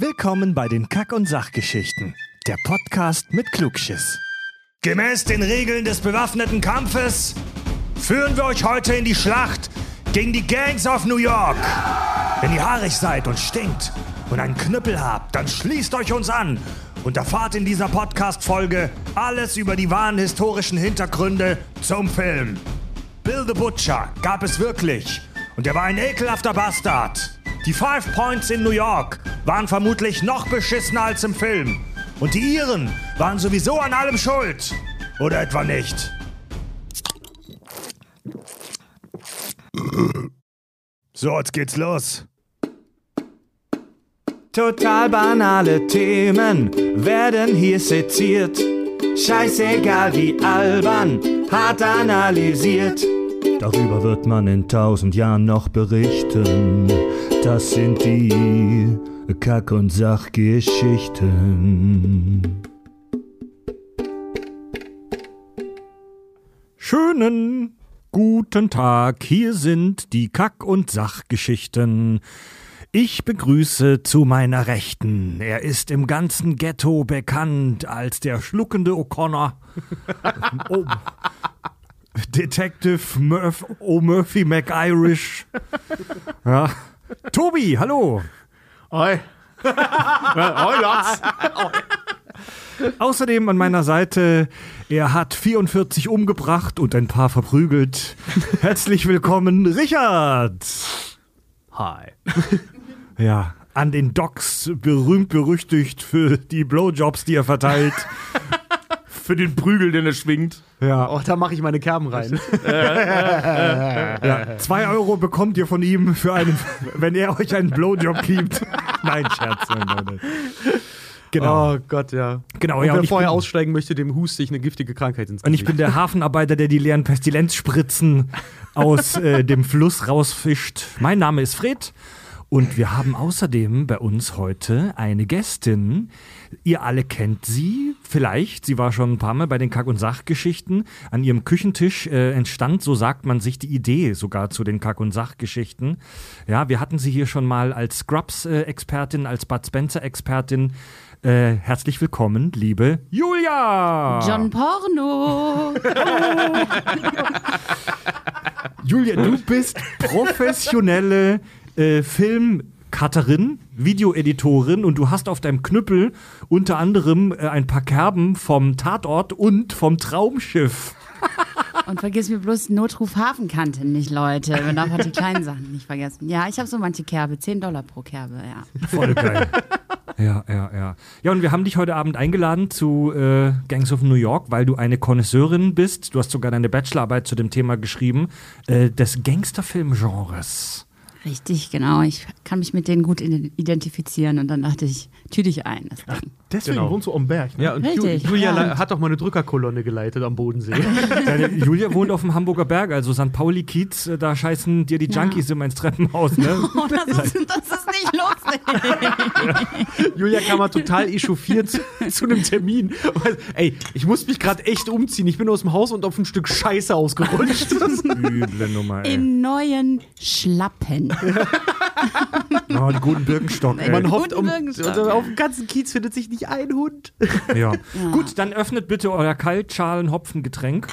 Willkommen bei den Kack- und Sachgeschichten, der Podcast mit Klugschiss. Gemäß den Regeln des bewaffneten Kampfes führen wir euch heute in die Schlacht gegen die Gangs of New York. Wenn ihr haarig seid und stinkt und einen Knüppel habt, dann schließt euch uns an und erfahrt in dieser Podcast-Folge alles über die wahren historischen Hintergründe zum Film. Bill the Butcher gab es wirklich und er war ein ekelhafter Bastard. Die Five Points in New York waren vermutlich noch beschissener als im Film. Und die Iren waren sowieso an allem schuld. Oder etwa nicht? So, jetzt geht's los. Total banale Themen werden hier seziert. Scheißegal wie albern, hart analysiert. Darüber wird man in tausend Jahren noch berichten. Das sind die Kack- und Sachgeschichten. Schönen guten Tag, hier sind die Kack- und Sachgeschichten. Ich begrüße zu meiner Rechten. Er ist im ganzen Ghetto bekannt als der schluckende O'Connor. oh. Detective Murph O'Murphy McIrish. Ja. Tobi, hallo. Oi. Oi, Lotz. Außerdem an meiner Seite, er hat 44 umgebracht und ein paar verprügelt. Herzlich willkommen, Richard. Hi. Ja, an den Docks berühmt berüchtigt für die Blowjobs, die er verteilt. Für den Prügel, den er schwingt. Ja, Oh, da mache ich meine Kerben rein. ja. Zwei Euro bekommt ihr von ihm für einen, wenn er euch einen Blowjob gibt. Nein, Scherz. Nein, nein, nein. Genau. Oh Gott, ja. Genau, Und ja, wer und ich vorher bin- aussteigen möchte, dem huste ich eine giftige Krankheit ins Und ich bin der Hafenarbeiter, der die leeren Pestilenzspritzen aus äh, dem Fluss rausfischt. Mein Name ist Fred und wir haben außerdem bei uns heute eine Gästin. Ihr alle kennt sie vielleicht. Sie war schon ein paar Mal bei den Kack- und Sachgeschichten. An ihrem Küchentisch äh, entstand, so sagt man sich, die Idee sogar zu den Kack- und Sachgeschichten. Ja, wir hatten sie hier schon mal als Scrubs-Expertin, als Bud Spencer-Expertin. Äh, herzlich willkommen, liebe Julia! John Porno. Julia, du bist professionelle äh, Filmcutterin, Videoeditorin und du hast auf deinem Knüppel unter anderem äh, ein paar Kerben vom Tatort und vom Traumschiff. Und vergiss mir bloß Notruf Hafenkante nicht, Leute. Man darf halt die kleinen Sachen nicht vergessen. Ja, ich habe so manche Kerbe. 10 Dollar pro Kerbe, ja. Voll geil. Ja, ja, ja. Ja, und wir haben dich heute Abend eingeladen zu äh, Gangs of New York, weil du eine Connoisseurin bist. Du hast sogar deine Bachelorarbeit zu dem Thema geschrieben, äh, des Gangsterfilmgenres. Richtig, genau. Ich kann mich mit denen gut identifizieren. Und dann dachte ich, tüte ich ein. Das Ding. Deswegen Genau. wohnst du am Berg. Ne? Ja, und Richtig, Ju Julia ja. hat doch mal eine Drückerkolonne geleitet am Bodensee. Deine Julia wohnt auf dem Hamburger Berg, also St. Pauli-Kiez, äh, da scheißen dir die Ja. Junkies immer ins Treppenhaus, ne? Oh, das ist, das ist nicht lustig. Julia kam mal total echauffiert zu, zu einem Termin. Ey, ich muss mich gerade echt umziehen. Ich bin aus dem Haus und auf ein Stück Scheiße ausgerutscht. Üble Nummer, ey. In neuen Schlappen. Oh, die guten Birkenstock, ey. Man hofft, Guten um, Birkenstock, ja. Auf dem ganzen Kiez findet sich nicht ein Hund. Ja. Gut, dann öffnet bitte euer Kaltschalen-Hopfengetränk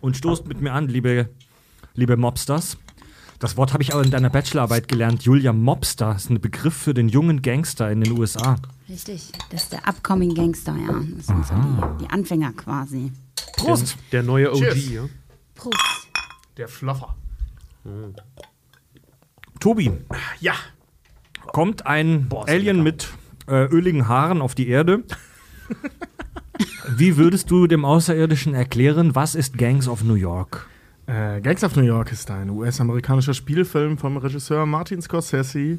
und stoßt mit mir an, liebe, liebe Mobsters. Das Wort habe ich auch in deiner Bachelorarbeit gelernt. Julia Mobster ist ein Begriff für den jungen Gangster in den USA. Richtig, das ist der Upcoming Gangster, ja. Das sind so die, die Anfänger quasi. Prost! Der neue OG, Cheers. ja. Prost. Der Fluffer. Tobi, Ja. Kommt ein Boah, Alien mit äh, öligen Haaren auf die Erde. Wie würdest du dem Außerirdischen erklären, was ist Gangs of New York? Äh, Gangs of New York ist ein US-amerikanischer Spielfilm vom Regisseur Martin Scorsese,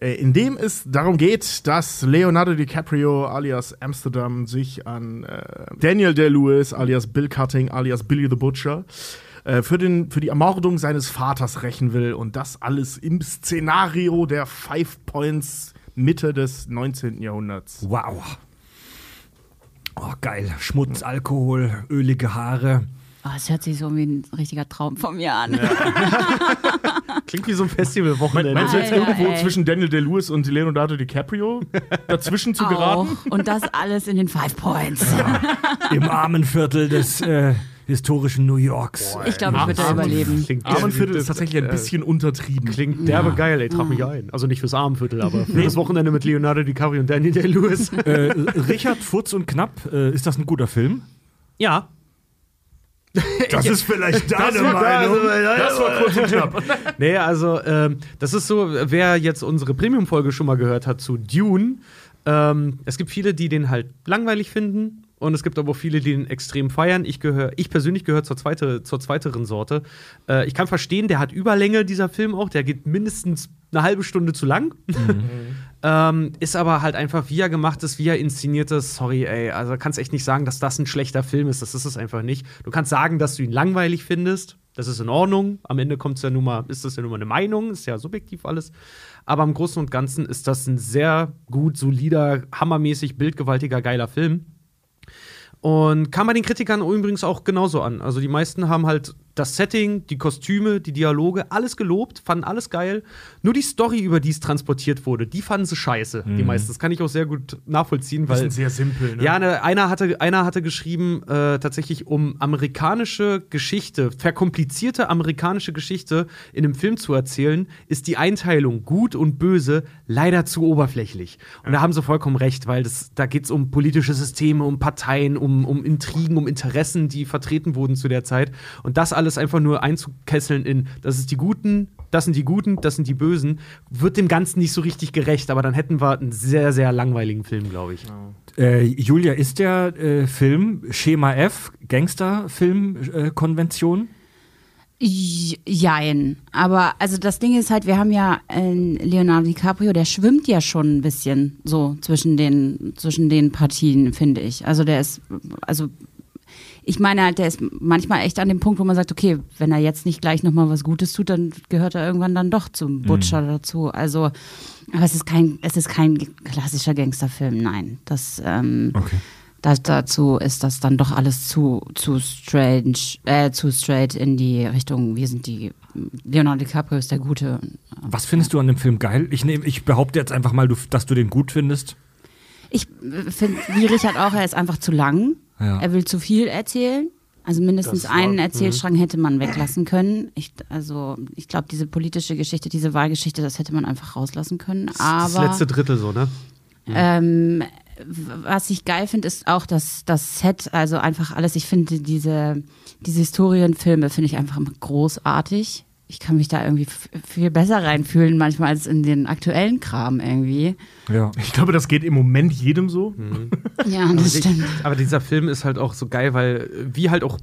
äh, in dem es darum geht, dass Leonardo DiCaprio alias Amsterdam sich an äh, Daniel Day-Lewis alias Bill Cutting alias Billy the Butcher äh, für, den, für die Ermordung seines Vaters rächen will und das alles im Szenario der Five Points Mitte des 19. Jahrhunderts. Wow. Oh, geil. Schmutz, Alkohol, ölige Haare. Oh, es hört sich so wie ein richtiger Traum von mir an. Klingt wie so ein Festivalwochenende. Meinst du jetzt Alter, irgendwo ey. zwischen Daniel Day-Lewis und Leonardo DiCaprio dazwischen zu geraten? Auch. Und das alles in den Five Points. Im Armenviertel des äh, historischen New Yorks. Ich glaube, ich würde da überleben. Klingt Armenviertel das- ist tatsächlich ein äh, bisschen untertrieben. Klingt derbe geil, ey, trag mich ein. Also nicht fürs Armenviertel, aber für das Wochenende mit Leonardo DiCaprio und Daniel Day-Lewis. Äh, Richard Furz und Knapp, äh, ist das ein guter Film? ja. Das ist vielleicht deine war- Meinung. Das war kurz und knapp. Nee, also ähm, das ist so, wer jetzt unsere Premium-Folge schon mal gehört hat zu Dune, ähm, es gibt viele, die den halt langweilig finden. Und es gibt aber auch viele, die den extrem feiern. Ich gehöre, ich persönlich gehöre zur, zweite, zur zweiteren Sorte. Äh, ich kann verstehen, der hat Überlänge, dieser Film auch. Der geht mindestens eine halbe Stunde zu lang. ähm, ist aber halt einfach, wie er gemacht ist, wie er inszeniert ist. Sorry, ey. Also kannst echt nicht sagen, dass das ein schlechter Film ist. Das ist es einfach nicht. Du kannst sagen, dass du ihn langweilig findest. Das ist in Ordnung. Am Ende kommt's ja nun mal, ist das ja nun mal eine Meinung, ist ja subjektiv alles. Aber im Großen und Ganzen ist das ein sehr gut, solider, hammermäßig, bildgewaltiger, geiler Film. Und kam bei den Kritikern übrigens auch genauso an. Also die meisten haben halt das Setting, die Kostüme, die Dialoge, alles gelobt, fanden alles geil. Nur die Story, über die es transportiert wurde, die fanden sie scheiße. Die meisten. Das kann ich auch sehr gut nachvollziehen, weil. Bisschen sehr simpel, ne? Ja, ne, einer, hatte, einer hatte geschrieben, äh, tatsächlich, um amerikanische Geschichte, verkomplizierte amerikanische Geschichte in einem Film zu erzählen, ist die Einteilung gut und böse leider zu oberflächlich. Und da haben sie vollkommen recht, weil das, da geht es um politische Systeme, um Parteien, um, um Intrigen, um Interessen, die vertreten wurden zu der Zeit. Und das alles einfach nur einzukesseln in, das ist die Guten, das sind die Guten, das sind die Bösen, wird dem Ganzen nicht so richtig gerecht. Aber dann hätten wir einen sehr, sehr langweiligen Film, glaube ich. Äh, Julia, ist der äh, Film Schema F Gangsterfilm-Konvention? J- Jein. Aber also das Ding ist halt, wir haben ja äh, Leonardo DiCaprio, der schwimmt ja schon ein bisschen so zwischen den, zwischen den Partien, finde ich. Also der ist, also ich meine halt, der ist manchmal echt an dem Punkt, wo man sagt, okay, wenn er jetzt nicht gleich nochmal was Gutes tut, dann gehört er irgendwann dann doch zum Butcher dazu. Also, aber es ist kein, es ist kein klassischer Gangsterfilm, nein. Das, ähm, Okay. das, dazu ist das dann doch alles zu, zu strange, äh, zu straight in die Richtung, wir sind die, Leonardo DiCaprio ist der Gute. Was findest du an dem Film geil? Ich, nehm, ich behaupte jetzt einfach mal, du, dass du den gut findest. Ich finde, wie Richard auch, er ist einfach zu lang. Ja. Er will zu viel erzählen. Also mindestens war- einen Erzählstrang hätte man weglassen können. Ich, also ich glaube, diese politische Geschichte, diese Wahlgeschichte, das hätte man einfach rauslassen können. Aber das letzte Drittel so, ne? Ähm, was ich geil finde, ist auch das, das Set, also einfach alles. Ich finde diese, diese Historienfilme finde ich einfach großartig. Ich kann mich da irgendwie viel besser reinfühlen manchmal als in den aktuellen Kram irgendwie. Ja. Ich glaube, das geht im Moment jedem so. Ja, das stimmt. Aber dieser Film ist halt auch so geil, weil wie halt auch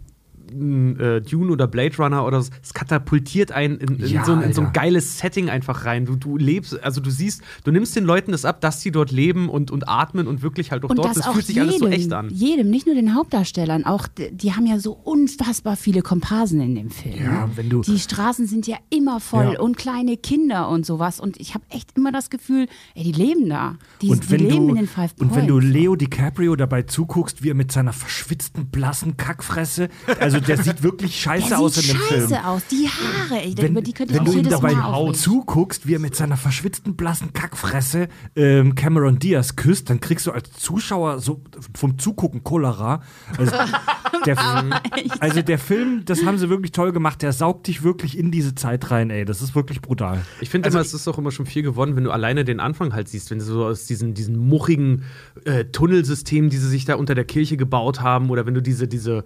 äh, Dune oder Blade Runner oder so, es katapultiert einen in, in, Ja, so, ein- in so ein geiles Setting einfach rein. Du, du lebst, also du siehst, du nimmst den Leuten das ab, dass sie dort leben und, und atmen und wirklich halt auch Und dort, das das auch fühlt sich jedem, alles so echt an. jedem, nicht nur den Hauptdarstellern, auch die, die haben ja so unfassbar viele Komparsen in dem Film. Ja, wenn du- die Straßen sind ja immer voll Ja. und kleine Kinder und sowas und ich habe echt immer das Gefühl, ey, die leben da. Die, Und die wenn, leben du, in den Five und wenn du Points. Leo DiCaprio dabei zuguckst, wie er mit seiner verschwitzten, blassen Kackfresse, also der sieht wirklich scheiße der aus sieht in dem scheiße Film. aus, die Haare, ey, Wenn, über die könnte ich wenn auch du ihm dabei Mal zuguckst, wie er mit seiner verschwitzten, blassen Kackfresse ähm, Cameron Diaz küsst, dann kriegst du als Zuschauer so vom Zugucken Cholera. Also der, also der Film, das haben sie wirklich toll gemacht, der saugt dich wirklich in diese Zeit rein, ey. Das ist wirklich brutal. Ich finde immer, es ist auch immer schon viel gewonnen, wenn du alleine den Anfang halt siehst, wenn du so aus diesen, diesen muchigen äh, Tunnelsystemen, die sie sich da unter der Kirche gebaut haben, oder wenn du diese, diese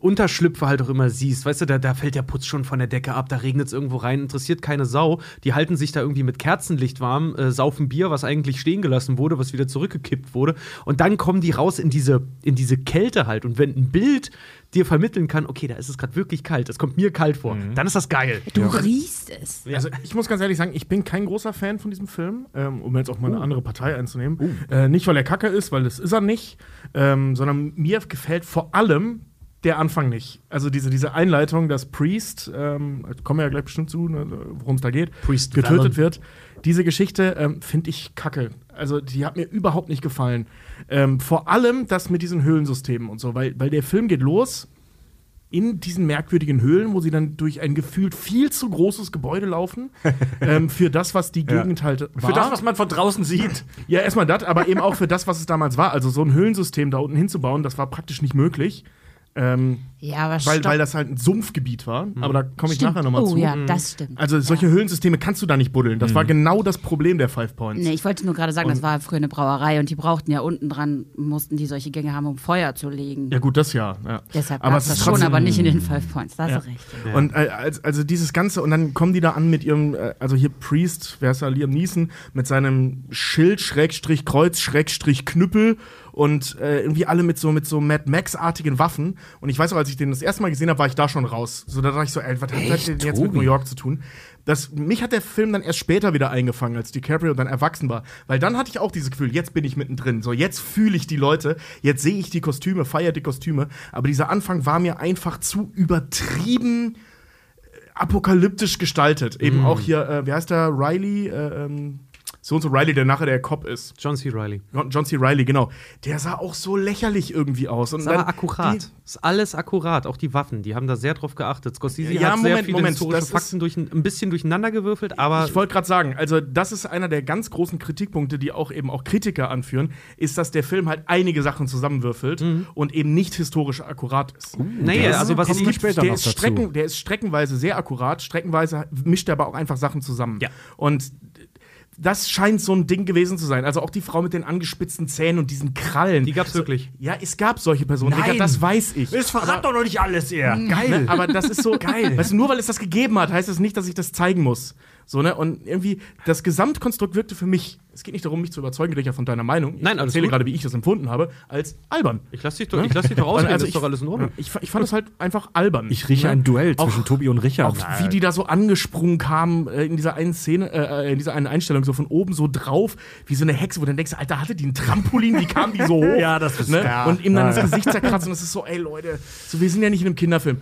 Unterschlüpfe halt auch immer siehst, weißt du, da, da fällt der Putz schon von der Decke ab, da regnet es irgendwo rein, interessiert keine Sau. Die halten sich da irgendwie mit Kerzenlicht warm, äh, saufen Bier, was eigentlich stehen gelassen wurde, was wieder zurückgekippt wurde. Und dann kommen die raus in diese, in diese Kälte halt. Und wenn ein Bild dir vermitteln kann, okay, da ist es gerade wirklich kalt, es kommt mir kalt vor, dann ist das geil. Du riechst es. Also ich muss ganz ehrlich sagen, ich bin kein großer Fan von diesem Film, ähm, um jetzt auch mal eine andere Partei einzunehmen. Äh, nicht, weil er kacke ist, weil das ist er nicht, ähm, sondern mir gefällt vor allem der Anfang nicht. Also diese, diese Einleitung, dass Priest, ähm, kommen wir ja gleich bestimmt zu, ne, worum es da geht, Priest getötet Vallon. wird. Diese Geschichte ähm, finde ich kacke. Also die hat mir überhaupt nicht gefallen. Ähm, vor allem das mit diesen Höhlensystemen und so, weil, weil der Film geht los in diesen merkwürdigen Höhlen, wo sie dann durch ein gefühlt viel zu großes Gebäude laufen, ähm, für das, was die Gegend halt war. Für das, was man von draußen sieht. Ja, erstmal das, aber eben auch für das, was es damals war. Also so ein Höhlensystem da unten hinzubauen, das war praktisch nicht möglich. Ähm, Ja, aber weil, weil das halt ein Sumpfgebiet war. Aber da komme ich Stimmt. nachher nochmal oh, zu. ja, das stimmt. Also solche ja. Höhlensysteme kannst du da nicht buddeln. Das war genau das Problem der Five Points. Nee, ich wollte nur gerade sagen, das war früher eine Brauerei und die brauchten ja unten dran, mussten die solche Gänge haben, um Feuer zu legen. Ja gut, das ja. ja. Deshalb aber es das schon, aber nicht in den Five Points. Da hast Ja. du recht. Und äh, als- also dieses Ganze, und dann kommen die da an mit ihrem, äh, also hier Priest, wer ist da, Liam Neeson, mit seinem Schild, Schrägstrich, Kreuz, Schrägstrich, Knüppel und äh, irgendwie alle mit so, mit so Mad Max-artigen Waffen. Und ich weiß auch, als ich den das erste Mal gesehen habe, war ich da schon raus. So, da dachte ich so, ey, was hat das denn jetzt mit New York zu tun? Das, mich hat der Film dann erst später wieder eingefangen, als DiCaprio dann erwachsen war. Weil dann hatte ich auch dieses Gefühl, jetzt bin ich mittendrin. So, jetzt fühle ich die Leute, jetzt sehe ich die Kostüme, feiere die Kostüme. Aber dieser Anfang war mir einfach zu übertrieben apokalyptisch gestaltet. Eben auch hier, äh, wie heißt der, Riley, äh, ähm, so und so Riley, der nachher der Cop ist. John C. Reilly. John C. Riley, genau. Der sah auch so lächerlich irgendwie aus. Und aber akkurat. ist alles akkurat. Auch die Waffen, die haben da sehr drauf geachtet. Scorsese Ja, hat sehr Moment, viele Moment, historische das Fakten durch, ein bisschen durcheinandergewürfelt, aber Ich wollte gerade sagen, also das ist einer der ganz großen Kritikpunkte, die auch eben auch Kritiker anführen, ist, dass der Film halt einige Sachen zusammenwürfelt und eben nicht historisch akkurat ist. naja, also was es später der noch ist, dazu. strecken, der ist streckenweise sehr akkurat, streckenweise mischt er aber auch einfach Sachen zusammen. Ja. Und das scheint so ein Ding gewesen zu sein. Also auch die Frau mit den angespitzten Zähnen und diesen Krallen. Die gab's wirklich. Ja, es gab solche Personen. Nein. Digga, das weiß ich. Das verrat doch noch nicht alles, er. Geil. Ne? Aber das ist so geil. Weißt du, nur weil es das gegeben hat, heißt das nicht, dass ich das zeigen muss. So, ne? Und irgendwie, das Gesamtkonstrukt wirkte für mich, es geht nicht darum, mich zu überzeugen, Richter, von deiner Meinung. Ich Nein, alles erzähle gut. gerade, wie ich das empfunden habe, als albern. ich lass dich doch, ich lass dich doch ausreden, Also ist doch alles in Ordnung. Ich, ich fand es halt einfach albern. Ich rieche Ne? ein Duell Auch- zwischen Tobi und Richard. Auch wie die da so angesprungen kamen äh, in dieser einen Szene, äh, in dieser einen Einstellung, so von oben so drauf, wie so eine Hexe, wo du dann denkst, Alter, hatte die ein Trampolin, wie kam die so hoch? Ja, das ist- ne? ja. Und ihm dann Ja, das. Gesicht zerkratzen. Und es ist so, ey Leute, so, wir sind ja nicht in einem Kinderfilm.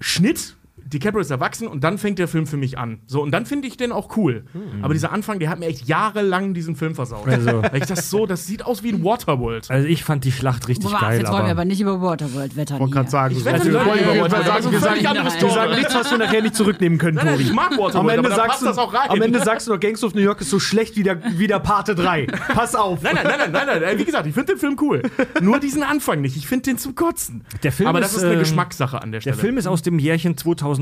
Schnitt, DiCaprio ist erwachsen und dann fängt der Film für mich an. So, und dann finde ich den auch cool. Aber dieser Anfang, der hat mir echt jahrelang diesen Film versaut. Mhm. Also- Weil ich das so, das sieht aus wie ein Waterworld. Also ich fand die Schlacht richtig Boah, geil, jetzt wollen wir aber nicht über Waterworld wettern. wollte hier. gerade sagen, Ich so- wette, Also, wir wollen über Waterworld sagen, wettern. wir sagen- anderes. Wir sagen nichts, was wir nachher nicht zurücknehmen können, Tobi. ich mag Waterworld, am Ende, aber sagst passt du, das auch rein. am Ende sagst du noch, Gangs of New York ist so schlecht wie der, wie der Pate 3. Pass auf. Nein, nein, nein, nein, nein, nein. Wie gesagt, ich finde den Film cool. Nur diesen Anfang nicht. Ich finde den zum Kotzen. Der Film Aber das ist, ist eine ähm, Geschmackssache an der Der Stelle. Film ist aus dem Jährchen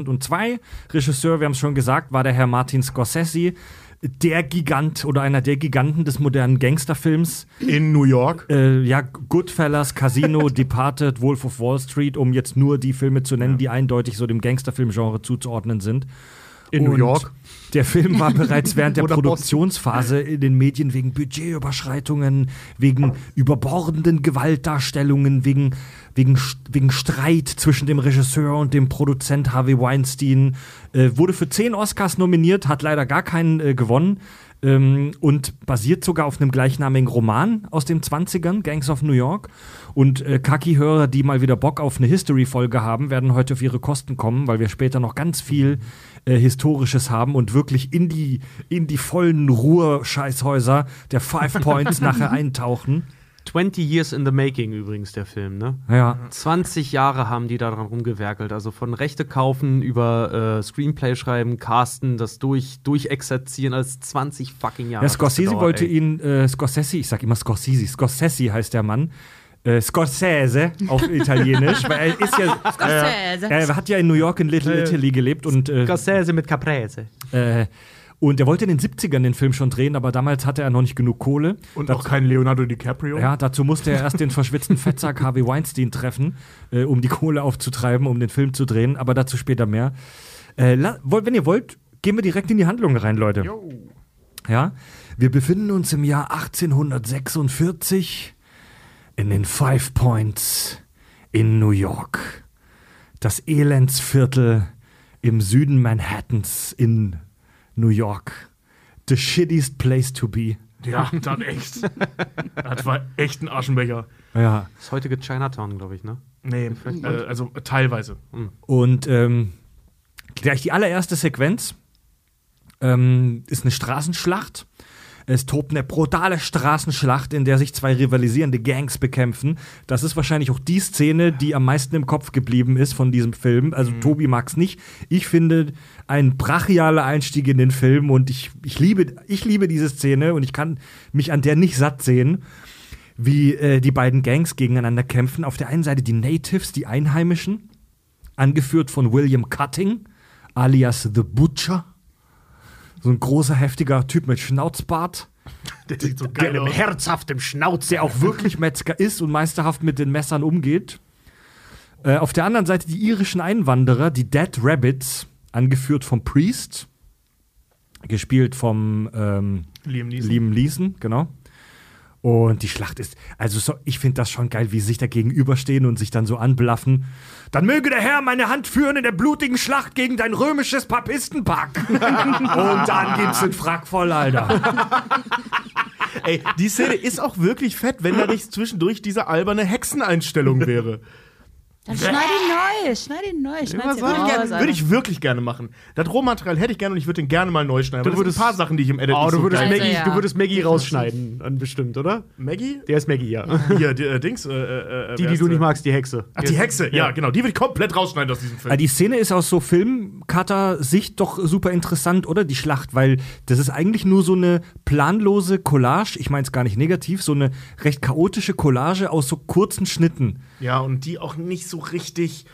2002. Regisseur, wir haben es schon gesagt, war der Herr Martin Scorsese. Der Gigant oder einer der Giganten des modernen Gangsterfilms. in New York. Äh, ja, Goodfellas, Casino, Departed, Wolf of Wall Street, um jetzt nur die Filme zu nennen, die eindeutig so dem Gangsterfilmgenre zuzuordnen sind. In New Und York. Der Film war bereits während der. Produktionsphase in den Medien wegen Budgetüberschreitungen, wegen überbordenden Gewaltdarstellungen, wegen, wegen, wegen Streit zwischen dem Regisseur und dem Produzent Harvey Weinstein. Äh, wurde für zehn Oscars nominiert, hat leider gar keinen äh, gewonnen. Ähm, und basiert sogar auf einem gleichnamigen Roman aus den 20ern, Gangs of New York. Und äh, Kaki-Hörer, die mal wieder Bock auf eine History-Folge haben, werden heute auf ihre Kosten kommen, weil wir später noch ganz viel äh, Historisches haben und wirklich in die, in die vollen Ruhr-Scheißhäuser der Five Points nachher eintauchen. 20 Years in the Making übrigens, der Film, ne? Ja. 20 Jahre haben die daran rumgewerkelt. Also von Rechte kaufen über äh, Screenplay schreiben, casten, das durch, durchexerzieren, als 20 fucking Jahre. Ja, Scorsese gedauert, wollte ey. ihn, äh, Scorsese, ich sag immer Scorsese, Scorsese heißt der Mann. Äh, Scorsese auf Italienisch, weil er ist ja. Scorsese. Er hat ja in New York in Little Italy gelebt und äh, Scorsese mit Caprese. Äh, und er wollte in den 70ern den Film schon drehen, aber damals hatte er noch nicht genug Kohle. Und auch kein Leonardo DiCaprio. Ja, dazu musste er erst den verschwitzten Fettsack Harvey Weinstein treffen, äh, um die Kohle aufzutreiben, um den Film zu drehen, aber dazu später mehr. Äh, wenn ihr wollt, gehen wir direkt in die Handlung rein, Leute. Ja, wir befinden uns im Jahr 1846 in den Five Points in New York. Das Elendsviertel im Süden Manhattans in New York. The shittiest place to be. Ja, dann echt. das war echt ein Aschenbecher. Ja. Das heutige Chinatown, glaube ich, ne? Nee, äh, also teilweise. Und ähm, gleich die allererste Sequenz ähm, ist eine Straßenschlacht. Es tobt eine brutale Straßenschlacht, in der sich zwei rivalisierende Gangs bekämpfen. Das ist wahrscheinlich auch die Szene, die am meisten im Kopf geblieben ist von diesem Film. Also Tobi mag's nicht. Ich finde ein brachialer Einstieg in den Film und ich, ich, liebe, ich liebe diese Szene und ich kann mich an der nicht satt sehen wie äh, die beiden Gangs gegeneinander kämpfen. Auf der einen Seite die Natives, die Einheimischen, angeführt von William Cutting, alias The Butcher. So ein großer, heftiger Typ mit Schnauzbart, Der sieht so geil aus. herzhaftem Schnauz. der auch wirklich Metzger ist und meisterhaft mit den Messern umgeht. Äh, auf der anderen Seite die irischen Einwanderer, die Dead Rabbits, angeführt vom Priest, gespielt vom ähm, Liam Neeson. Liam Leeson, genau. Und die Schlacht ist, also so, ich finde das schon geil, wie sie sich da gegenüberstehen und sich dann so anblaffen. Dann möge der Herr meine Hand führen in der blutigen Schlacht gegen dein römisches Papistenpack. und dann gibt's den Frack voll, Alter. Ey, die Szene ist auch wirklich fett, wenn da nicht zwischendurch diese alberne Hexeneinstellung wäre. Dann schneid ihn neu, schneid ihn neu, schneid ihn Würde ich, gerne, neu. würde ich wirklich gerne machen. Das Rohmaterial hätte ich gerne und ich würde den gerne mal neu schneiden. Du würdest- sind ein paar Sachen, die ich im Edit Oh, du würdest, Also, Maggie, ja. du würdest Maggie rausschneiden, dann bestimmt, oder? Maggie? Der ist Maggie, ja. Hier, die, äh, Dings. Äh, äh, Die, wer die ist du nicht magst, die Hexe. Ach, die Hexe, ja, genau. Die würde ich komplett rausschneiden aus diesem Film. Ah, Die Szene ist aus so Filmcutter-Sicht doch super interessant, oder? Die Schlacht, weil das ist eigentlich nur so eine planlose Collage, ich meine es gar nicht negativ, so eine recht chaotische Collage aus so kurzen Schnitten. Ja, und die auch nicht so richtig,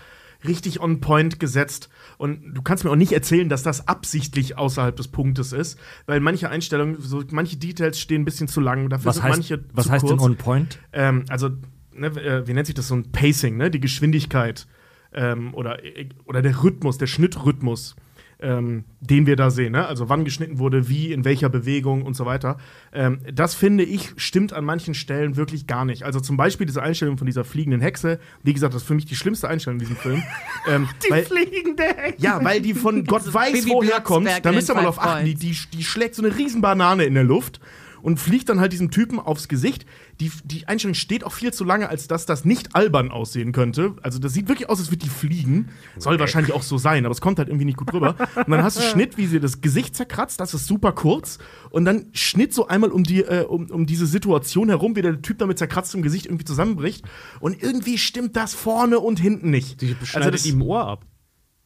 richtig on point gesetzt. Und du kannst mir auch nicht erzählen, dass das absichtlich außerhalb des Punktes ist, weil manche Einstellungen, so manche Details stehen ein bisschen zu lang. Dafür Was sind heißt, manche was zu heißt denn kurz. on point? Ähm, also, ne, äh, wie nennt sich das so ein Pacing, ne? Die Geschwindigkeit ähm, oder, oder der Rhythmus, der Schnittrhythmus, ähm, den wir da sehen, ne? Also wann geschnitten wurde, wie, in welcher Bewegung und so weiter. Ähm, das finde ich stimmt an manchen Stellen wirklich gar nicht. Also zum Beispiel diese Einstellung von dieser fliegenden Hexe, wie gesagt, das ist für mich die schlimmste Einstellung in diesem Film. ähm, die fliegende Hexe. Ja, weil die von Gott So weiß woher kommt. Da müsst ihr mal auf achten. Die, die, die schlägt so eine riesen Banane in der Luft und fliegt dann halt diesem Typen aufs Gesicht. Die, die Einstellung steht auch viel zu lange, als dass das nicht albern aussehen könnte. Also das sieht wirklich aus, als würde die fliegen. Soll wahrscheinlich auch so sein, aber es kommt halt irgendwie nicht gut rüber. Und dann hast du Schnitt, wie sie das Gesicht zerkratzt, das ist super kurz. Und dann Schnitt so einmal um, die, äh, um, um diese Situation herum, wie der Typ damit zerkratztem Gesicht irgendwie zusammenbricht. Und irgendwie stimmt das vorne und hinten nicht. Die Also schneidet das- ihm Ohr ab.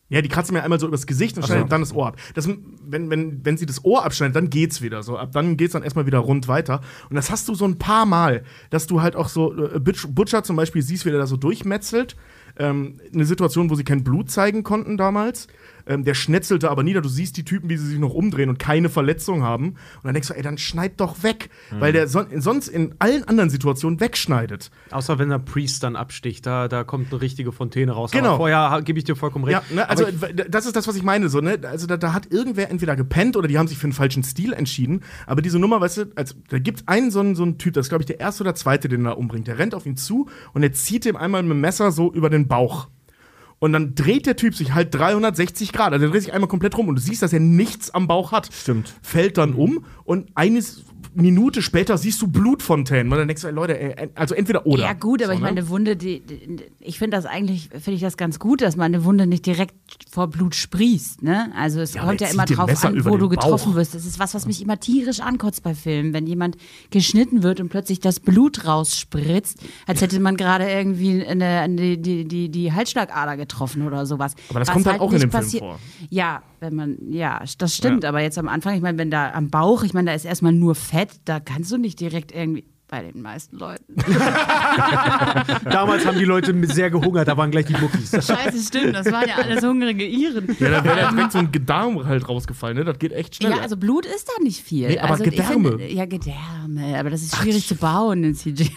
Ja, die kratzt mir einmal so übers Gesicht und schneidet dann das Ohr ab. Das, wenn, wenn, wenn sie das Ohr abschneidet, dann geht's wieder so. Ab dann geht's dann erstmal wieder rund weiter. Und das hast du so ein paar Mal, dass du halt auch so, äh, Butch- Butcher zum Beispiel siehst, wie der da so durchmetzelt. Ähm, eine Situation, wo sie kein Blut zeigen konnten damals. Ähm, der schnetzelte aber nieder. Du siehst die Typen, wie sie sich noch umdrehen und keine Verletzung haben. Und dann denkst du, ey, dann schneid doch weg. Weil der son sonst in allen anderen Situationen wegschneidet. Außer wenn der Priest dann absticht, da, da kommt eine richtige Fontäne raus. Genau. Aber vorher gebe ich dir vollkommen recht. Ja, ne, also das ist das, was ich meine. So, ne? Also da, da hat irgendwer entweder gepennt oder die haben sich für einen falschen Stil entschieden. Aber diese Nummer, weißt du, als, da gibt einen so einen, so einen Typ, das ist, glaube ich, der erste oder zweite, den er da umbringt. Der rennt auf ihn zu und er zieht ihm einmal mit dem Messer so über den Bauch. Und dann dreht der Typ sich halt 360 Grad. Also der dreht sich einmal komplett rum und du siehst, dass er nichts am Bauch hat. Stimmt. Fällt dann um und eine Minute später siehst du Blutfontänen. Und dann denkst du, ey, Leute, ey, also entweder oder. Ja, gut, aber So, ich ne? meine, eine Wunde, die, die ich finde das eigentlich, finde ich das ganz gut, dass man eine Wunde nicht direkt vor Blut sprießt, ne? Also es Ja, kommt ja er immer drauf Messer an, wo du getroffen wirst. Das ist was, was mich immer tierisch ankotzt bei Filmen, wenn jemand geschnitten wird und plötzlich das Blut rausspritzt, als hätte man gerade irgendwie eine, eine, die, die, die Halsschlagader getroffen oder sowas. Aber das Was kommt halt auch in dem Film vor. Ja, wenn man, ja, das stimmt, Ja. aber jetzt am Anfang, ich meine, wenn da am Bauch, ich meine, da ist erstmal nur Fett, da kannst du nicht direkt irgendwie, bei den meisten Leuten. damals haben die Leute sehr gehungert, da waren gleich die Muckis. Scheiße, stimmt, das waren ja alles hungrige Iren. Ja, da wäre direkt so ein Gedärm halt rausgefallen, ne? Das geht echt schnell. Ja, also Blut ist da nicht viel. Nee, aber also, ich Gedärme. Finde, ja, Gedärme, aber das ist schwierig zu bauen in CGI.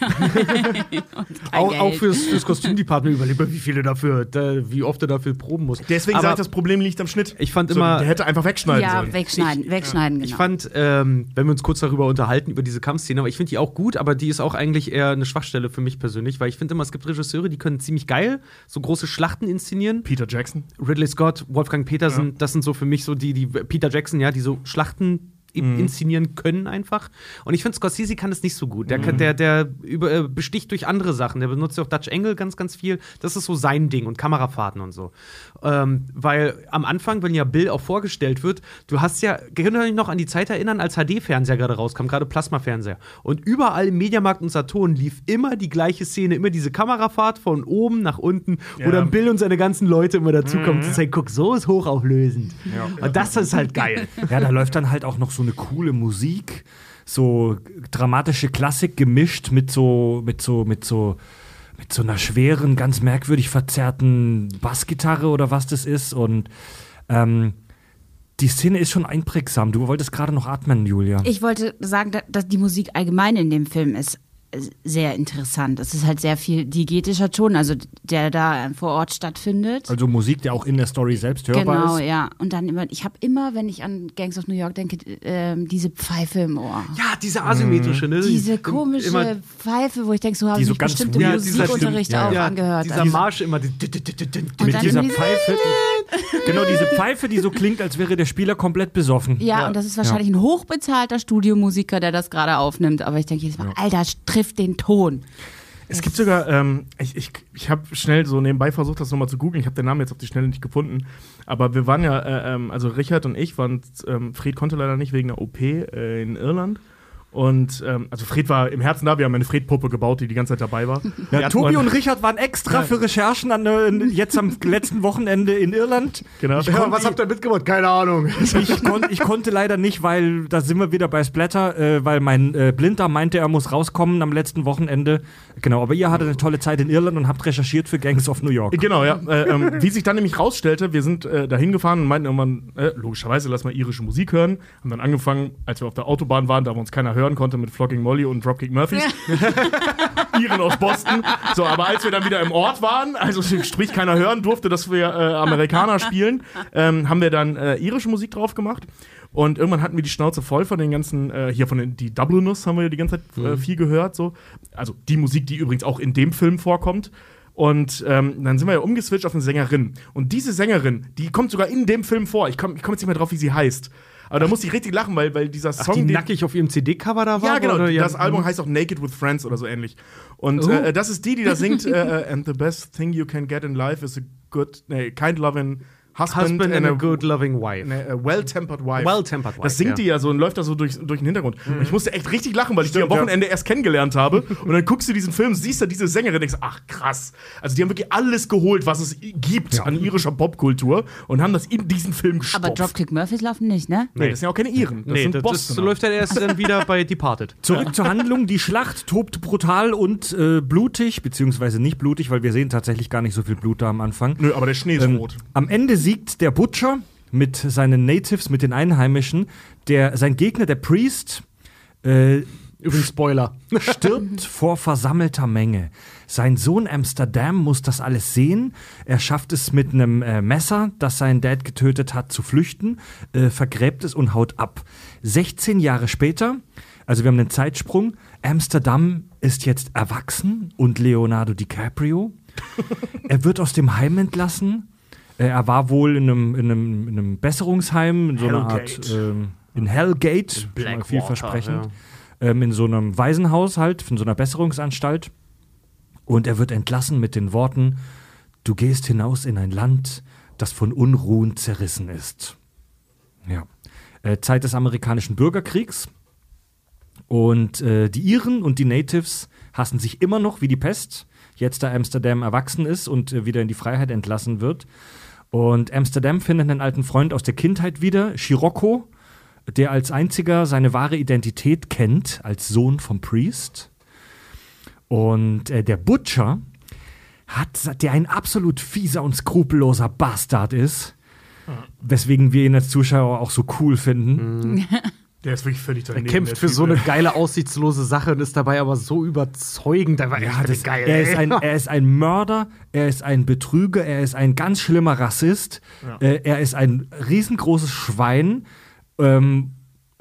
Auch, auch fürs, fürs Kostümdepartement überlegt man, wie viele dafür, da, wie oft er dafür proben muss. Deswegen Aber sage ich, das Problem liegt am Schnitt. Ich fand so, immer- Der hätte einfach wegschneiden Ja, sollen. wegschneiden, wegschneiden, genau. Ich fand, ähm, wenn wir uns kurz darüber unterhalten, über diese Kampfszene, aber ich finde die auch gut, aber die ist auch eigentlich eher eine Schwachstelle für mich persönlich, weil ich finde immer, es gibt Regisseure, die können ziemlich geil so große Schlachten inszenieren. Peter Jackson. Ridley Scott, Wolfgang Petersen, das sind so für mich so die, die Peter Jackson, ja, die so Schlachten in- inszenieren können einfach. Und ich finde, Scorsese kann das nicht so gut. Der, kann, der, der über, äh, besticht durch andere Sachen. Der benutzt ja auch Dutch Angle ganz, ganz viel. Das ist so sein Ding und Kamerafahrten und so. Ähm, weil am Anfang, wenn ja Bill auch vorgestellt wird, du hast ja, könnt ihr euch noch an die Zeit erinnern, als HD-Fernseher gerade rauskam, gerade Plasmafernseher. Und überall im Mediamarkt und Saturn lief immer die gleiche Szene, immer diese Kamerafahrt von oben nach unten, wo Ja. dann Bill und seine ganzen Leute immer dazukommen, zu sagen, guck, so ist hochauflösend. Und das ist halt geil. Ja, da läuft dann halt auch noch so eine coole Musik, so dramatische Klassik gemischt mit so, mit so, mit so, mit so einer schweren, ganz merkwürdig verzerrten Bassgitarre oder was das ist. Und ähm, die Szene ist schon einprägsam. Du wolltest gerade noch atmen, Julia. Ich wollte sagen, da- dass die Musik allgemein in dem Film ist sehr interessant. Es ist halt sehr viel diegetischer Ton, also der da vor Ort stattfindet. also Musik, der auch in der Story selbst hörbar Genau, ist. ja. Und dann immer, ich habe immer, wenn ich an Gangs of New York denke, ähm, diese Pfeife im Ohr. Ja, diese asymmetrische, ne? Diese Immer- komische Pfeife, wo ich denke, so habe Die ich so ganz bestimmt im Musikunterricht ja, auch ja. angehört. Dieser Also- Marsch immer. die- Und Mit dann dieser immer diese- Pfeife, die, genau diese Pfeife, die so klingt, als wäre der Spieler komplett besoffen. Ja, und das ist wahrscheinlich ein hochbezahlter Studiomusiker, der das gerade aufnimmt. Aber ich denke jedes Mal, Alter, trifft den Ton. Es gibt sogar, ähm, ich, ich, ich habe schnell so nebenbei versucht, das nochmal zu googeln. Ich habe den Namen jetzt auf die Schnelle nicht gefunden. Aber wir waren ja, äh, ähm, also Richard und ich waren, ähm, Fred konnte leider nicht wegen der OP äh, in Irland. Und ähm, also Fred war im Herzen da, wir haben eine Fred-Puppe gebaut, die die ganze Zeit dabei war. Ja, Tobi und- Richard waren extra für Recherchen an, äh, jetzt am letzten Wochenende in Irland. Genau. Ich Ja, was habt ihr mitgemacht? Keine Ahnung. ich, kon ich konnte leider nicht, weil da sind wir wieder bei Splatter, äh, weil mein äh, Blinder meinte, er muss rauskommen am letzten Wochenende. Genau, aber ihr hattet eine tolle Zeit in Irland und habt recherchiert für Gangs of New York. Genau, ja. Äh, ähm, wie sich dann nämlich rausstellte, wir sind äh, dahin gefahren und meinten irgendwann, äh, logischerweise, lass mal irische Musik hören. Haben dann angefangen, als wir auf der Autobahn waren, da wo uns keiner hören konnte, mit Flogging Molly und Dropkick Murphys. Iren aus Boston. So, aber als wir dann wieder im Ort waren, also sprich keiner hören durfte, dass wir äh, Amerikaner spielen, ähm, haben wir dann äh, irische Musik drauf gemacht. Und irgendwann hatten wir die Schnauze voll von den ganzen, äh, hier von den, die Dubliners haben wir die ganze Zeit äh, viel gehört, so. Also die Musik, die übrigens auch in dem Film vorkommt. Und ähm, dann sind wir ja umgeswitcht auf eine Sängerin. Und diese Sängerin, die kommt sogar in dem Film vor. Ich komme ich komm jetzt nicht mehr drauf, wie sie heißt. Aber da musste ich richtig lachen, weil, weil dieser Song. Ach, die den- nackig auf ihrem CD-Cover da war? ja, genau. Oder? Das Album heißt auch Naked with Friends oder so ähnlich. Und Oh. äh, das ist die, die da singt. äh, äh, and the best thing you can get in life is a good, nee, kind loving husband, Husband and a good loving wife. Ne, well-tempered wife. Well-tempered wife, Das singt ja. die ja so und läuft da so durch, durch den Hintergrund. Und ich musste echt richtig lachen, weil ich die am Wochenende erst kennengelernt habe. und dann guckst du diesen Film, siehst da diese Sängerin und denkst, ach krass. Also die haben wirklich alles geholt, was es gibt an irischer Popkultur und haben das in diesen Film gestopft. Aber Dropkick Murphys laufen nicht, ne? Nee, das sind ja auch keine Iren. Das nee, sind das, das läuft ja erst dann wieder bei Departed. Zurück zur Handlung. Die Schlacht tobt brutal und äh, blutig, beziehungsweise nicht blutig, weil wir sehen tatsächlich gar nicht so viel Blut da am Anfang. Nö, aber der Schnee ist Ähm, rot. am Ende siegt der Butcher mit seinen Natives, mit den Einheimischen. Der, sein Gegner, der Priest, äh, Übrigens Spoiler. stirbt vor versammelter Menge. Sein Sohn Amsterdam muss das alles sehen. Er schafft es mit einem äh, Messer, das sein Dad getötet hat, zu flüchten, äh, vergräbt es und haut ab. 16 Jahre später, also wir haben einen Zeitsprung, Amsterdam ist jetzt erwachsen und Leonardo DiCaprio. er wird aus dem Heim entlassen. Äh, Er war wohl in einem, in einem, in einem Besserungsheim, in so einer Art, Hellgate. ähm, in Hellgate, Blackwater, vielversprechend ja. ähm, in so einem Waisenhaus halt, in so einer Besserungsanstalt. Und er wird entlassen mit den Worten, du gehst hinaus in ein Land, das von Unruhen zerrissen ist. Ja. Äh, Zeit des amerikanischen Bürgerkriegs. Und äh, die Iren und die Natives hassen sich immer noch wie die Pest, jetzt da Amsterdam erwachsen ist und äh, wieder in die Freiheit entlassen wird. Und Amsterdam findet einen alten Freund aus der Kindheit wieder, Scirocco, der als einziger seine wahre Identität kennt, als Sohn vom Priest. Und äh, der Butcher hat, der ein absolut fieser und skrupelloser Bastard ist, weswegen wir ihn als Zuschauer auch so cool finden. Der ist wirklich völlig Er daneben. kämpft der für Typ, so eine geile, aussichtslose Sache und ist dabei aber so überzeugend. Da war Ja, das, geil. er, ist ein, er ist ein Mörder, er ist ein Betrüger, er ist ein ganz schlimmer Rassist, äh, er ist ein riesengroßes Schwein. Ähm,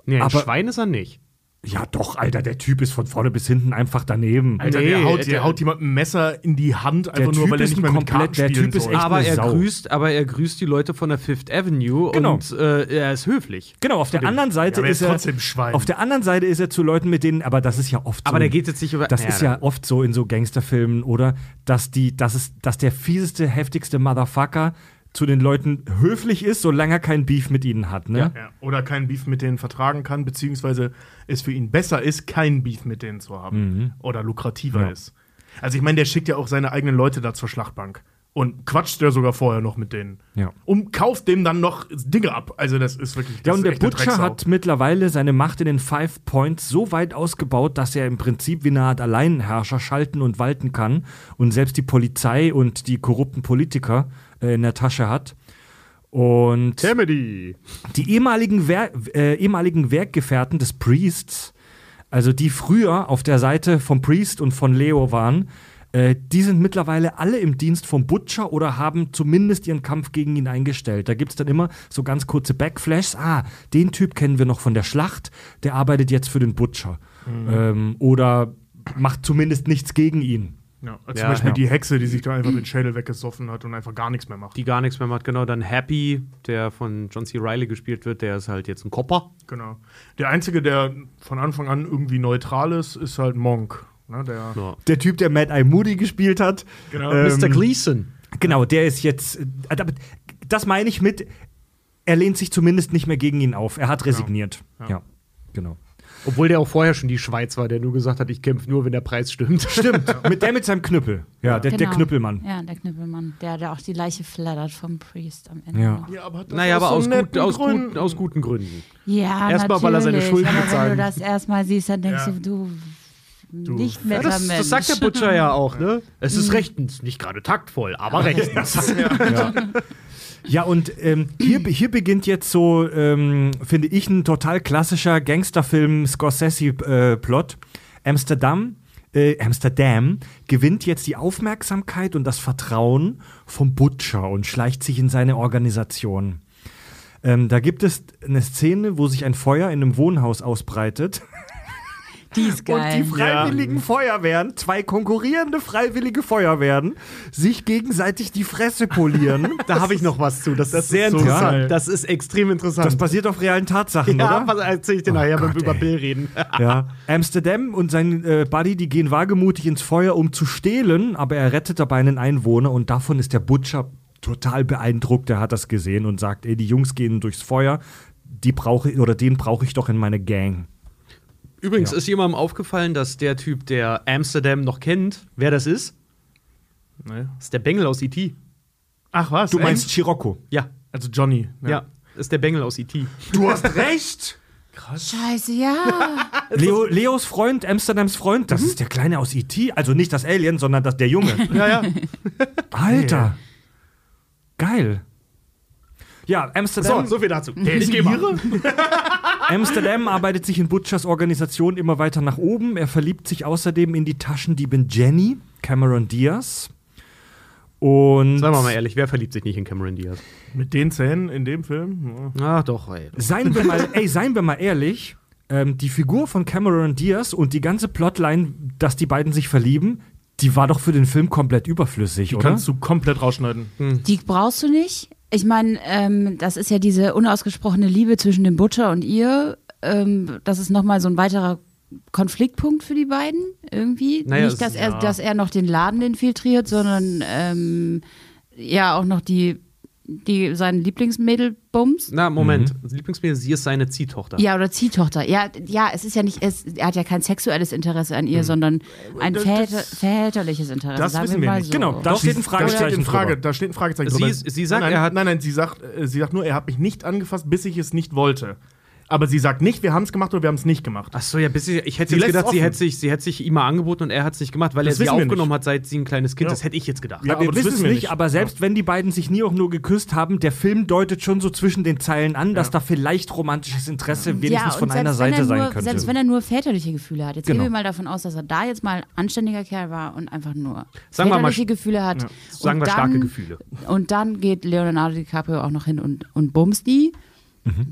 nee, ein aber- Schwein ist er nicht. Ja, doch, Alter, der Typ ist von vorne bis hinten einfach daneben. Alter, Nee, der, haut, der- der haut jemand ein Messer in die Hand, einfach nur, Typ weil er ist nicht mehr mit komplett- der Typ ist echt- aber er Sau. grüßt, aber er grüßt die Leute von der Fifth Avenue Genau. und äh, er ist höflich. Genau, auf der anderen Seite er ist er trotzdem ein Schwein. Auf der anderen Seite ist er zu Leuten, mit denen, aber das ist ja oft so. Aber der geht jetzt nicht über. Das Ja, ist ja oft so in so Gangsterfilmen, oder? Dass die, dass es, dass der fieseste, heftigste Motherfucker zu den Leuten höflich ist, solange er kein Beef mit ihnen hat, ne? Ja, oder keinen Beef mit denen vertragen kann, beziehungsweise es für ihn besser ist, keinen Beef mit denen zu haben. Oder lukrativer Ja. ist. Also ich meine, der schickt ja auch seine eigenen Leute da zur Schlachtbank. Und quatscht der sogar vorher noch mit denen. Ja. Und kauft dem dann noch Dinge ab. Also das ist wirklich. Das Ja, und der Butcher hat mittlerweile seine Macht in den Five Points so weit ausgebaut, dass er im Prinzip wie eine Art Alleinherrscher schalten und walten kann und selbst die Polizei und die korrupten Politiker äh, in der Tasche hat. Und Comedy. die ehemaligen, Wer äh, ehemaligen Werkgefährten des Priests, also die früher auf der Seite vom Priest und von Leo waren, äh, die sind mittlerweile alle im Dienst vom Butcher oder haben zumindest ihren Kampf gegen ihn eingestellt. Da gibt es dann immer so ganz kurze Backflashs. Ah, den Typ kennen wir noch von der Schlacht, der arbeitet jetzt für den Butcher. Ähm, oder macht zumindest nichts gegen ihn. Ja, Ja, zum Beispiel ja. die Hexe, die sich da einfach den Schädel weggesoffen hat und einfach gar nichts mehr macht. Die gar nichts mehr macht, genau. Dann Happy, der von John C. Riley gespielt wird, der ist halt jetzt ein Kopper. Genau. Der Einzige, der von Anfang an irgendwie neutral ist, ist halt Monk. Ne, der, Ja. Der Typ, der Mad Eye Moody gespielt hat. Genau. ähm, Mr. Gleason. Genau, der ist jetzt. äh, Das meine ich mit. Er lehnt sich zumindest nicht mehr gegen ihn auf. Er hat resigniert. Ja, genau. Obwohl der auch vorher schon die Schweiz war, der nur gesagt hat, ich kämpfe nur, wenn der Preis stimmt. Stimmt. mit der mit seinem Knüppel. Ja, der, der Genau. Knüppelmann. Ja, der Knüppelmann, der, der auch die Leiche flattert vom Priest am Ende. Ja. Ja, aber hat das naja, aber aus, gut, aus, guten, aus guten Gründen. Ja, Erstmal, weil er seine natürlich, Schulden aber bezahlen Wenn du das erstmal siehst, dann denkst Ja. du, du, nicht mehr Ja, das, das sagt der Butcher ja auch, ne? Es ist rechtens, nicht gerade taktvoll, aber rechtens. Ja, und ähm, hier, hier beginnt jetzt so, ähm, finde ich, ein total klassischer Gangsterfilm Scorsese-Plot. Amsterdam. Äh, Amsterdam gewinnt jetzt die Aufmerksamkeit und das Vertrauen vom Butcher und schleicht sich in seine Organisation. Ähm, da gibt es eine Szene, wo sich ein Feuer in einem Wohnhaus ausbreitet. Die ist Und geil. die freiwilligen Feuerwehren, zwei konkurrierende freiwillige Feuerwehren, sich gegenseitig die Fresse polieren. Da habe ich noch was zu. Das, ist sehr so interessant. geil. Das ist extrem interessant. Das basiert auf realen Tatsachen, ja, oder? was erzähl ich dir nachher, wenn Gott, wir über. Bill reden. Ja. Amsterdam und sein äh, Buddy, die gehen wagemutig ins Feuer, um zu stehlen, aber er rettet dabei einen Einwohner und davon ist der Butcher total beeindruckt. Er hat das gesehen und sagt, ey, die Jungs gehen durchs Feuer, die brauche oder den brauche ich doch in meine Gang. Übrigens Ja. ist jemandem aufgefallen, dass der Typ, der Amsterdam noch kennt, wer das ist? Ne? Das ist der Bengel aus E.T. Ach was? Du meinst echt? Chirocco. Ja, Also Johnny. ja, ist der Bengel aus E.T. Du hast recht. Scheiße, ja. Leo, Leos Freund, Amsterdams Freund, das ist der Kleine aus E.T., also nicht das Alien, sondern das, der Junge. Ja, ja. Alter. Geil. Ja, Amsterdam. So, so viel dazu. Ich geh mal. Amsterdam arbeitet sich in Butchers Organisation immer weiter nach oben. Er verliebt sich außerdem in die Taschendiebin Jenny, Cameron Diaz. Und Sagen wir mal ehrlich, wer verliebt sich nicht in Cameron Diaz? Mit den Zähnen in dem Film? Ja. Ach doch, ey. seien wir mal, ey, seien wir mal ehrlich, ähm, die Figur von Cameron Diaz und die ganze Plotline, dass die beiden sich verlieben, die war doch für den Film komplett überflüssig, Die oder? kannst du komplett rausschneiden. Die brauchst du nicht. Ich meine, ähm, das ist ja diese unausgesprochene Liebe zwischen dem Butcher und ihr. Ähm, das ist nochmal so ein weiterer Konfliktpunkt für die beiden irgendwie. Naja, nicht, dass er, ja. dass er noch den Laden infiltriert, sondern ähm, ja auch noch die, die sein Lieblingsmädel bums. Na, Moment. Das Lieblingsmädel, sie ist seine Ziehtochter. Ja, oder Ziehtochter. Ja, ja, es ist ja nicht, es, er hat ja kein sexuelles Interesse an ihr, sondern ein das- väter, väterliches Interesse. das sagen wissen wir nicht. So. Genau, da steht ein Fragezeichen Frage, drüber. Da steht ein Fragezeichen Sie drüber. sie sagt, nein, er hat- Nein, nein, sie sagt, äh, sie sagt nur, er hat mich nicht angefasst, bis ich es nicht wollte. Aber sie sagt nicht, wir haben es gemacht oder wir haben es nicht gemacht. Ach so, ja, bis sie, ich hätte Sie jetzt gedacht, sie hätte, sich, sie hätte sich ihm mal angeboten und er hat es nicht gemacht, weil Das er sie wir aufgenommen hat, seit sie ein kleines Kind Ja. ist. Hätte ich jetzt gedacht. Ja, Ja, wir aber das wissen es wir nicht, nicht. aber selbst wenn die beiden sich nie auch nur geküsst haben, der Film deutet schon so zwischen den Zeilen an, dass da vielleicht romantisches Interesse wenigstens von einer Seite er sein nur, könnte. Selbst wenn er nur väterliche Gefühle hat. Jetzt Genau. gehen wir mal davon aus, dass er da jetzt mal anständiger Kerl war und einfach nur Sagen wir mal väterliche Gefühle hat. Sagen und wir dann, starke Gefühle. Und dann geht Leonardo DiCaprio auch noch hin und, und bumst die.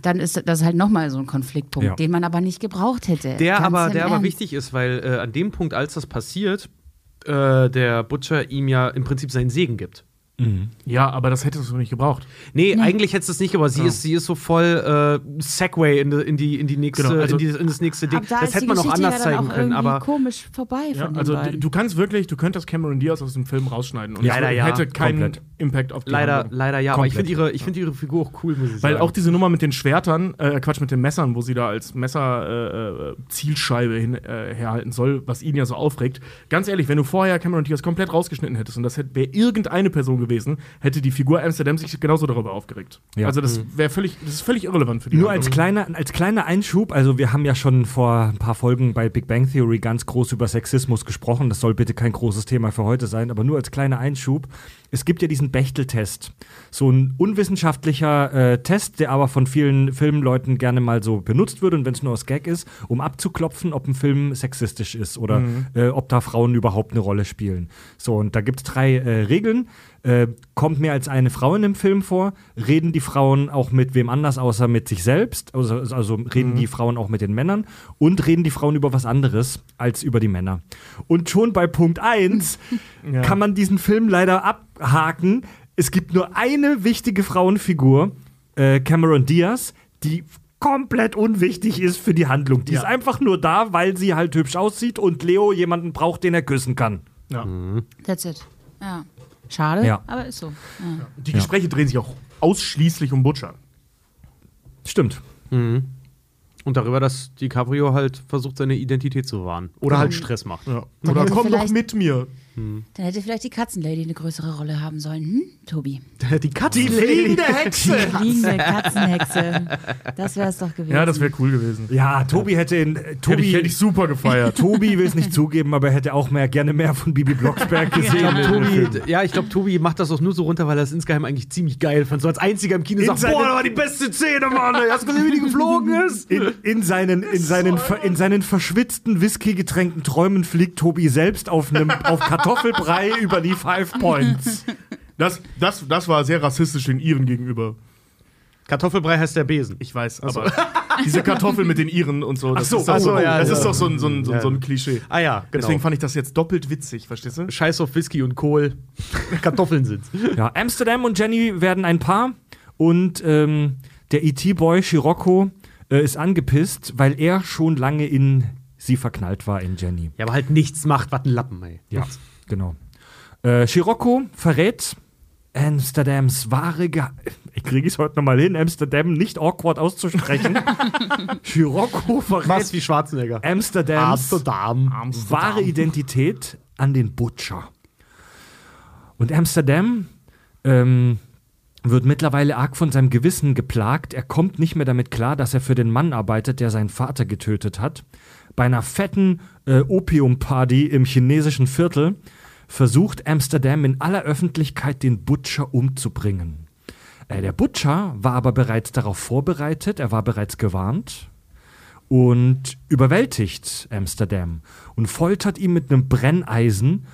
Dann ist das halt nochmal so ein Konfliktpunkt, Ja. den man aber nicht gebraucht hätte. Der aber, der aber wichtig ist, weil äh, an dem Punkt, als das passiert, äh, der Butcher ihm ja im Prinzip seinen Segen gibt. Ja, aber das hättest du nicht gebraucht. Nee, eigentlich hättest du es nicht, aber sie, Ja. ist, sie ist so voll äh, Segway in, die- in, die, in, die nächste, Genau, also- in, die, in das nächste Ding. Da Das hätte man auch anders ja zeigen auch können, aber komisch vorbei Ja, also beiden. du kannst wirklich, du könntest Cameron Diaz aus dem Film rausschneiden und leider ja. hätte keinen Komplett. Impact auf die leider, Handlung. leider ja. Aber ich Komplett. finde ihre, ich find ihre Figur auch cool, muss ich Weil sagen. auch diese Nummer mit den Schwertern, äh, Quatsch, mit den Messern, wo sie da als Messer äh, äh, Zielscheibe hin, äh, herhalten soll, was ihn ja so aufregt. Ganz ehrlich, wenn du vorher Cameron Diaz komplett rausgeschnitten hättest und das wäre irgendeine Person gewesen, hätte die Figur Amsterdam sich genauso darüber aufgeregt. Ja. Also das wäre völlig, das ist völlig irrelevant für die Nur als kleiner, als kleiner Einschub, also wir haben ja schon vor ein paar Folgen bei Big Bang Theory ganz groß über Sexismus gesprochen. Das soll bitte kein großes Thema für heute sein, aber nur als kleiner Einschub. Es gibt ja diesen Bechtel-Test. So ein unwissenschaftlicher äh, Test, der aber von vielen Filmleuten gerne mal so benutzt wird und wenn es nur aus Gag ist, um abzuklopfen, ob ein Film sexistisch ist oder äh, ob da Frauen überhaupt eine Rolle spielen. So, und da gibt es drei äh, Regeln. Äh, kommt mehr als eine Frau in dem Film vor? Reden die Frauen auch mit wem anders außer mit sich selbst? Also, also reden die Frauen auch mit den Männern? Und reden die Frauen über was anderes als über die Männer? Und schon bei Punkt 1 Ja. kann man diesen Film leider abhaken. Es gibt nur eine wichtige Frauenfigur, äh, Cameron Diaz, die komplett unwichtig ist für die Handlung. Die Ja. ist einfach nur da, weil sie halt hübsch aussieht und Leo jemanden braucht, den er küssen kann. Ja. That's it. Ja. Schade, Ja. aber ist so. Ja. Die Gespräche drehen sich auch ausschließlich um Butcher. Stimmt. Und darüber, dass DiCaprio halt versucht, seine Identität zu wahren. Oder halt Stress macht. Ja. Dann Oder komm doch mit mir. Dann hätte vielleicht die Katzenlady eine größere Rolle haben sollen, hm, Tobi? Die Katze. Hexe! Fliegende Katzenhexe. Das wäre es doch gewesen. Ja, das wäre cool gewesen. Ja, Tobi hätte in. Äh, Hätte Tobi, ich, hätte ich super gefeiert. Tobi will es nicht zugeben, aber er hätte auch mehr, gerne mehr von Bibi Blocksberg Ich gesehen. glaub, in dem Film. Tobi, ja, ich glaube, Tobi macht das auch nur so runter, weil er es insgeheim eigentlich ziemlich geil fand. So als einziger im Kino In sagt, boah, das war die beste Szene, Mann. ey. Hast du gesehen, wie die geflogen ist? In, in, seinen, in, seinen, in seinen verschwitzten, whisky-getränkten Träumen fliegt Tobi selbst auf, einem, auf Kartoffelbrei über die Five Points. Das, das, das war sehr rassistisch den Iren gegenüber. Kartoffelbrei heißt der Besen. Ich weiß, aber diese Kartoffel mit den Iren und so, das, so, ist, doch so, ja, das ja. ist doch so ein, so ein, so ein, Ja. so ein Klischee. Ah ja, genau. Deswegen fand ich das jetzt doppelt witzig, verstehst du? Scheiß auf Whisky und Kohl. Kartoffeln sind's. Ja, Amsterdam und Jenny werden ein Paar und ähm, der E.T.-Boy Scirocco äh, ist angepisst, weil er schon lange in sie verknallt war, in Jenny. Ja, aber halt nichts macht, was ein Lappen, ey. Ja, genau. Äh, Scirocco verrät Amsterdams wahre Ge Ich kriege es heute nochmal hin, Amsterdam nicht awkward auszusprechen. Scirocco verrät Was wie Schwarzenegger. Amsterdams Amsterdam. wahre Identität an den Butcher. Und Amsterdam ähm, wird mittlerweile arg von seinem Gewissen geplagt. Er kommt nicht mehr damit klar, dass er für den Mann arbeitet, der seinen Vater getötet hat. Bei einer fetten äh, Opiumparty im chinesischen Viertel versucht Amsterdam in aller Öffentlichkeit den Butcher umzubringen. Äh, der Butcher war aber bereits darauf vorbereitet, er war bereits gewarnt und überwältigt Amsterdam und foltert ihn mit einem Brenneisen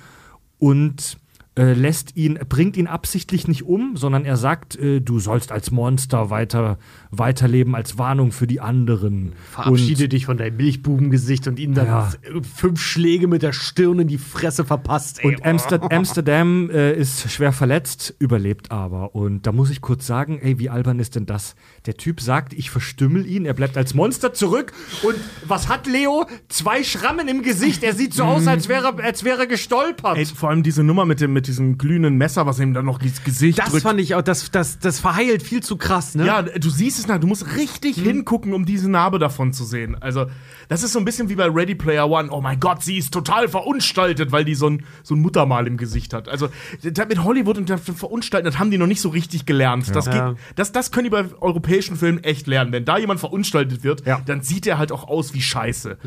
und äh, lässt ihn, bringt ihn absichtlich nicht um, sondern er sagt, äh, du sollst als Monster weiter, weiterleben als Warnung für die anderen. Verabschiede dich von deinem Milchbubengesicht und ihm dann Ja. fünf Schläge mit der Stirn in die Fresse verpasst, ey. Und Amster Amsterdam äh, ist schwer verletzt, überlebt aber. Und da muss ich kurz sagen, ey, wie albern ist denn das? Der Typ sagt, ich verstümmel ihn, er bleibt als Monster zurück. Und was hat Leo? Zwei Schrammen im Gesicht. Er sieht so aus, als wäre, als wäre er gestolpert. Ey, vor allem diese Nummer mit dem, mit diesem glühenden Messer, was ihm dann noch ins Gesicht das drückt. fand ich auch, das, das, das verheilt viel zu krass, ne? Ja, du siehst es nach, du musst richtig hingucken, um diese Narbe davon zu sehen. Also, das ist so ein bisschen wie bei Ready Player One. Oh mein Gott, sie ist total verunstaltet, weil die so ein, so ein Muttermal im Gesicht hat. Also, da- mit Hollywood und der Verunstalten, das haben die noch nicht so richtig gelernt. Das, Ja. geht, das, das können die bei europäischen Filmen echt lernen. Wenn da jemand verunstaltet wird, Ja. dann sieht er halt auch aus wie Scheiße.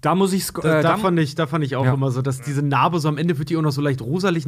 Da muss ich. Äh, da, da, fand ich, da fand ich auch Ja. immer so, dass diese Narbe so am Ende wird die auch noch so leicht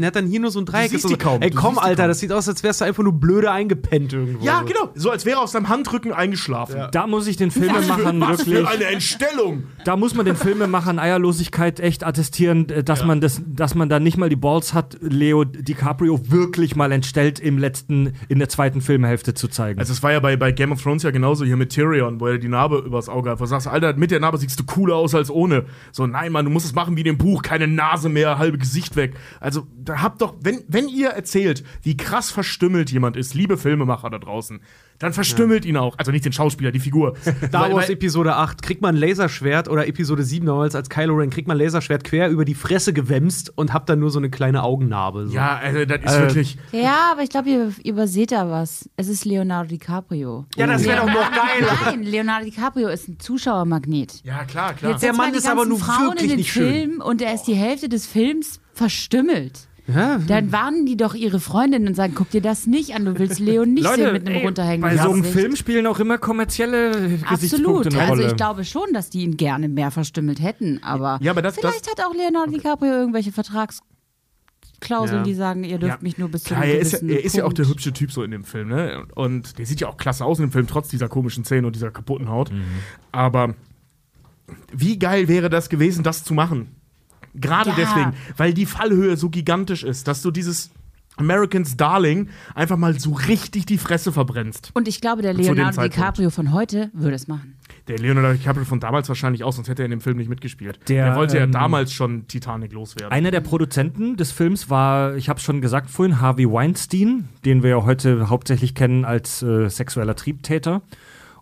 er hat dann hier nur so ein Dreieck. siehst Ist so, die kaum. Ey, Du komm, siehst die Alter, kaum. das sieht aus, als wärst du einfach nur blöde eingepennt irgendwo. Ja, genau. So als wäre er aus seinem Handrücken eingeschlafen. da muss ich den Filmemachern Was für wirklich. eine Entstellung! Da muss man den Filmemachern Eierlosigkeit echt attestieren, äh, dass man das, dass man da nicht mal die Balls hat, Leo DiCaprio wirklich mal entstellt im letzten, in der zweiten Filmhälfte zu zeigen. Also es war ja bei, bei Game of Thrones ja genauso hier mit Tyrion, wo er die Narbe übers Auge hat. Wo du sagst, Alter, mit der Narbe siehst du cooler aus als ohne. So, nein, Mann, du musst es machen wie in dem Buch, keine Nase mehr, halbe Gesicht weg. Also, da habt doch, wenn, wenn ihr erzählt, wie krass verstümmelt jemand ist, liebe Filmemacher da draußen, dann verstümmelt ihn auch. Also nicht den Schauspieler, die Figur. Star Wars weil- Episode 8 kriegt man ein Laserschwert oder Episode 7 damals als Kylo Ren kriegt man ein Laserschwert quer über die Fresse gewämst und habt dann nur so eine kleine Augennarbe. So. ja, also, das ist Äh, wirklich. Ja, aber ich glaube, ihr überseht da was. Es ist Leonardo DiCaprio. Ja, das wäre doch noch geil. Nein, Leonardo DiCaprio ist ein Zuschauermagnet. Ja, klar, klar. Jetzt Der Mann ist aber nun Frauen wirklich in den nicht schön. Film und er ist die Hälfte des Films verstümmelt. Ja. Dann warnen die doch ihre Freundinnen und sagen, guck dir das nicht an, du willst Leo nicht sehen mit einem ey, runterhängenden bei so einem. Film spielen auch immer kommerzielle Gesichtspunkte Absolut. eine Also Rolle. ich glaube schon, dass die ihn gerne mehr verstümmelt hätten, aber, Ja, aber das- vielleicht hat auch Leonardo DiCaprio irgendwelche Vertragsklauseln, Ja. die sagen, ihr dürft Ja. mich nur bis zu Klar, einem er ist, er ist ja auch der hübsche Typ so in dem Film, ne? Und der sieht ja auch klasse aus in dem Film, trotz dieser komischen Zähne und dieser kaputten Haut. Aber wie geil wäre das gewesen, das zu machen? Gerade Ja. deswegen, weil die Fallhöhe so gigantisch ist, dass du dieses Americans Darling einfach mal so richtig die Fresse verbrennst. Und ich glaube, der Leonardo. DiCaprio von heute würde es machen. Der Leonardo DiCaprio von damals wahrscheinlich auch, sonst hätte er in dem Film nicht mitgespielt. Der, Der, wollte ja ähm, damals schon Titanic loswerden. Einer der Produzenten des Films war, ich habe es schon gesagt vorhin, Harvey Weinstein, den wir ja heute hauptsächlich kennen als äh, sexueller Triebtäter.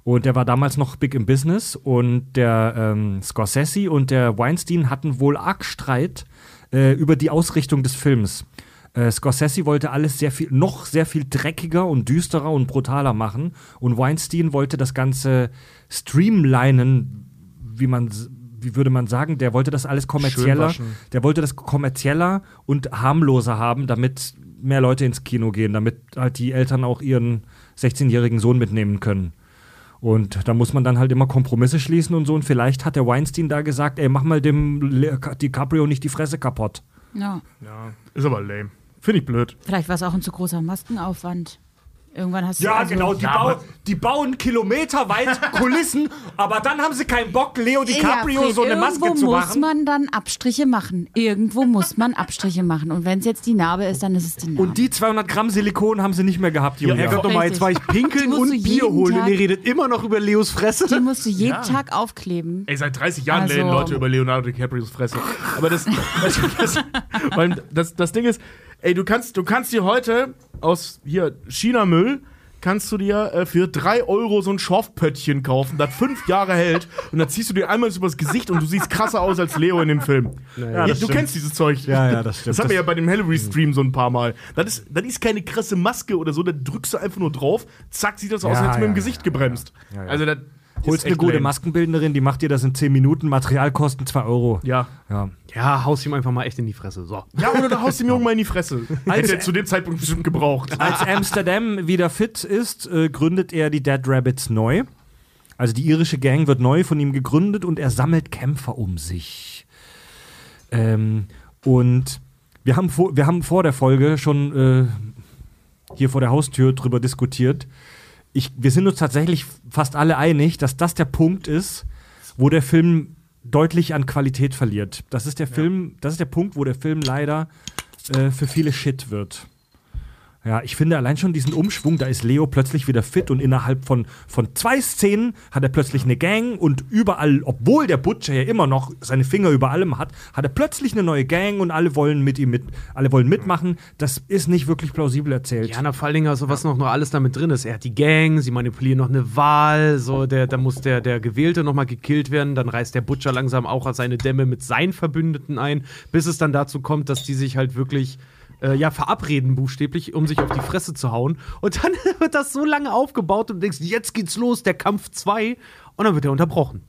Und der war damals noch big im Business. Und der ähm, Scorsese und der Weinstein hatten wohl arg Streit äh, über die Ausrichtung des Films. Äh, Scorsese wollte alles sehr viel, noch sehr viel dreckiger und düsterer und brutaler machen. Und Weinstein wollte das Ganze streamlinen, wie man, wie würde man sagen, der wollte das alles kommerzieller, der wollte das kommerzieller und harmloser haben, damit mehr Leute ins Kino gehen, damit halt die Eltern auch ihren 16-jährigen Sohn mitnehmen können. Und da muss man dann halt immer Kompromisse schließen und so. Und vielleicht hat der Weinstein da gesagt, ey, mach mal dem Le DiCaprio nicht die Fresse kaputt. Ja. ja, ist aber lame. Finde ich blöd. Vielleicht war es auch ein zu großer Maskenaufwand. Irgendwann hast du. Ja, also, genau. Die, Ja, bau die bauen kilometerweit Kulissen, aber dann haben sie keinen Bock, Leo DiCaprio Ja, Fred, so eine Maske irgendwo zu muss machen. man dann Abstriche machen. Irgendwo muss man Abstriche machen. Und wenn es jetzt die Narbe ist, dann ist es die Narbe. Und die 200 Gramm Silikon haben sie nicht mehr gehabt, Julia. Ja, Gott nochmal, jetzt war ich pinkeln du und Bier holen und ihr redet immer noch über Leos Fresse. die musst du jeden Tag aufkleben. Ey, seit 30 Jahren Also- reden Leute über Leonardo DiCaprios Fresse. Aber das, das, das, weil das, das Ding ist, ey, du kannst, du kannst dir heute aus hier China-Müll kannst du dir äh, für 3 Euro so ein Schorfpöttchen kaufen, das fünf Jahre hält und dann ziehst du dir einmal übers Gesicht und du siehst krasser aus als Leo in dem Film. Ja, das du stimmt. kennst dieses Zeug. Ja, ja, das stimmt. Das haben wir ja bei dem Hillary-Stream so ein paar Mal. Das ist, das ist keine krasse Maske oder so, da drückst du einfach nur drauf, zack, sieht das aus, Ja, als hättest du mit ja, dem Gesicht gebremst. Ja, ja. Also das Holst eine gute lame. Maskenbildnerin, die macht dir das in 10 Minuten. Materialkosten 2 Euro. Ja. Ja. Ja, haust ihm einfach mal echt in die Fresse. So. Ja, oder du haust dem Jungen mal in die Fresse. Hätte er zu dem Zeitpunkt bestimmt gebraucht. Als Amsterdam wieder fit ist, äh, gründet er die Dead Rabbits neu. Also die irische Gang wird neu von ihm gegründet und er sammelt Kämpfer um sich. Ähm, und wir haben, vor, wir haben vor der Folge schon äh, hier vor der Haustür drüber diskutiert. Ich, wir sind uns tatsächlich fast alle einig, dass das der Punkt ist, wo der Film deutlich an Qualität verliert. Das ist der Film, das ist der Punkt, wo der Film leider äh, für viele Shit wird. Ja, ich finde allein schon diesen Umschwung, da ist Leo plötzlich wieder fit und innerhalb von, von zwei Szenen hat er plötzlich eine Gang und überall, obwohl der Butcher ja immer noch seine Finger über allem hat, hat er plötzlich eine neue Gang und alle wollen mit ihm mit, alle wollen mitmachen. Das ist nicht wirklich plausibel erzählt. Ja, na, vor allen Dingen, also, was noch, noch alles damit drin ist. Er hat die Gang, sie manipulieren noch eine Wahl, so, der, da muss der, der Gewählte nochmal gekillt werden, dann reißt der Butcher langsam auch seine Dämme mit seinen Verbündeten ein, bis es dann dazu kommt, dass die sich halt wirklich äh, ja, verabreden, buchstäblich, um sich auf die Fresse zu hauen. Und dann wird das so lange aufgebaut und du denkst, jetzt geht's los, der Kampf 2, und dann wird er unterbrochen.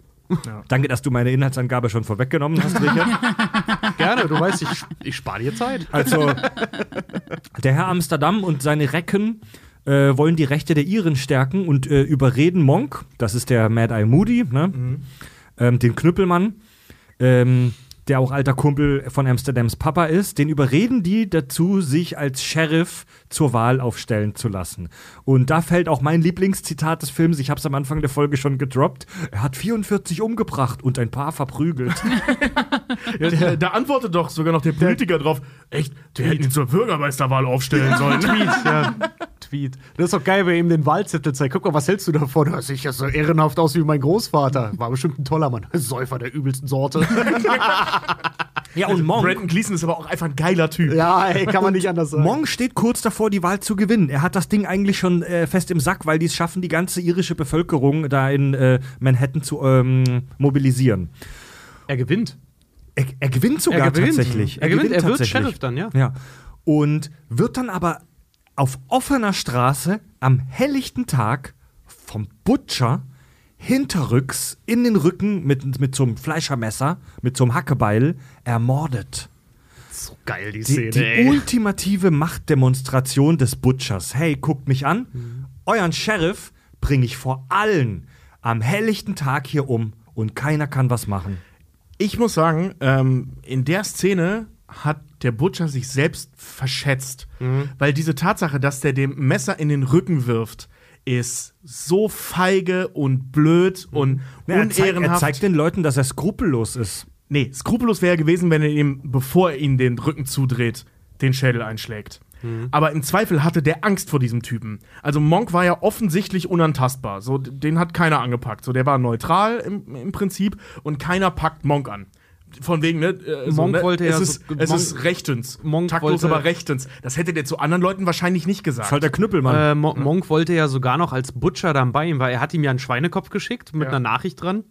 Danke, dass du meine Inhaltsangabe schon vorweggenommen hast, Richard. Gerne, du weißt, ich, ich spare dir Zeit. Also, der Herr Amsterdam und seine Recken äh, wollen die Rechte der Iren stärken und äh, überreden Monk, das ist der Mad Eye Moody, ne? ähm, den Knüppelmann, ähm, der auch alter Kumpel von Amsterdams Papa ist, den überreden die dazu, sich als Sheriff zur Wahl aufstellen zu lassen. Und da fällt auch mein Lieblingszitat des Films, ich habe es am Anfang der Folge schon gedroppt, er hat 44 umgebracht und ein paar verprügelt. Ja, da, da antwortet doch sogar noch der Politiker drauf, echt, der hätten ihn zur Bürgermeisterwahl aufstellen sollen. Tweet, ja. Tweet. Das ist doch geil, wer ihm den Wahlzettel zeigt. Guck mal, was hältst du davon? Das sieht ja so ehrenhaft aus wie mein Großvater. War bestimmt ein toller Mann. Säufer der übelsten Sorte. ja, und Monk, Brandon Gleason ist aber auch einfach ein geiler Typ. ja, ey, kann man nicht anders sagen. Monk steht kurz davor, die Wahl zu gewinnen. Er hat das Ding eigentlich schon äh, fest im Sack, weil die es schaffen, die ganze irische Bevölkerung da in äh, Manhattan zu ähm, mobilisieren. Er gewinnt. Er, er gewinnt sogar Er gewinnt. tatsächlich. Er gewinnt, er wird tatsächlich. Sheriff dann, ja. Ja. Und wird dann aber auf offener Straße am helllichten Tag vom Butcher hinterrücks in den Rücken mit, mit so einem Fleischermesser, mit so einem Hackebeil ermordet. So geil, die Die, Szene, die ey. ultimative Machtdemonstration des Butchers. Hey, guckt mich an. Euren Sheriff bringe ich vor allen am helllichten Tag hier um und keiner kann was machen. Ich muss sagen, ähm, in der Szene hat der Butcher sich selbst verschätzt. Weil diese Tatsache, dass der dem Messer in den Rücken wirft, ist so feige und blöd und Ja, er, zeigt, er unehrenhaft. zeigt den Leuten, dass er skrupellos ist. nee, skrupellos wäre gewesen, wenn er ihm, bevor er ihn den Rücken zudreht, den Schädel einschlägt. Aber im Zweifel hatte der Angst vor diesem Typen. Also Monk war ja offensichtlich unantastbar. So, den hat keiner angepackt. So, der war neutral im, im Prinzip und keiner packt Monk an. Von wegen, ne? äh, so, Monk ne? wollte es ja ist, so- es Monk- ist rechtens. Monk Taktlos, wollte- aber rechtens. Das hätte der zu anderen Leuten wahrscheinlich nicht gesagt. Ist halt der Knüppelmann. Äh, Mo Monk wollte ja sogar noch als Butcher dann bei ihm, weil er hat ihm ja einen Schweinekopf geschickt mit Ja. einer Nachricht dran.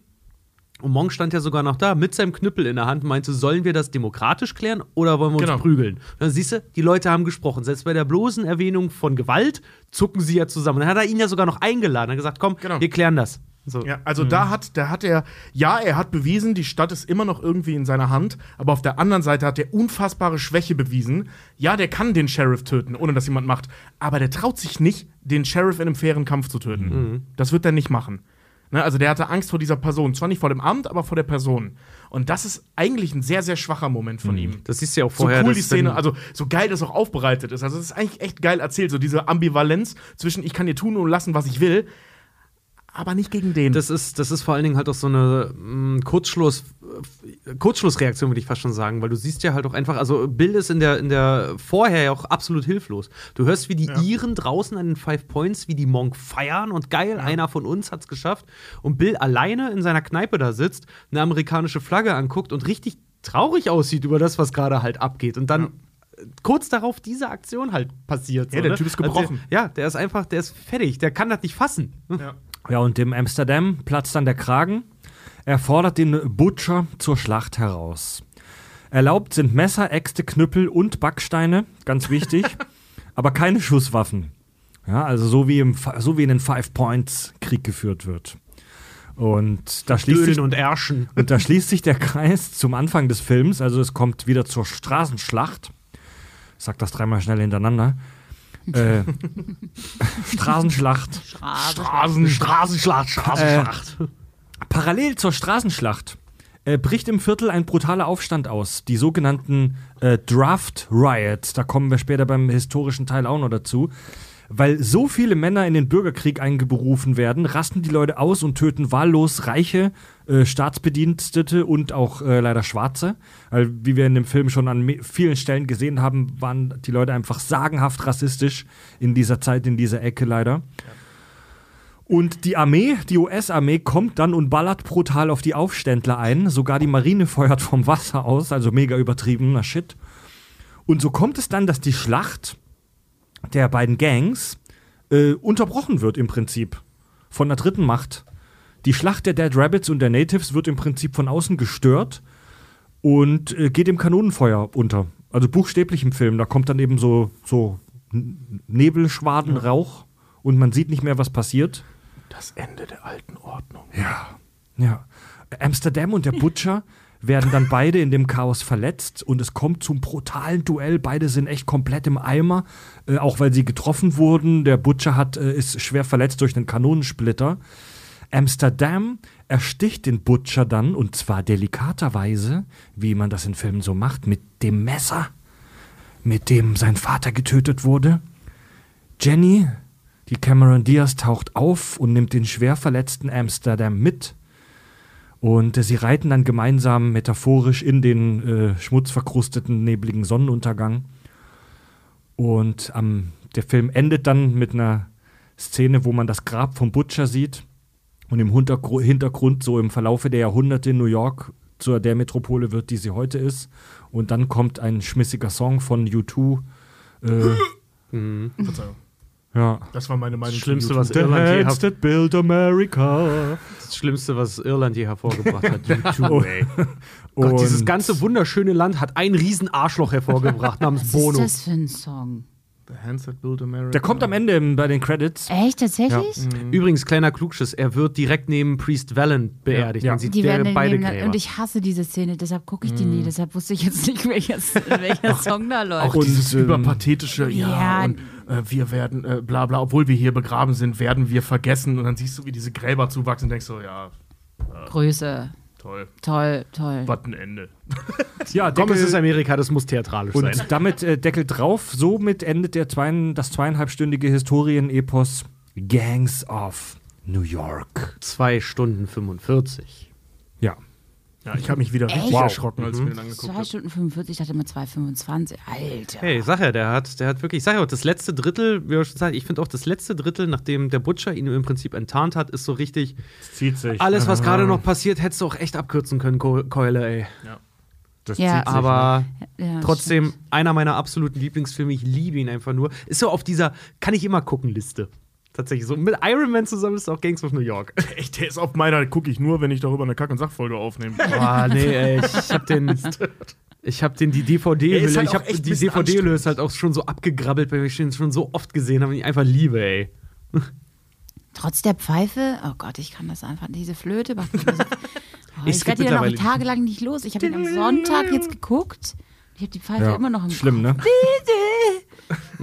Und Monk stand ja sogar noch da mit seinem Knüppel in der Hand und meinte, sollen wir das demokratisch klären oder wollen wir uns Genau. prügeln? Und dann siehst du, die Leute haben gesprochen. Selbst bei der bloßen Erwähnung von Gewalt zucken sie ja zusammen. Dann hat er ihn ja sogar noch eingeladen. Er hat gesagt, komm, Genau. wir klären das. So. Ja, also da hat, da hat er, ja, er hat bewiesen, die Stadt ist immer noch irgendwie in seiner Hand, aber auf der anderen Seite hat er unfassbare Schwäche bewiesen. Ja, der kann den Sheriff töten, ohne dass jemand macht, aber der traut sich nicht, den Sheriff in einem fairen Kampf zu töten. Das wird er nicht machen. Ne, also der hatte Angst vor dieser Person. Zwar nicht vor dem Amt, aber vor der Person. Und das ist eigentlich ein sehr, sehr schwacher Moment von ihm. Das du ja auch So vorher. cool dass die Szene, also so geil das auch aufbereitet ist. Also es ist eigentlich echt geil erzählt, so diese Ambivalenz zwischen ich kann dir tun und lassen, was ich will, aber nicht gegen den. Das ist, das ist vor allen Dingen halt auch so eine mh, Kurzschluss, Kurzschlussreaktion, würde ich fast schon sagen, weil du siehst ja halt auch einfach, also Bill ist in der, in der vorher ja auch absolut hilflos. Du hörst, wie die Iren draußen an den Five Points, wie die Monk feiern und geil, einer von uns hat's geschafft. Und Bill alleine in seiner Kneipe da sitzt, eine amerikanische Flagge anguckt und richtig traurig aussieht über das, was gerade halt abgeht. Und dann. äh, Kurz darauf diese Aktion halt passiert. Ja, der Typ ist gebrochen. Also, ja, der ist einfach, der ist fertig, der kann das nicht fassen. ja. Ja, und dem Amsterdam platzt dann der Kragen. Er fordert den Butcher zur Schlacht heraus. Erlaubt sind Messer, Äxte, Knüppel und Backsteine, ganz wichtig, aber keine Schusswaffen. Ja, also so wie, im, so wie in den Five Points Krieg geführt wird. Und da schließt sich und Ärschen. und da schließt sich der Kreis zum Anfang des Films, also es kommt wieder zur Straßenschlacht. Ich sag das dreimal schnell hintereinander. Äh, Straßenschlacht. Straßen, Straßenschlacht, Straßenschlacht. Parallel zur Straßenschlacht äh, bricht im Viertel ein brutaler Aufstand aus. Die sogenannten äh, Draft Riots. Da kommen wir später beim historischen Teil auch noch dazu. Weil so viele Männer in den Bürgerkrieg eingeberufen werden, rasten die Leute aus und töten wahllos reiche äh, Staatsbedienstete und auch äh, leider Schwarze. Weil, wie wir in dem Film schon an vielen Stellen gesehen haben, waren die Leute einfach sagenhaft rassistisch in dieser Zeit, in dieser Ecke leider. Und die Armee, die US-Armee, kommt dann und ballert brutal auf die Aufständler ein. Sogar die Marine feuert vom Wasser aus, also mega übertriebener Shit. Und so kommt es dann, dass die Schlacht der beiden Gangs äh, unterbrochen wird im Prinzip von der dritten Macht. Die Schlacht der Dead Rabbits und der Natives wird im Prinzip von außen gestört und äh, geht im Kanonenfeuer unter. Also buchstäblich im Film. Da kommt dann eben so, so Nebelschwaden, Rauch und man sieht nicht mehr, was passiert. Das Ende der alten Ordnung. Ja. Ja. Amsterdam und der Butcher werden dann beide in dem Chaos verletzt und es kommt zum brutalen Duell. Beide sind echt komplett im Eimer, äh, auch weil sie getroffen wurden. Der Butcher hat, äh, ist schwer verletzt durch einen Kanonensplitter. Amsterdam ersticht den Butcher dann, und zwar delikaterweise, wie man das in Filmen so macht, mit dem Messer, mit dem sein Vater getötet wurde. Jenny, die Cameron Diaz, taucht auf und nimmt den schwer verletzten Amsterdam mit. Und äh, sie reiten dann gemeinsam metaphorisch in den äh, schmutzverkrusteten, nebligen Sonnenuntergang. Und ähm, der Film endet dann mit einer Szene, wo man das Grab vom Butcher sieht und im Hintergru Hintergrund so im Verlaufe der Jahrhunderte New York zu der Metropole wird, die sie heute ist. Und dann kommt ein schmissiger Song von U2. Äh, Verzeihung. Ja. Das war meine Meinung. Das Schlimmste, was Irland je, Hands her that build America. das Schlimmste, was Irland je hervorgebracht hat. YouTube, Oh. ey. Gott, Und- dieses ganze wunderschöne Land hat ein riesen Arschloch hervorgebracht namens Was Bono. ist das für ein Song? The Hands That Build America. Der kommt am Ende bei den Credits. Echt, tatsächlich? Übrigens, kleiner Klugschiss, er wird direkt neben Priest Valen beerdigt. Ja. Man sieht Die werden beide Gräber. und ich hasse diese Szene, deshalb gucke ich die nie. Deshalb wusste ich jetzt nicht, welches, welcher Song da läuft. Auch dieses Und, ähm, überpathetische, ja, Ja. und äh, wir werden, äh, bla bla, obwohl wir hier begraben sind, werden wir vergessen. Und dann siehst du, wie diese Gräber zuwachsen und denkst so, ja, Größe. Toll, Toll, toll. was ein Ende. Ja, Komm, es Deckel- ist Amerika, das muss theatralisch Und sein. damit äh, Deckel drauf. Somit endet der zwei, das zweieinhalbstündige Historienepos Gangs of New York. 2 Stunden 45. Ja. Ja, ich habe mich wieder richtig Echt? erschrocken, als ich mir den angeguckt 2 habe. Stunden 45, ich dachte immer 2,25. Alter. Hey, sag ja, der hat, der hat wirklich, ich sag ja auch, das letzte Drittel, wie wir schon sagen, ich finde auch das letzte Drittel, nachdem der Butcher ihn im Prinzip enttarnt hat, ist so richtig, Zieht sich. alles, was gerade noch passiert, hättest du auch echt abkürzen können, Keule, ey. Das Ja. zieht sich, Aber Ja, trotzdem einer meiner absoluten Lieblingsfilme, ich liebe ihn einfach nur. Ist so auf dieser Kann ich immer gucken Liste. Tatsächlich so. Mit Iron Man zusammen ist auch Gangs of New York. Echt, der ist auf meiner, gucke ich nur, wenn ich darüber eine Kack- und Sachfolge aufnehme. Boah, nee, ey, ich hab den. Ich hab den die DVD-Hülle, Er ist halt ich auch hab echt ein die DVD-Hülle ist halt auch schon so abgegrabbelt, weil ich den schon so oft gesehen habe und ich einfach liebe, ey. Trotz der Pfeife, oh Gott, ich kann das einfach, diese Flöte macht mich so, oh, Ich Ich werde die dann auch tagelang nicht los. Ich habe ihn am Sonntag jetzt geguckt. Ich habe die Pfeife Ja. immer noch im Schlimm, Kopf. ne?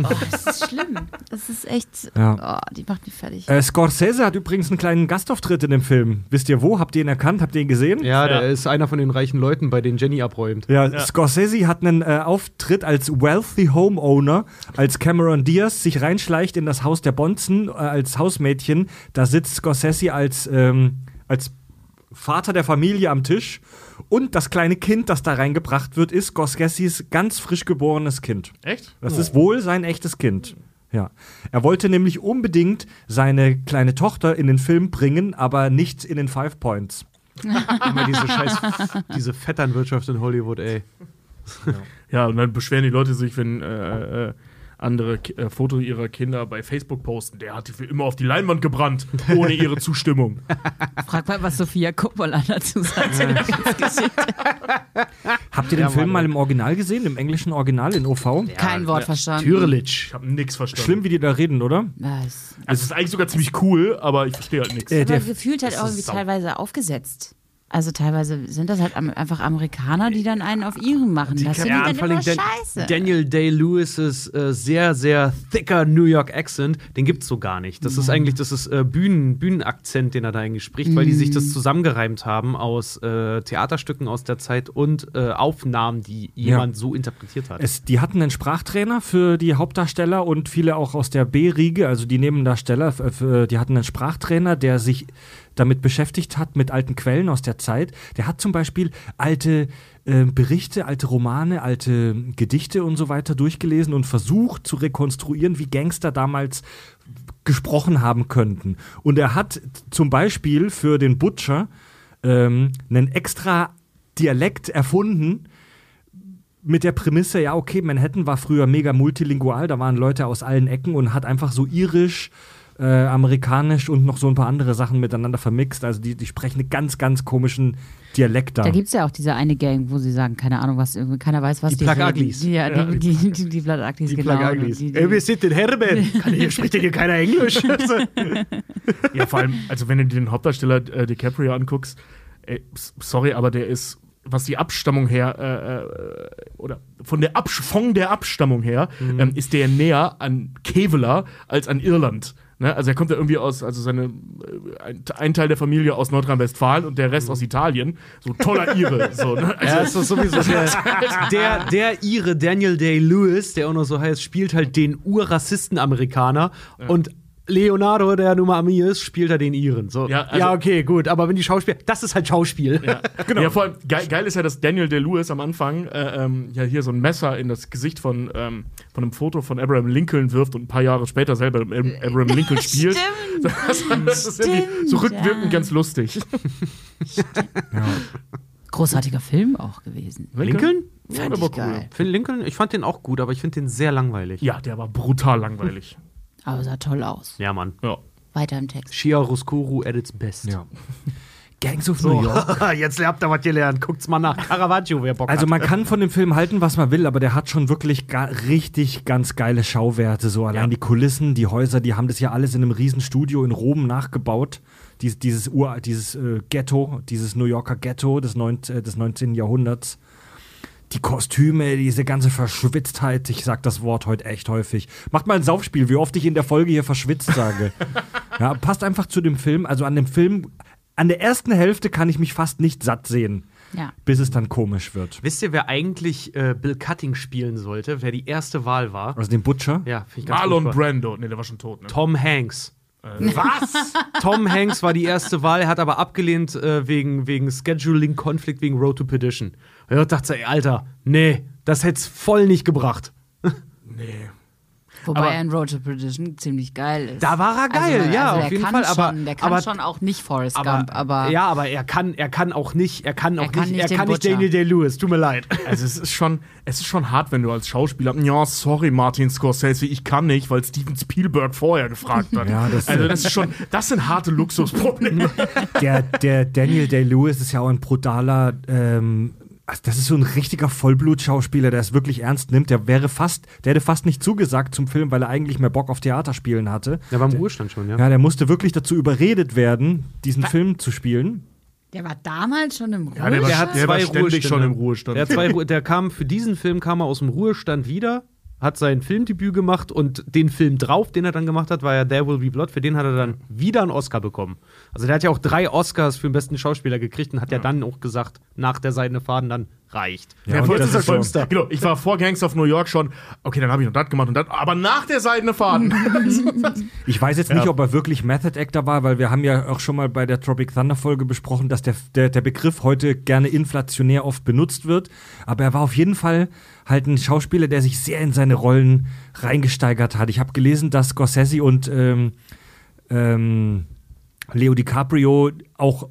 Oh, das ist schlimm. Das ist echt, Ja. oh, die macht mich fertig. Äh, Scorsese hat übrigens einen kleinen Gastauftritt in dem Film. Wisst ihr wo? Habt ihr ihn erkannt? Habt ihr ihn gesehen? Ja, der ist einer von den reichen Leuten, bei denen Jenny abräumt. Ja, Scorsese hat einen äh, Auftritt als wealthy Homeowner, als Cameron Diaz sich reinschleicht in das Haus der Bonzen äh, als Hausmädchen. Da sitzt Scorsese als, ähm, als Vater der Familie am Tisch und das kleine Kind, das da reingebracht wird, ist Scorseses ganz frisch geborenes Kind. Echt? Das ist wohl sein echtes Kind. Ja. Er wollte nämlich unbedingt seine kleine Tochter in den Film bringen, aber nicht in den Five Points. Immer diese scheiß, diese Vetternwirtschaft in Hollywood, ey. Ja, und dann beschweren die Leute sich, wenn äh, äh, andere äh, Foto ihrer Kinder bei Facebook posten. Der hat die für immer auf die Leinwand gebrannt, ohne ihre Zustimmung. Frag mal, was Sophia Coppola dazu sagt. Habt ihr den Ja, Film mal im Original gesehen, im englischen Original in OV? Kein Wort verstanden. Türlich. Ich habe nix verstanden. Schlimm, wie die da reden, oder? Was? Also, es ist eigentlich sogar ziemlich cool, aber ich verstehe halt nichts. Äh, Aber der, gefühlt halt auch irgendwie teilweise aufgesetzt. Also teilweise sind das halt einfach Amerikaner, die dann einen auf ihren machen. Das finde Ja, ich dann immer Dan scheiße. Daniel Day-Lewis' äh, sehr, sehr thicker New York Accent, den gibt's so gar nicht. Das ist eigentlich, das ist äh, Bühnen, Bühnenakzent, den er da eigentlich spricht, weil die sich das zusammengereimt haben aus äh, Theaterstücken aus der Zeit und äh, Aufnahmen, die jemand so interpretiert hat. es, die hatten einen Sprachtrainer für die Hauptdarsteller und viele auch aus der B-Riege, also die Nebendarsteller, f- die hatten einen Sprachtrainer, der sich damit beschäftigt hat, mit alten Quellen aus der Zeit. Der hat zum Beispiel alte äh, Berichte, alte Romane, alte Gedichte und so weiter durchgelesen und versucht zu rekonstruieren, wie Gangster damals gesprochen haben könnten. Und er hat zum Beispiel für den Butcher ähm, einen extra Dialekt erfunden, mit der Prämisse, ja, okay, Manhattan war früher mega multilingual, da waren Leute aus allen Ecken und hat einfach so irisch, äh, amerikanisch und noch so ein paar andere Sachen miteinander vermixt. Also die, die sprechen einen ganz, ganz komischen Dialekt da. Da gibt es ja auch diese eine Gang, wo sie sagen, keine Ahnung, was, keiner weiß, was Die die, reden. Uglies. Ja, die, die, die, die Plug Uglies, die genau. Plug Uglies. Die, die, Ey, wir sind in Herben. Kann hier, spricht hier keiner Englisch? Ja, vor allem, also wenn du dir den Hauptdarsteller äh, DiCaprio anguckst, ey, sorry, aber der ist, was die Abstammung her, äh, äh, oder von der, Absch von der Abstammung her, ähm, ist der näher an Kevela als an Irland. Ne? Also er kommt ja irgendwie aus, also seine, äh, ein, ein Teil der Familie aus Nordrhein-Westfalen und der Rest aus Italien. So toller Ire. so, ne? also, Ja, ist das sowieso der, der, der Ire, Daniel Day-Lewis, der auch noch so heißt, spielt halt den Urrassisten-Amerikaner und Leonardo, der Nummer Ami ist, spielt er den Iren. So. Ja, Ja, also- okay, gut, aber wenn die Schauspieler, das ist halt Schauspiel. Ja, genau. Ja, vor allem geil, geil ist ja, dass Daniel Day-Lewis am Anfang äh, ähm, ja hier so ein Messer in das Gesicht von, ähm, von einem Foto von Abraham Lincoln wirft und ein paar Jahre später selber Ab- Abraham Lincoln spielt. Stimmt. Das, das ist irgendwie so Stimmt, rückwirkend ja. ganz lustig. Großartiger Film auch gewesen. Lincoln? Ja, Fand ich geil. Find Lincoln, ich fand den auch gut, aber ich finde den sehr langweilig. Ja, der war brutal langweilig. Aber sah toll aus. Ja, Mann. Ja. Weiter im Text. Chiaroscuro at its best. Ja. Gangs of New York. Jetzt habt ihr was gelernt. Guckt's mal nach. Caravaggio, wer Bock Also hat. man kann von dem Film halten, was man will, aber der hat schon wirklich ga richtig ganz geile Schauwerte. So allein Ja. die Kulissen, die Häuser, die haben das ja alles in einem Riesenstudio in Rom nachgebaut. Dies, dieses Ur, dieses äh, Ghetto, dieses New Yorker Ghetto des, neun, äh, des 19. Jahrhunderts. Die Kostüme, diese ganze Verschwitztheit, ich sag das Wort heute echt häufig. Macht mal ein Saufspiel, wie oft ich in der Folge hier verschwitzt sage. ja, passt einfach zu dem Film. Also an dem Film, an der ersten Hälfte kann ich mich fast nicht satt sehen, Ja. bis es dann komisch wird. Wisst ihr, wer eigentlich äh, Bill Cutting spielen sollte? Wer die erste Wahl war? Also den Butcher? Ja, finde ich ganz Marlon furchtbar. Brando. Ne, der war schon tot, ne? Tom Hanks. Was? Tom Hanks war die erste Wahl, er hat aber abgelehnt äh, wegen, wegen Scheduling-Konflikt, wegen Road to Perdition. Und ich dachte, ey, Alter, nee, das hätt's voll nicht gebracht. nee. Wobei Aber- ein Road to Perdition ziemlich geil ist. Da war er geil, also, ja, also auf jeden kann Fall. Aber, Schon, der kann aber, schon auch nicht Forrest Gump, aber ja, aber er kann, er kann auch nicht, er kann auch kann nicht, nicht er kann nicht. Daniel Day Lewis. Tut mir leid. Also es ist schon, es ist schon hart, wenn du als Schauspieler, ja, sorry, Martin Scorsese, ich kann nicht, weil Steven Spielberg vorher gefragt hat. Ja, das- also das ist schon, das sind harte Luxusprobleme. Der, der Daniel Day-Lewis ist ja auch ein brutaler, ähm, also das ist so ein richtiger Vollblutschauspieler, der es wirklich ernst nimmt. Der wäre fast, der hätte fast nicht zugesagt zum Film, weil er eigentlich mehr Bock auf Theaterspielen hatte. Der war im Ruhestand schon, ja. Ja, der musste wirklich dazu überredet werden, diesen Film zu spielen. der war damals schon im Ja, der war, Der hat der war zwei ständig Ruhestände. schon im Ruhestand. Der, hat zwei, Ruhe- der kam für diesen Film kam er aus dem Ruhestand wieder, hat sein Filmdebüt gemacht und den Film drauf, den er dann gemacht hat, war ja There Will Be Blood. Für den hat er dann wieder einen Oscar bekommen. Also der hat ja auch drei Oscars für den besten Schauspieler gekriegt und hat ja, dann auch gesagt, nach der Seidene Faden dann reicht. Ja, und voll- das das ist voll- schon- Genau, ich war vor Gangs of New York schon, okay, dann habe ich noch das gemacht und das, aber nach der Seidene Faden. Ich weiß jetzt nicht, ob er wirklich Method Actor war, weil wir haben ja auch schon mal bei der Tropic Thunder Folge besprochen, dass der, der, der Begriff heute gerne inflationär oft benutzt wird. Aber er war auf jeden Fall halt ein Schauspieler, der sich sehr in seine Rollen reingesteigert hat. Ich habe gelesen, dass Scorsese und ähm, ähm, Leo DiCaprio auch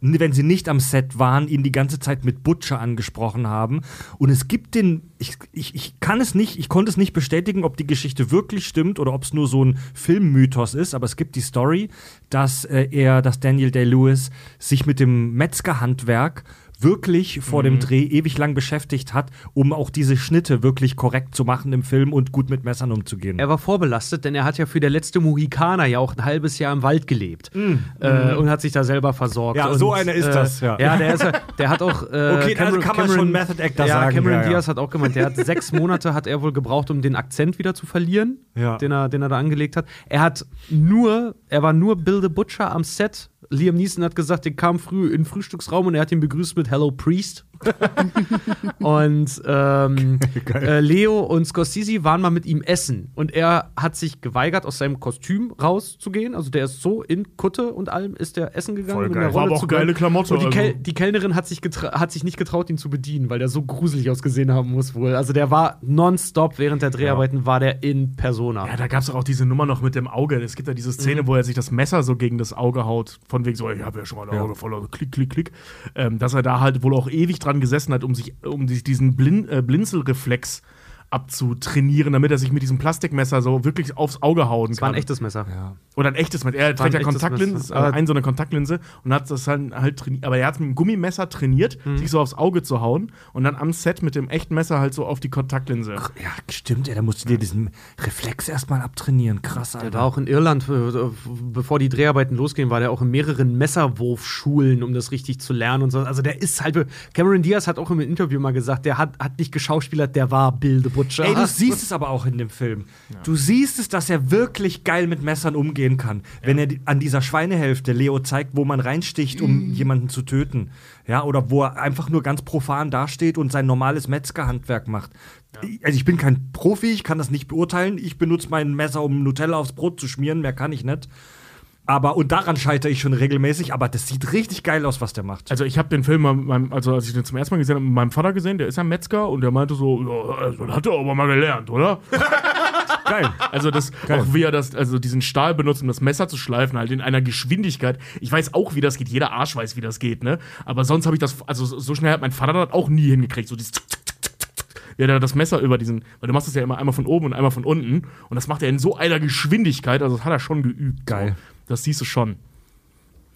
wenn sie nicht am Set waren, ihn die ganze Zeit mit Butcher angesprochen haben. Und es gibt den, ich, ich, ich kann es nicht, ich konnte es nicht bestätigen, ob die Geschichte wirklich stimmt oder ob es nur so ein Filmmythos ist, aber es gibt die Story, dass äh, er, dass Daniel Day-Lewis sich mit dem Metzgerhandwerk wirklich vor dem Dreh ewig lang beschäftigt hat, um auch diese Schnitte wirklich korrekt zu machen im Film und gut mit Messern umzugehen. Er war vorbelastet, denn er hat ja für der letzte Mohikaner ja auch ein halbes Jahr im Wald gelebt äh, und hat sich da selber versorgt. Ja, und, so einer ist das, ja. Ja, der, ist, der hat auch. Äh, Okay, also kann man schon Method Actor ja, sagen, Cameron ja, ja. Diaz hat auch gemeint, der hat sechs Monate hat er wohl gebraucht, um den Akzent wieder zu verlieren, Ja. den, er, den er da angelegt hat. Er hat nur, er war nur Bill the Butcher am Set. Liam Neeson hat gesagt, der kam früh in den Frühstücksraum und er hat ihn begrüßt mit Hello Priest. und ähm, äh, Leo und Scorsese waren mal mit ihm essen und er hat sich geweigert, aus seinem Kostüm rauszugehen. Also der ist so in Kutte und allem ist der essen gegangen. Voll geil. War aber auch geile. Klamotte, Und die, also. Kel die Kellnerin hat sich, hat sich nicht getraut, ihn zu bedienen, weil der so gruselig ausgesehen haben muss wohl. Also der war nonstop während der Dreharbeiten war der in Persona. Ja, da gab es auch diese Nummer noch mit dem Auge. Es gibt ja diese Szene, wo er sich das Messer so gegen das Auge haut, von wegen so, ich habe ja schon mal ein Auge voller Klick, Klick, Klick. Ähm, dass er da halt wohl auch ewig dran gesessen hat, um sich, um sich diesen Blin äh, Blinzelreflex abzutrainieren, damit er sich mit diesem Plastikmesser so wirklich aufs Auge hauen Das war kann. ein echtes Messer. Oder ein echtes Messer. Er War trägt ja Kontaktlinsen, äh, ein so eine Kontaktlinse und hat das halt, halt trainiert. Aber er hat mit einem Gummimesser trainiert, Mhm. sich so aufs Auge zu hauen und dann am Set mit dem echten Messer halt so auf die Kontaktlinse. ja, stimmt, ja, da musst du dir diesen Reflex erstmal abtrainieren. Krass, Alter. Der war auch in Irland, äh, bevor die Dreharbeiten losgehen, war der auch in mehreren Messerwurfschulen, um das richtig zu lernen und so. Also der ist halt. Cameron Diaz hat auch im Interview mal gesagt, der hat, hat nicht geschauspielert, der war the Butcher. Ey, du siehst es aber auch in dem Film. Du siehst es, dass er wirklich geil mit Messern umgehen kann. Wenn er an dieser Schweinehälfte Leo zeigt, wo man reinsticht, um jemanden zu töten. Ja, oder wo er einfach nur ganz profan dasteht und sein normales Metzgerhandwerk macht. Also ich bin kein Profi, ich kann das nicht beurteilen. Ich benutze mein Messer, um Nutella aufs Brot zu schmieren, mehr kann ich nicht. Aber, und daran scheitere ich schon regelmäßig, aber das sieht richtig geil aus, was der macht. Also ich habe den Film, meinem, also als ich den zum ersten Mal gesehen habe, mit meinem Vater gesehen, der ist ja Metzger und der meinte so, ja, das hat er aber mal gelernt, oder? geil. Also das, auch wie er das, also diesen Stahl benutzt, um das Messer zu schleifen, halt in einer Geschwindigkeit. Ich weiß auch, wie das geht. Jeder Arsch weiß, wie das geht, ne? Aber sonst habe ich das, also so schnell hat mein Vater das auch nie hingekriegt. So dieses wie er da das Messer über diesen, weil du machst das ja immer einmal von oben und einmal von unten und das macht er in so einer Geschwindigkeit, also das hat er schon geübt. Geil. So. Das siehst du schon.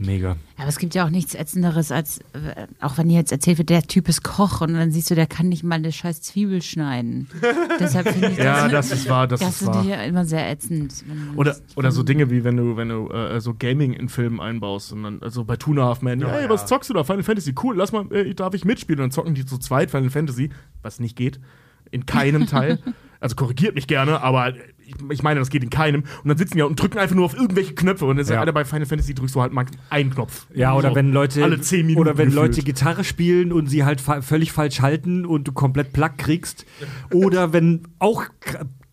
Mega. Aber es gibt ja auch nichts Ätzenderes, als, äh, auch wenn dir jetzt erzählt wird, der Typ ist Koch und dann siehst du, der kann nicht mal eine scheiß Zwiebel schneiden. Deshalb finde ich Ja, das, das ist wahr, das, das ist wahr. ich immer sehr ätzend. man Oder, oder so Dinge wie wenn du, wenn du äh, so Gaming in Filmen einbaust und dann, also bei Tuna Halfman, ja, ey, was zockst du da? Final Fantasy, cool, lass mal, äh, darf ich mitspielen? Und dann zocken die zu zweit Final Fantasy, was nicht geht. In keinem Teil. Also korrigiert mich gerne, aber ich, ich meine, das geht in keinem. Und dann sitzen die und drücken einfach nur auf irgendwelche Knöpfe. Und dann ist ja. Alter, bei Final Fantasy drückst du halt mal einen Knopf. Ja, oder So, wenn Leute alle zehn Minuten oder wenn gefühlt. Leute Gitarre spielen und sie halt fa völlig falsch halten und du komplett Plack kriegst. Oder wenn auch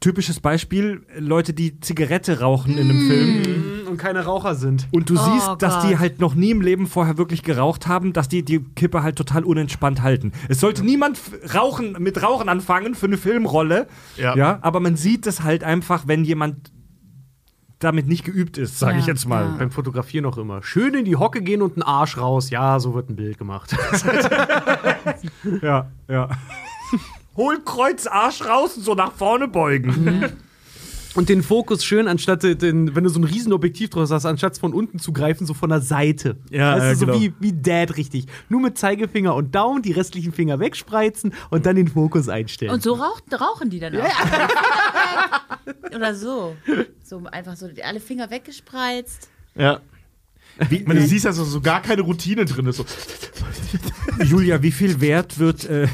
typisches Beispiel Leute, die Zigarette rauchen in einem Film und keine Raucher sind. und du Oh siehst, dass die halt noch nie im Leben vorher wirklich geraucht haben, dass die die Kippe halt total unentspannt halten. Es sollte niemand f- rauchen mit Rauchen anfangen für eine Filmrolle. Ja. ja aber man sieht es halt einfach, wenn jemand damit nicht geübt ist, sage Ja, ich jetzt mal. ja. Beim Fotografieren auch immer. Schön in die Hocke gehen und einen Arsch raus. Ja, so wird ein Bild gemacht. Ja, ja. Hohlkreuz, Arsch raus und so nach vorne beugen. Und den Fokus schön, anstatt den, wenn du so ein Riesenobjektiv draus hast, anstatt von unten zu greifen, so von der Seite. Ja, das ja, ist so genau. wie, wie Dad richtig. Nur mit Zeigefinger und Daumen die restlichen Finger wegspreizen und dann den Fokus einstellen. Und so raucht, rauchen die dann auch. Oder so. So einfach so alle Finger weggespreizt. Ja. Wie, meine, du siehst, dass so gar keine Routine drin ist. So. Julia, wie viel Wert wird. Äh,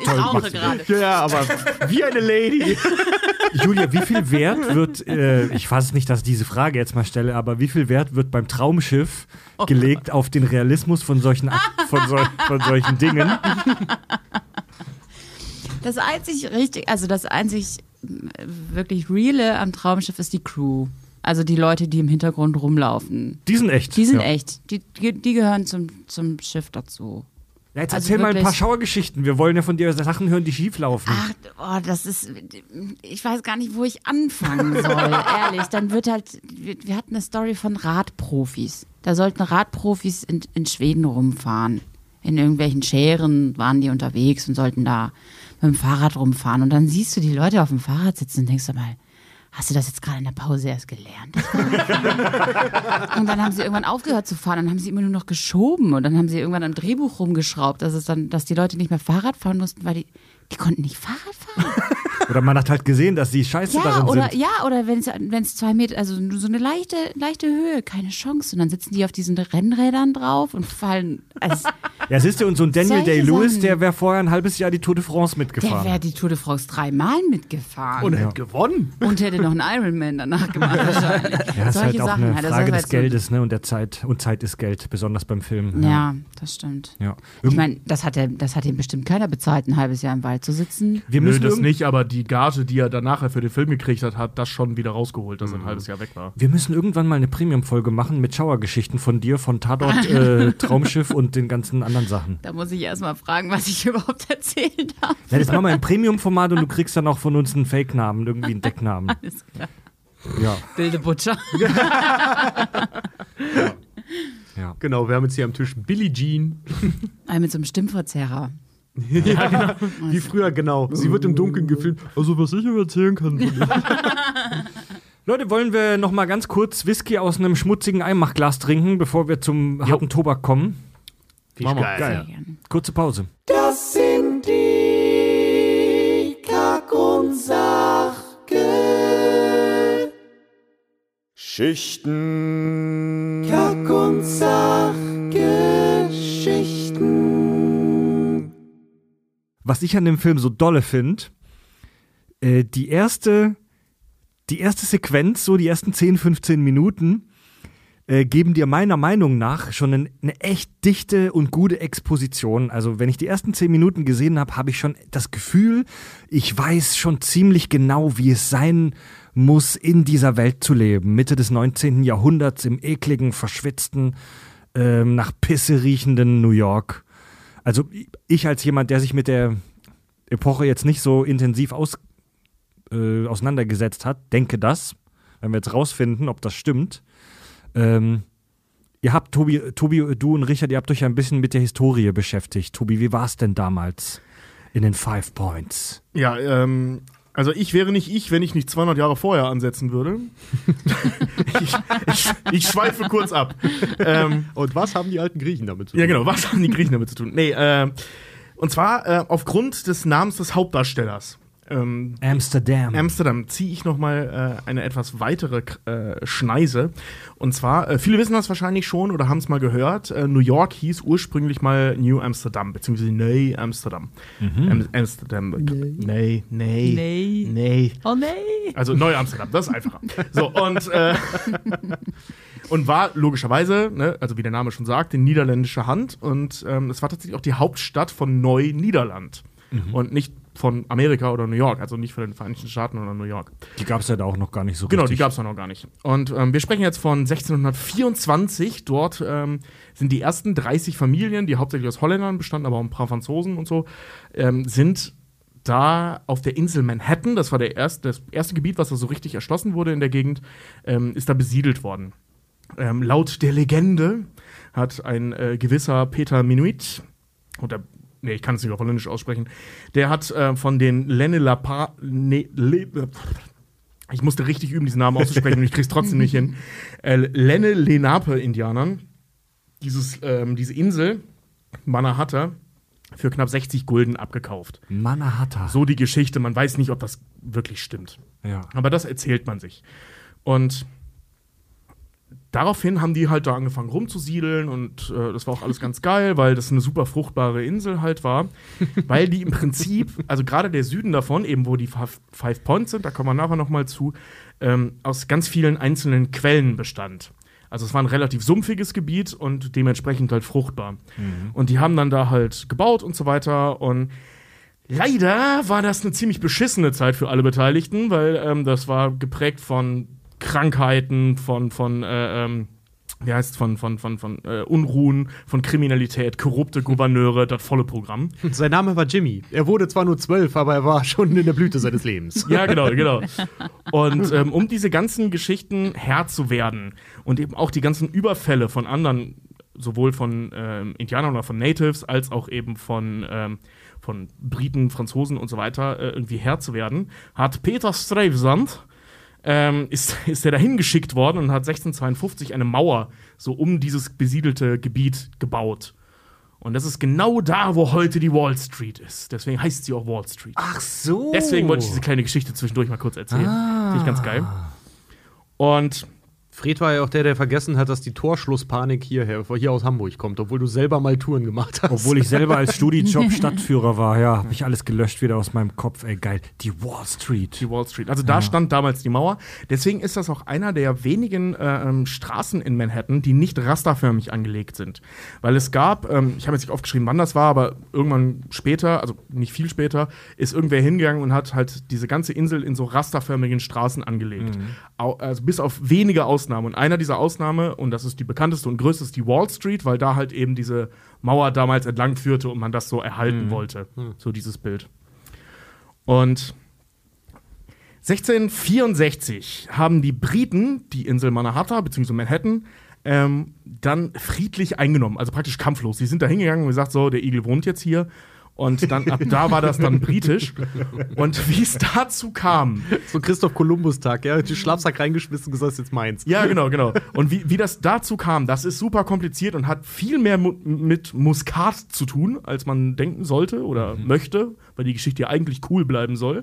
Ich rauche gerade. ja, aber wie eine Lady. Julia, wie viel Wert wird. Äh, ich weiß nicht, dass ich diese Frage jetzt mal stelle, aber wie viel Wert wird beim Traumschiff gelegt auf den Realismus von solchen, von, sol von solchen Dingen? Das einzig richtig, also das einzig äh, wirklich reale am Traumschiff ist die Crew. Also die Leute, die im Hintergrund rumlaufen. Die sind echt. Die sind ja. echt. Die, die die gehören zum, zum Schiff dazu. Ja, jetzt Also erzähl mal ein paar wirklich- Schauergeschichten. Wir wollen ja von dir Sachen hören, die schief laufen. Ach, oh, das ist. Ich weiß gar nicht, wo ich anfangen soll, ehrlich. Dann wird halt. Wir, wir hatten eine Story von Radprofis. Da sollten Radprofis in, in Schweden rumfahren. In irgendwelchen Schären waren die unterwegs und sollten da mit dem Fahrrad rumfahren. Und dann siehst du die Leute auf dem Fahrrad sitzen und denkst du mal, hast du das jetzt gerade in der Pause erst gelernt? und dann haben sie irgendwann aufgehört zu fahren. Dann haben sie immer nur noch geschoben und dann haben sie irgendwann am Drehbuch rumgeschraubt, dass es dann, dass die Leute nicht mehr Fahrrad fahren mussten, weil die, die konnten nicht Fahrrad fahren. Oder man hat halt gesehen, dass die scheiße Ja, darin oder, sind. ja, oder wenn es wenn es zwei Meter, also so eine leichte, leichte Höhe, keine Chance. Und dann sitzen die auf diesen Rennrädern drauf und fallen. Also, Ja, siehst du, und so ein Daniel Day-Lewis, der wäre vorher ein halbes Jahr die Tour de France der mitgefahren. wäre die Tour de France dreimal mitgefahren. Und Und, hätte gewonnen. hätte noch einen Ironman danach gemacht wahrscheinlich. ja, ist Solche halt auch Sachen eine halt. Das Frage ist des halt so- Geldes ne, und der Zeit. Und Zeit ist Geld, besonders beim Film. Ja, das stimmt. ja. Ich meine, das hat, er, das hat ihm bestimmt keiner bezahlt, ein halbes Jahr im Wald zu sitzen. wir Nö, müssen das irgend- nicht, aber die Gage, die er danach für den Film gekriegt hat, hat das schon wieder rausgeholt, dass er ein halbes Jahr weg war. Wir müssen irgendwann mal eine Premium-Folge machen mit Schauergeschichten von dir, von Tatort, äh, Traumschiff und den ganzen anderen Sachen. Da muss ich erstmal fragen, was ich überhaupt erzählt habe. Ja, das machen wir im Premium-Format und du kriegst dann auch von uns einen Fake-Namen, irgendwie einen Decknamen. Alles klar. Ja, Wilde Butcher. ja. Genau, wir haben jetzt hier am Tisch Billie Jean. Ein mit so einem Stimmverzerrer. ja, genau. Wie früher, genau. Sie wird im Dunkeln gefilmt. Also, was ich ihm erzählen kann. Leute, wollen wir noch mal ganz kurz Whisky aus einem schmutzigen Einmachglas trinken, bevor wir zum harten Tobak kommen? Ich geil. Geil. Kurze Pause. Das sind die Kack- und Sachgeschichten. Kack- und Sachgeschichten. Was ich an dem Film so dolle finde, äh, die erste, die erste Sequenz, so die ersten 10, 15 Minuten, äh, geben dir meiner Meinung nach schon eine, eine echt dichte und gute Exposition. Also wenn ich die ersten 10 Minuten gesehen habe, habe ich schon das Gefühl, ich weiß schon ziemlich genau, wie es sein muss, in dieser Welt zu leben. Mitte des 19. Jahrhunderts im ekligen, verschwitzten, ähm, nach Pisse riechenden New York. Also ich als jemand, der sich mit der Epoche jetzt nicht so intensiv aus, äh, auseinandergesetzt hat, denke das. Wenn wir jetzt rausfinden, ob das stimmt. Ähm, ihr habt, Tobi, Tobi, du und Richard, ihr habt euch ja ein bisschen mit der Historie beschäftigt. Tobi, wie war es denn damals in den Five Points? Ja, ähm, also ich wäre nicht ich, wenn ich nicht 200 Jahre vorher ansetzen würde. ich, ich, ich schweife kurz ab. Ähm, Und was haben die alten Griechen damit zu tun? ja, genau. Was haben die Griechen damit zu tun? Nee, äh, und zwar äh, aufgrund des Namens des Hauptdarstellers. Ähm, Amsterdam. Amsterdam ziehe ich noch mal äh, eine etwas weitere äh, Schneise. Und zwar, äh, viele wissen das wahrscheinlich schon oder haben es mal gehört, äh, New York hieß ursprünglich mal New Amsterdam, beziehungsweise Ney Amsterdam. Am Amsterdam. Nee, nee, Nee. nee. Oh nee. Also Neu-Amsterdam, das ist einfacher. So, und, äh, und war logischerweise, ne, also wie der Name schon sagt, in niederländischer Hand. Und ähm, es war tatsächlich auch die Hauptstadt von Neu-Niederland. Und nicht von Amerika oder New York, also nicht von den Vereinigten Staaten oder New York. Die gab es ja da auch noch gar nicht so Genau, die richtig. gab es noch gar nicht. Und ähm, wir sprechen jetzt von 1624. Dort ähm, sind die ersten 30 Familien, die hauptsächlich aus Holländern bestanden, aber auch ein paar Franzosen und so, ähm, sind da auf der Insel Manhattan, das war der erste, das erste Gebiet, was da so richtig erschlossen wurde in der Gegend, ähm, ist da besiedelt worden. Ähm, laut der Legende hat ein äh, gewisser Peter Minuit, oder nee, ich kann es nicht auf Holländisch aussprechen, der hat äh, von den Lenne Lapa, ne, Le, ich musste richtig üben, diesen Namen auszusprechen und ich krieg's trotzdem nicht hin. Äh, Lenne Lenape-Indianern, dieses, ähm, diese Insel, Mannahatta, für knapp 60 Gulden abgekauft. Mannahatta. So die Geschichte, man weiß nicht, ob das wirklich stimmt. Ja. Aber das erzählt man sich. Und daraufhin haben die halt da angefangen rumzusiedeln und äh, das war auch alles ganz geil, weil das eine super fruchtbare Insel halt war. weil die im Prinzip, also gerade der Süden davon, eben wo die Five Points sind, da kommen wir nachher nochmal zu, ähm, aus ganz vielen einzelnen Quellen bestand. Also es war ein relativ sumpfiges Gebiet und dementsprechend halt fruchtbar. Und die haben dann da halt gebaut und so weiter und Leider war das eine ziemlich beschissene Zeit für alle Beteiligten, weil ähm, das war geprägt von Krankheiten, von, von äh, ähm, wie heißt von, von, von, von äh, Unruhen, von Kriminalität, korrupte Gouverneure, das volle Programm. Sein Name war Jimmy. Er wurde zwar nur zwölf, aber er war schon in der Blüte seines Lebens. Ja, genau, genau. Und ähm, um diese ganzen Geschichten Herr zu werden und eben auch die ganzen Überfälle von anderen, sowohl von ähm, Indianern oder von Natives, als auch eben von, ähm, von Briten, Franzosen und so weiter äh, irgendwie Herr zu werden, hat Peter Stuyvesant ähm, ist, ist er dahin geschickt worden und hat 1652 eine Mauer so um dieses besiedelte Gebiet gebaut. Und das ist genau da, wo heute die Wall Street ist. Deswegen heißt sie auch Wall Street. Ach so. Deswegen wollte ich diese kleine Geschichte zwischendurch mal kurz erzählen. Finde ich ganz geil. Und Fred war ja auch der, der vergessen hat, dass die Torschlusspanik hierher, hier aus Hamburg kommt, obwohl du selber mal Touren gemacht hast. Obwohl ich selber als Studijob Stadtführer war, ja, habe ich alles gelöscht wieder aus meinem Kopf. Ey, geil. Die Wall Street. die Wall Street. Also da stand damals die Mauer. Deswegen ist das auch einer der wenigen äh, ähm, Straßen in Manhattan, die nicht rasterförmig angelegt sind. Weil es gab, ähm, ich habe jetzt nicht aufgeschrieben, wann das war, aber irgendwann später, also nicht viel später, ist irgendwer hingegangen und hat halt diese ganze Insel in so rasterförmigen Straßen angelegt. Au, also bis auf wenige Ausnahmen. Und einer dieser Ausnahmen, und das ist die bekannteste und größte, ist die Wall Street, weil da halt eben diese Mauer damals entlang führte und man das so erhalten wollte. So dieses Bild. Und 1664 haben die Briten die Insel Manhattan bzw. Manhattan ähm, dann friedlich eingenommen, also praktisch kampflos. Sie sind da hingegangen und gesagt, so, der Igel wohnt jetzt hier. Und dann ab da war das dann britisch. Und wie es dazu kam, So Christoph Kolumbus-Tag, ja, den Schlafsack reingeschmissen, gesagt, ist jetzt meins. ja, genau, genau. Und wie, wie das dazu kam, das ist super kompliziert und hat viel mehr mu mit Muskat zu tun, als man denken sollte oder möchte, weil die Geschichte ja eigentlich cool bleiben soll.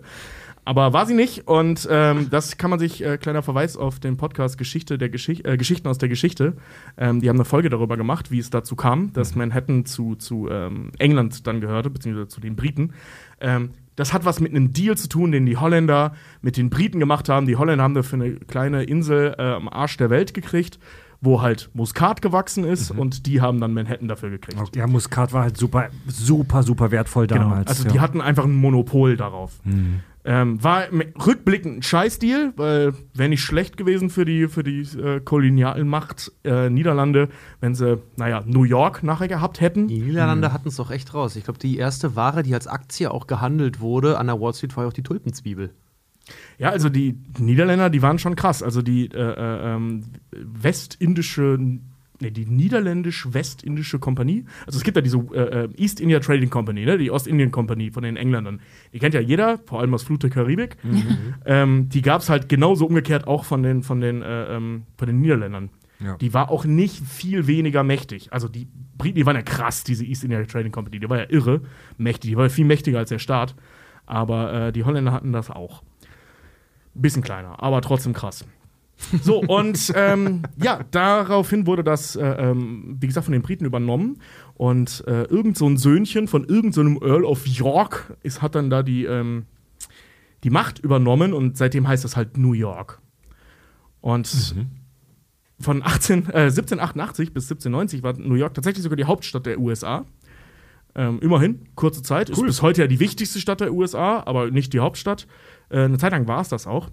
Aber war sie nicht und ähm, das kann man sich, äh, kleiner Verweis auf den Podcast Geschichte der Geschichte, äh, Geschichten aus der Geschichte. Ähm, die haben eine Folge darüber gemacht, wie es dazu kam, dass Manhattan zu, zu ähm, England dann gehörte, beziehungsweise zu den Briten. Ähm, das hat was mit einem Deal zu tun, den die Holländer mit den Briten gemacht haben. Die Holländer haben dafür eine kleine Insel äh, am Arsch der Welt gekriegt, wo halt Muskat gewachsen ist und die haben dann Manhattan dafür gekriegt. Ja, Muskat war halt super, super, super wertvoll Genau. damals. Also ja. die hatten einfach ein Monopol darauf. Ähm, war rückblickend ein Scheißdeal, weil wäre nicht schlecht gewesen für die, für die äh, Kolonialmacht äh, Niederlande, wenn sie, naja, New York nachher gehabt hätten. Die Niederlande hatten es doch echt raus. Ich glaube, die erste Ware, die als Aktie auch gehandelt wurde an der Wall Street, war ja auch die Tulpenzwiebel. Ja, also die Niederländer, die waren schon krass. Also die äh, äh, ähm, westindische, nee, die niederländisch-westindische Kompanie. Also es gibt ja diese äh, äh, East India Trading Company, ne? die Ostindien Company von den Engländern. Die kennt ja jeder, vor allem aus Flut der Karibik. Ähm, die gab es halt genauso umgekehrt auch von den, von den, äh, ähm, von den Niederländern. Ja. Die war auch nicht viel weniger mächtig. Also die Briten, die waren ja krass, diese East India Trading Company. Die war ja irre mächtig. Die war ja viel mächtiger als der Staat. Aber äh, die Holländer hatten das auch. Bisschen kleiner, aber trotzdem krass. So, und ähm, ja, daraufhin wurde das, äh, ähm, wie gesagt, von den Briten übernommen. Und äh, irgend so ein Söhnchen von irgendeinem so einem Earl of York ist, hat dann da die, ähm, die Macht übernommen und seitdem heißt das halt New York. Und von 18, äh, 1788 bis 1790 war New York tatsächlich sogar die Hauptstadt der USA. Ähm, immerhin, kurze Zeit. Ist bis heute ja die wichtigste Stadt der USA, aber nicht die Hauptstadt. Äh, eine Zeit lang war es das auch.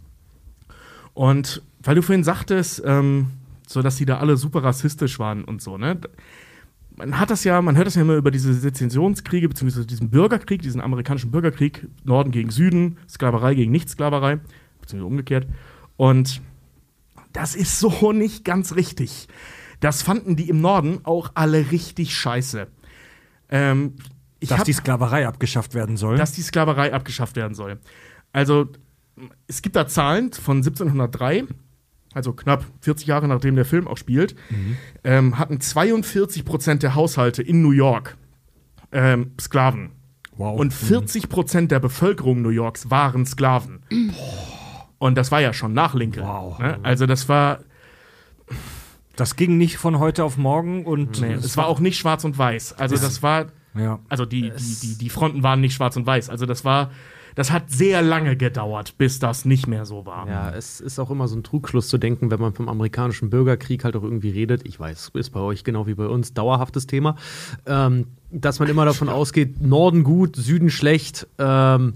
Und weil du vorhin sagtest, ähm, so dass die da alle super rassistisch waren und so, ne? Man hat das ja, man hört das ja immer über diese Sezessionskriege, beziehungsweise diesen Bürgerkrieg, diesen amerikanischen Bürgerkrieg, Norden gegen Süden, Sklaverei gegen Nichtsklaverei, beziehungsweise umgekehrt. Und das ist so nicht ganz richtig. Das fanden die im Norden auch alle richtig scheiße. Ähm, dass hab- die Sklaverei abgeschafft werden soll. dass die Sklaverei abgeschafft werden soll. Also, es gibt da Zahlen von 1703, also knapp 40 Jahre nachdem der Film auch spielt, ähm, hatten 42 Prozent der Haushalte in New York ähm, Sklaven. wow. Und 40 Prozent der Bevölkerung New Yorks waren Sklaven. Und das war ja schon nach Lincoln. Wow. Ne? Also, das war, das ging nicht von heute auf morgen und nee, es war auch nicht schwarz und weiß. Also, das war, ja. also die, die, die, die Fronten waren nicht schwarz und weiß. Also, das war, das hat sehr lange gedauert, bis das nicht mehr so war. Ja, es ist auch immer so ein Trugschluss zu denken, wenn man vom amerikanischen Bürgerkrieg halt auch irgendwie redet. Ich weiß, ist bei euch genau wie bei uns dauerhaftes Thema, ähm, dass man immer davon ausgeht, Norden gut, Süden schlecht. Ähm,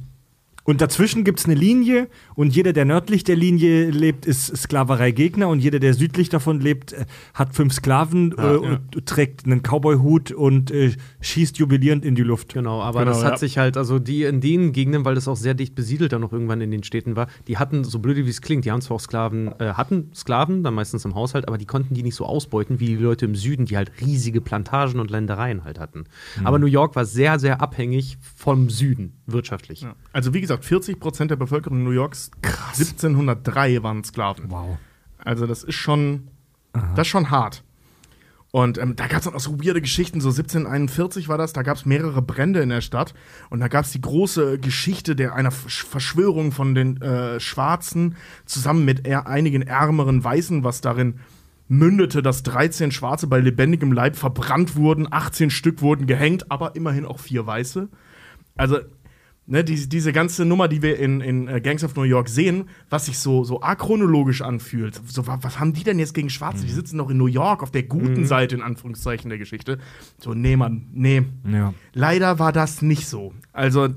Und dazwischen gibt es eine Linie und jeder, der nördlich der Linie lebt, ist Sklavereigegner und jeder, der südlich davon lebt, äh, hat fünf Sklaven äh, und trägt einen Cowboy-Hut und äh, schießt jubilierend in die Luft. Genau, aber Genau, das hat ja. sich halt, also die in den Gegenden, weil das auch sehr dicht besiedelt dann noch irgendwann in den Städten war, die hatten, so blöde wie es klingt, die haben zwar auch Sklaven, äh, hatten Sklaven, dann meistens im Haushalt, aber die konnten die nicht so ausbeuten wie die Leute im Süden, die halt riesige Plantagen und Ländereien halt hatten. Aber New York war sehr, sehr abhängig vom Süden, wirtschaftlich. Ja. Also wie gesagt, 40 Prozent der Bevölkerung New Yorks 1703 waren Sklaven. Wow. Also das ist schon, das ist schon hart. Und ähm, da gab es dann auch so weirde Geschichten. So 1741 war das, da gab es mehrere Brände in der Stadt. Und da gab es die große Geschichte der einer Versch- Verschwörung von den äh, Schwarzen zusammen mit einigen ärmeren Weißen, was darin mündete, dass 13 Schwarze bei lebendigem Leib verbrannt wurden, 18 Stück wurden gehängt, aber immerhin auch vier Weiße. Also, ne, diese, diese ganze Nummer, die wir in, in äh, Gangs of New York sehen, was sich so, so achronologisch anfühlt. So, wa- was haben die denn jetzt gegen Schwarze? Die sitzen doch in New York auf der guten Seite, in Anführungszeichen, der Geschichte. So, nee, Mann, nee. Ja. Leider war das nicht so. Also,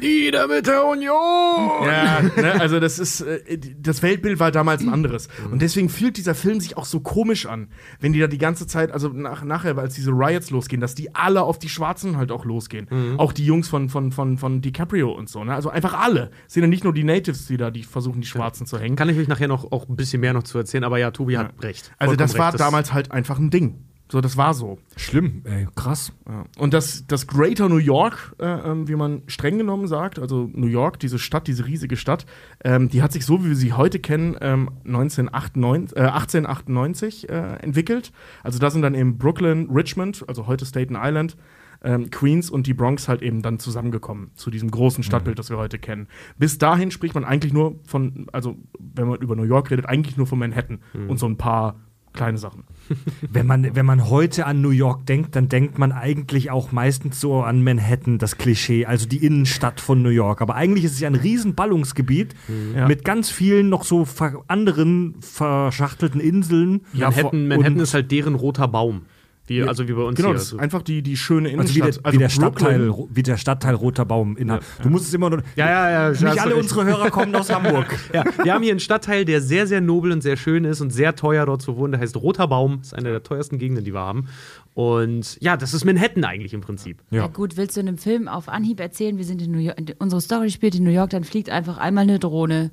Nieder mit der Union! ja, ne, also das ist, äh, das Weltbild war damals ein anderes. Und deswegen fühlt dieser Film sich auch so komisch an, wenn die da die ganze Zeit, also nach, nachher, als diese Riots losgehen, dass die alle auf die Schwarzen halt auch losgehen. Auch die Jungs von, von, von, von DiCaprio und so, ne? Also einfach alle. Es sind ja nicht nur die Natives, die da, die versuchen, die Schwarzen zu hängen. Kann ich euch nachher noch auch ein bisschen mehr noch zu erzählen, aber ja, Tobi hat recht. Also das war recht. damals halt einfach ein Ding. So, das war so. Schlimm, ey, krass. Ja. Und das, das Greater New York, äh, ähm, wie man streng genommen sagt, also New York, diese Stadt, diese riesige Stadt, ähm, die hat sich so, wie wir sie heute kennen, ähm, 1998, äh, 1898 äh, entwickelt. Also da sind dann eben Brooklyn, Richmond, also heute Staten Island, ähm, Queens und die Bronx halt eben dann zusammengekommen zu diesem großen Stadtbild, das wir heute kennen. Bis dahin spricht man eigentlich nur von, also wenn man über New York redet, eigentlich nur von Manhattan und so ein paar kleine Sachen. Wenn man, wenn man heute an New York denkt, dann denkt man eigentlich auch meistens so an Manhattan, das Klischee, also die Innenstadt von New York. Aber eigentlich ist es ja ein riesen Ballungsgebiet Ja. mit ganz vielen noch so ver anderen verschachtelten Inseln. Ja, Manhattan, Manhattan und- ist halt deren roter Baum. Wie, Ja, also wie bei uns Genau, hier. das ist Also, einfach die, die schöne Also wie Innenstadt. der, wie, der Stadtteil, wie der Stadtteil Roter Baum. In, Du musst es immer nur. ja, ja, ja. Nicht du alle recht. unsere Hörer kommen aus Hamburg. Ja, wir haben hier einen Stadtteil, der sehr, sehr nobel und sehr schön ist und sehr teuer dort zu wohnen. Der heißt Roter Baum. Ist eine der teuersten Gegenden, die wir haben. Und ja, das ist Manhattan eigentlich im Prinzip. Ja. Ja. gut, willst du in einem Film auf Anhieb erzählen, wir sind in New York, unsere Story spielt in New York, dann fliegt einfach einmal eine Drohne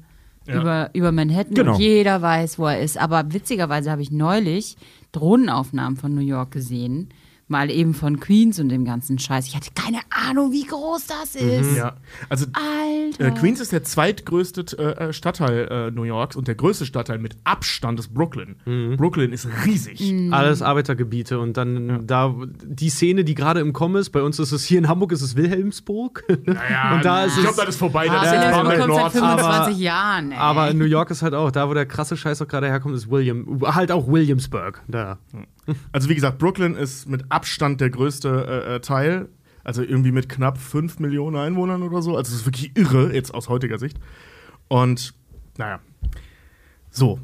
über, über Manhattan Genau. und jeder weiß, wo er ist. Aber witzigerweise habe ich neulich Drohnenaufnahmen von New York gesehen. Mal eben von Queens und dem ganzen Scheiß. Ich hatte keine Ahnung, wie groß das ist. Ja, also Alter. Äh, Queens ist der zweitgrößte äh, Stadtteil äh, New Yorks und der größte Stadtteil mit Abstand ist Brooklyn. Brooklyn ist riesig. Mhm. Alles Arbeitergebiete und dann da die Szene, die gerade im Kommen ist. Bei uns ist es hier in Hamburg ist es Wilhelmsburg. Ja, und da ist ich es glaube, das ist vorbei. Ah, Das ist kommt seit Nord. 25 aber- Jahren, ey. Aber in New York ist halt auch, da wo der krasse Scheiß auch gerade herkommt, ist William, halt auch Williamsburg. Da. Also wie gesagt, Brooklyn ist mit Abstand der größte äh, äh, Teil. Also irgendwie mit knapp 5 Millionen Einwohnern oder so. Also es ist wirklich irre, jetzt aus heutiger Sicht. Und naja. So.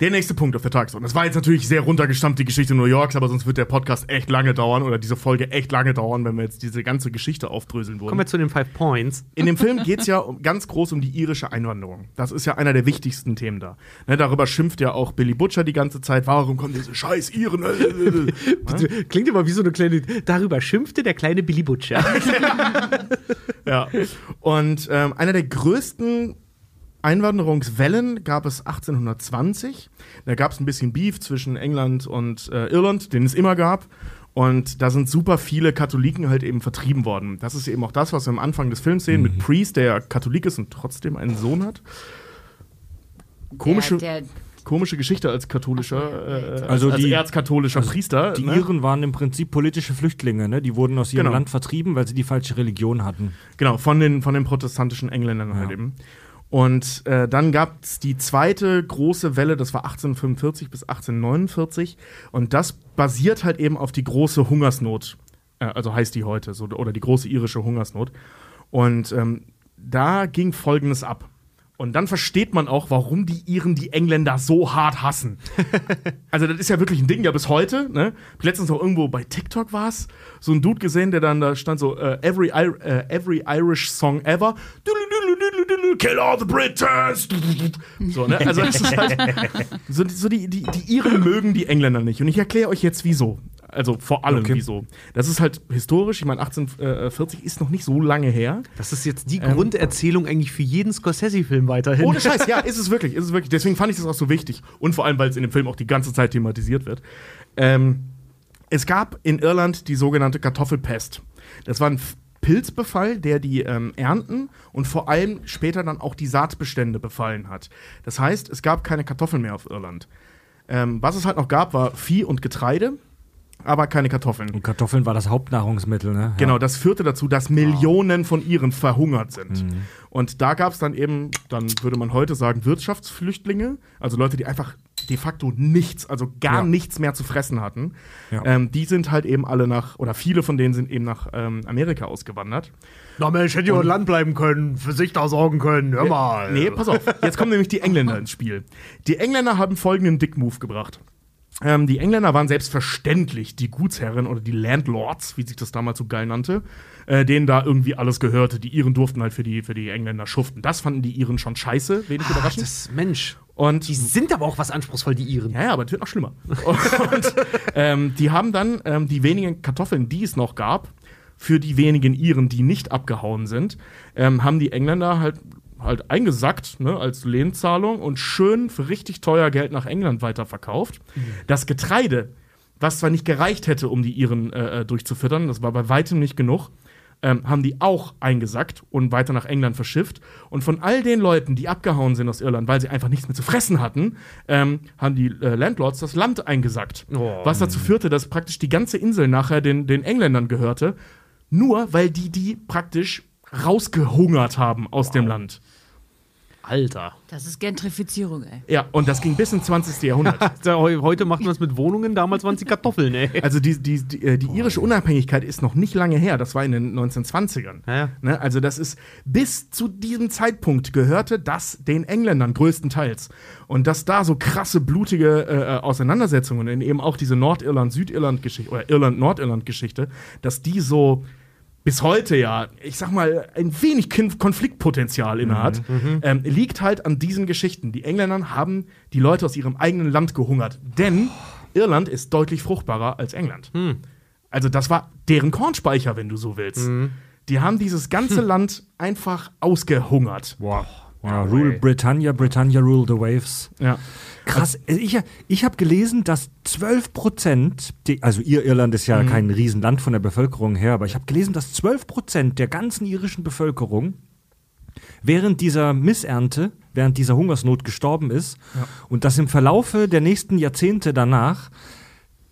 Der nächste Punkt auf der Tagesordnung. Das war jetzt natürlich sehr runtergestammt, die Geschichte New Yorks, aber sonst wird der Podcast echt lange dauern oder diese Folge echt lange dauern, wenn wir jetzt diese ganze Geschichte aufdröseln wollen. Kommen wir zu den Five Points. In dem Film geht es ja ganz groß um die irische Einwanderung. Das ist ja einer der wichtigsten Themen da. Ne, darüber schimpft ja auch Billy Butcher die ganze Zeit. Warum kommen diese scheiß Iren? Klingt immer wie so eine kleine. Darüber schimpfte der kleine Billy Butcher. ja. Und ähm, einer der größten Einwanderungswellen gab es 1820. Da gab es ein bisschen Beef zwischen England und äh, Irland, den es immer gab. Und da sind super viele Katholiken halt eben vertrieben worden. Das ist eben auch das, was wir am Anfang des Films sehen, mit Priest, der ja Katholik ist und trotzdem einen Sohn hat. Komische, Der, der, komische Geschichte als katholischer, äh, Also als die- erzkatholischer Priester. Die ne? Iren waren im Prinzip politische Flüchtlinge. Ne? Die wurden aus ihrem Genau. Land vertrieben, weil sie die falsche Religion hatten. Genau, von den, von den protestantischen Engländern halt eben. Und äh, dann gab es die zweite große Welle, das war 1845 bis 1849. Und das basiert halt eben auf die große Hungersnot. Äh, also heißt die heute, so, oder die große irische Hungersnot. Und ähm, da ging Folgendes ab. Und dann versteht man auch, warum die Iren die Engländer so hart hassen. also, das ist ja wirklich ein Ding, ja, bis heute. Ne? Letztens noch irgendwo bei TikTok war es, so ein Dude gesehen, der dann da stand so, äh, every, äh, every Irish Song ever. Kill all the Britons. So, ne? Also, das ist halt, so, so die, die, die Iren mögen die Engländer nicht. Und ich erkläre euch jetzt, wieso. Also vor allem Okay. wieso. Das ist halt historisch, ich meine, 1840 ist noch nicht so lange her. Das ist jetzt die Grunderzählung eigentlich für jeden Scorsese-Film weiterhin. Ohne Scheiß, ja, ist es wirklich, ist es wirklich. Deswegen fand ich das auch so wichtig. Und vor allem, weil es in dem Film auch die ganze Zeit thematisiert wird. Ähm, es gab in Irland die sogenannte Kartoffelpest. Das war ein Pilzbefall, der die ähm, Ernten und vor allem später dann auch die Saatbestände befallen hat. Das heißt, es gab keine Kartoffeln mehr auf Irland. Ähm, was es halt noch gab, war Vieh und Getreide, aber keine Kartoffeln. Und Kartoffeln war das Hauptnahrungsmittel. Ne? Genau, das führte dazu, dass Millionen von Iren verhungert sind. Und da gab es dann eben, dann würde man heute sagen, Wirtschaftsflüchtlinge, also Leute, die einfach de facto nichts, also gar Ja. nichts mehr zu fressen hatten. Ja. Ähm, die sind halt eben alle nach, oder viele von denen sind eben nach ähm, Amerika ausgewandert. Na Mensch, hätte ihr Land bleiben können, für sich da sorgen können. Hör mal. Nee, pass auf, jetzt kommen nämlich die Engländer ins Spiel. Die Engländer haben folgenden Dick-Move gebracht. Ähm, die Engländer waren selbstverständlich die Gutsherren oder die Landlords, wie sich das damals so geil nannte, äh, denen da irgendwie alles gehörte. Die Iren durften halt für die, für die Engländer schuften. Das fanden die Iren schon scheiße, wenig Ach, überraschend. das, Mensch. Und Die sind aber auch was anspruchsvoll, die Iren. ja, ja, aber das wird noch schlimmer. Und ähm, die haben dann ähm, die wenigen Kartoffeln, die es noch gab, für die wenigen Iren, die nicht abgehauen sind, ähm, haben die Engländer halt halt eingesackt ne, als Lehnzahlung und schön für richtig teuer Geld nach England weiterverkauft. Das Getreide, was zwar nicht gereicht hätte, um die Iren äh, äh, durchzufüttern, das war bei weitem nicht genug, ähm, haben die auch eingesackt und weiter nach England verschifft. Und von all den Leuten, die abgehauen sind aus Irland, weil sie einfach nichts mehr zu fressen hatten, ähm, haben die äh, Landlords das Land eingesackt. Oh. Was dazu führte, dass praktisch die ganze Insel nachher den, den Engländern gehörte, nur weil die die praktisch rausgehungert haben aus dem Land. Alter. Das ist Gentrifizierung, ey. Ja, und das ging bis ins 20. Jahrhundert. Heute macht man es mit Wohnungen, damals waren es die Kartoffeln, ey. Also die, die, die, äh, die irische Unabhängigkeit ist noch nicht lange her, das war in den 1920ern. Ja, ja. Ne? Also das ist bis zu diesem Zeitpunkt gehörte das den Engländern größtenteils. Und dass da so krasse, blutige äh, äh, Auseinandersetzungen in eben auch diese Nordirland-Südirland-Geschichte oder Irland-Nordirland-Geschichte, dass die so bis heute ja, ich sag mal, ein wenig Konfliktpotenzial innehat, ähm, liegt halt an diesen Geschichten. Die Engländer haben die Leute aus ihrem eigenen Land gehungert, denn Irland ist deutlich fruchtbarer als England. Also das war deren Kornspeicher, wenn du so willst. Die haben dieses ganze Land einfach ausgehungert. Wow. wow. Rule Britannia, Britannia rule the waves. Ja. Krass. Also Ich, ich habe gelesen, dass 12 Prozent, also ihr Irland ist ja kein Riesenland von der Bevölkerung her, aber ich habe gelesen, dass 12 Prozent der ganzen irischen Bevölkerung während dieser Missernte, während dieser Hungersnot gestorben ist und dass im Verlaufe der nächsten Jahrzehnte danach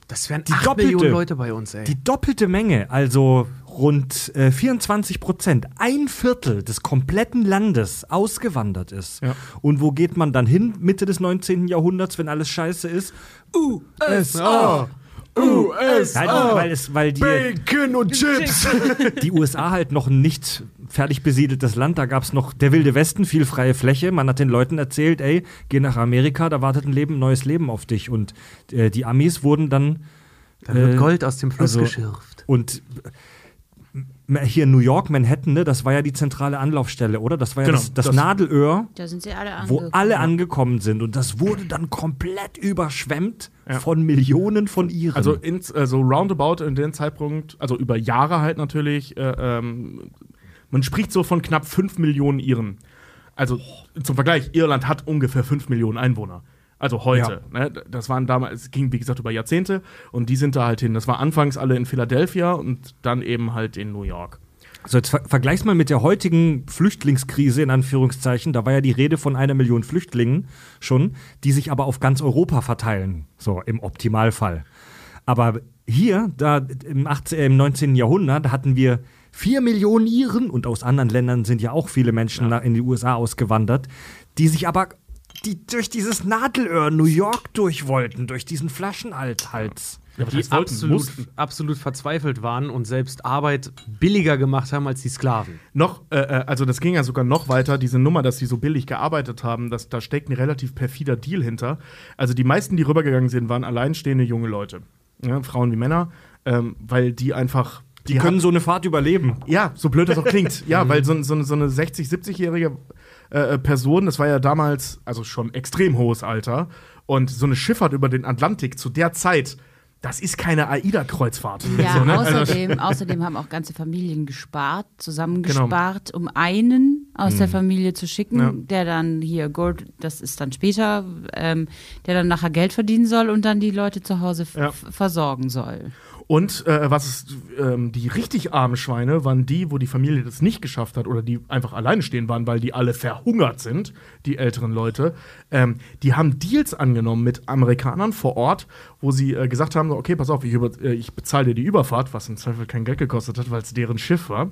Das wären Die 8 doppelte- Millionen Leute bei uns, ey. die doppelte Menge, also rund äh, 24 Prozent, ein Viertel des kompletten Landes ausgewandert ist. Ja. Und wo geht man dann hin Mitte des 19. Jahrhunderts, wenn alles scheiße ist? USA! USA! Nein, weil, es, weil die, Bacon und Chips. die USA halt noch ein nicht fertig besiedeltes Land, da gab es noch der wilde Westen, viel freie Fläche. Man hat den Leuten erzählt, ey, geh nach Amerika, da wartet ein Leben, neues Leben auf dich. Und äh, die Amis wurden dann da wird äh, Gold aus dem Fluss also- geschürft. Und äh, hier in New York, Manhattan, ne, das war ja die zentrale Anlaufstelle, oder? Das war ja Genau, das, das, das- Nadelöhr, Da sind sie alle wo alle angekommen sind. Und das wurde dann komplett überschwemmt von Millionen von Iren. Also, ins, also roundabout in dem Zeitpunkt, also über Jahre halt natürlich, äh, ähm, man spricht so von knapp 5 Millionen Iren. Also zum Vergleich, Irland hat ungefähr 5 Millionen Einwohner. Also heute. Ne? Das waren damals, es ging wie gesagt über Jahrzehnte und die sind da halt hin. Das war anfangs alle in Philadelphia und dann eben halt in New York. So, jetzt ver vergleich's mal mit der heutigen Flüchtlingskrise, in Anführungszeichen. Da war ja die Rede von einer Million Flüchtlingen schon, die sich aber auf ganz Europa verteilen. So, im Optimalfall. Aber hier, da im, 18, äh, im 19. Jahrhundert, hatten wir vier Millionen Iren und aus anderen Ländern sind ja auch viele Menschen nach, in die USA ausgewandert, die sich aber die durch dieses Nadelöhr New York durch wollten, durch diesen Flaschenhals. Ja, Die absolut, absolut verzweifelt waren und selbst Arbeit billiger gemacht haben als die Sklaven. Noch, äh, äh, also das ging ja sogar noch weiter, diese Nummer, dass sie so billig gearbeitet haben, das, da steckt ein relativ perfider Deal hinter. Also die meisten, die rübergegangen sind, waren alleinstehende junge Leute. Ja, Frauen wie Männer, ähm, weil die einfach. Die können so eine Fahrt überleben. Ja, so blöd das auch klingt. Ja, weil so, so, eine- so eine 60-, 70-jährige äh, äh, Person, das war ja damals, also schon extrem hohes Alter, und so eine Schifffahrt über den Atlantik zu der Zeit, das ist keine AIDA-Kreuzfahrt. Ja, So, ne? Also- außerdem, außerdem haben auch ganze Familien gespart, zusammengespart, um einen aus Mhm. der Familie zu schicken, Ja. der dann hier Gold, das ist dann später, ähm, der dann nachher Geld verdienen soll und dann die Leute zu Hause Ja. versorgen soll. Und äh, was ist, ähm, die richtig armen Schweine waren die, wo die Familie das nicht geschafft hat oder die einfach alleine stehen waren, weil die alle verhungert sind, die älteren Leute. Ähm, die haben Deals angenommen mit Amerikanern vor Ort, wo sie äh, gesagt haben: so, Okay, pass auf, ich, über, äh, ich bezahle dir die Überfahrt, was im Zweifel kein Geld gekostet hat, weil es deren Schiff war.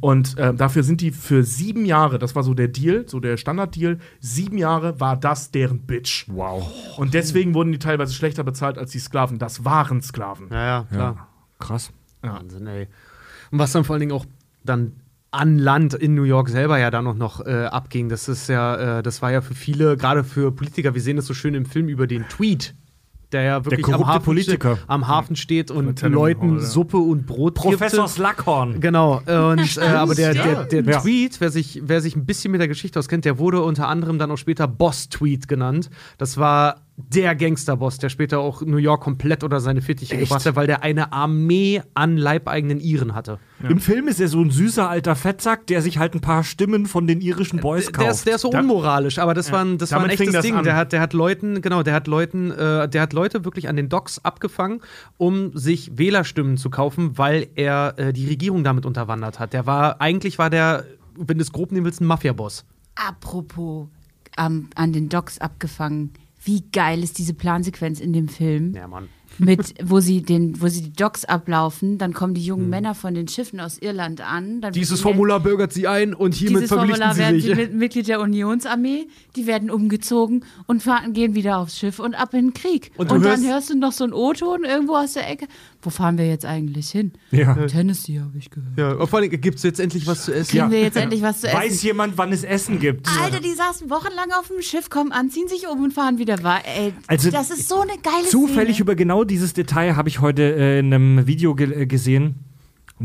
Und äh, dafür sind die für sieben Jahre, das war so der Deal, so der Standarddeal, sieben Jahre war das deren Bitch. Wow. Und deswegen wurden die teilweise schlechter bezahlt als die Sklaven. Das waren Sklaven. Ja, ja, klar. Krass. Wahnsinn, ey. Und was dann vor allen Dingen auch dann an Land in New York selber ja dann auch noch äh, abging, das ist ja, äh, das war ja für viele, gerade für Politiker, wir sehen das so schön im Film über den Tweet, der ja wirklich am korrupte Hafen, Politiker. Steht, am Hafen steht und Leuten Hall, ja. Suppe und Brot Professor. Slughorn. Genau, und, äh, aber der, der, der Ja. Tweet, wer sich, wer sich ein bisschen mit der Geschichte auskennt, der wurde unter anderem dann auch später Boss-Tweet genannt. Das war der Gangsterboss, der später auch New York komplett unter seine Fittiche gebracht hat, weil der eine Armee an leibeigenen Iren hatte. Im Film ist er so ein süßer alter Fettsack, der sich halt ein paar Stimmen von den irischen Boys kauft. Der ist, der ist so unmoralisch, aber das war ein, das war ein Damit fing echtes das Ding. an. Der hat, der hat Leuten, genau, der hat Leuten, äh, der hat Leute wirklich an den Docks abgefangen, um sich Wählerstimmen zu kaufen, weil er äh, die Regierung damit unterwandert hat. Der war, eigentlich war der, wenn du es grob nehmen willst, ein Mafiaboss. Apropos am- an den Docks abgefangen. Wie geil ist diese Plansequenz in dem Film? Ja, Mann. mit, wo sie den, wo sie die Docks ablaufen, dann kommen die jungen Männer von den Schiffen aus Irland an. Dann Dieses werden die Formular bürgert sie ein und hiermit dieses verpflichten Formular werden sie sie sich. mit, Mitglied der Unionsarmee, die werden umgezogen und fahren, gehen wieder aufs Schiff und ab in den Krieg. Und Und, du dann hörst- hörst du noch so einen O-Ton irgendwo aus der Ecke. Wo fahren wir jetzt eigentlich hin? Ja. Tennessee, habe ich gehört. Ja, und vor allem gibt es jetzt endlich was zu essen. Kriegen wir jetzt endlich was zu essen? Weiß jemand, wann es Essen gibt? Alter, die saßen wochenlang auf dem Schiff, kommen an, ziehen sich um und fahren wieder weiter. Ey, Also, das ist so eine geile Zufällig Szene. über genau dieses Detail habe ich heute äh, in einem Video ge äh, gesehen,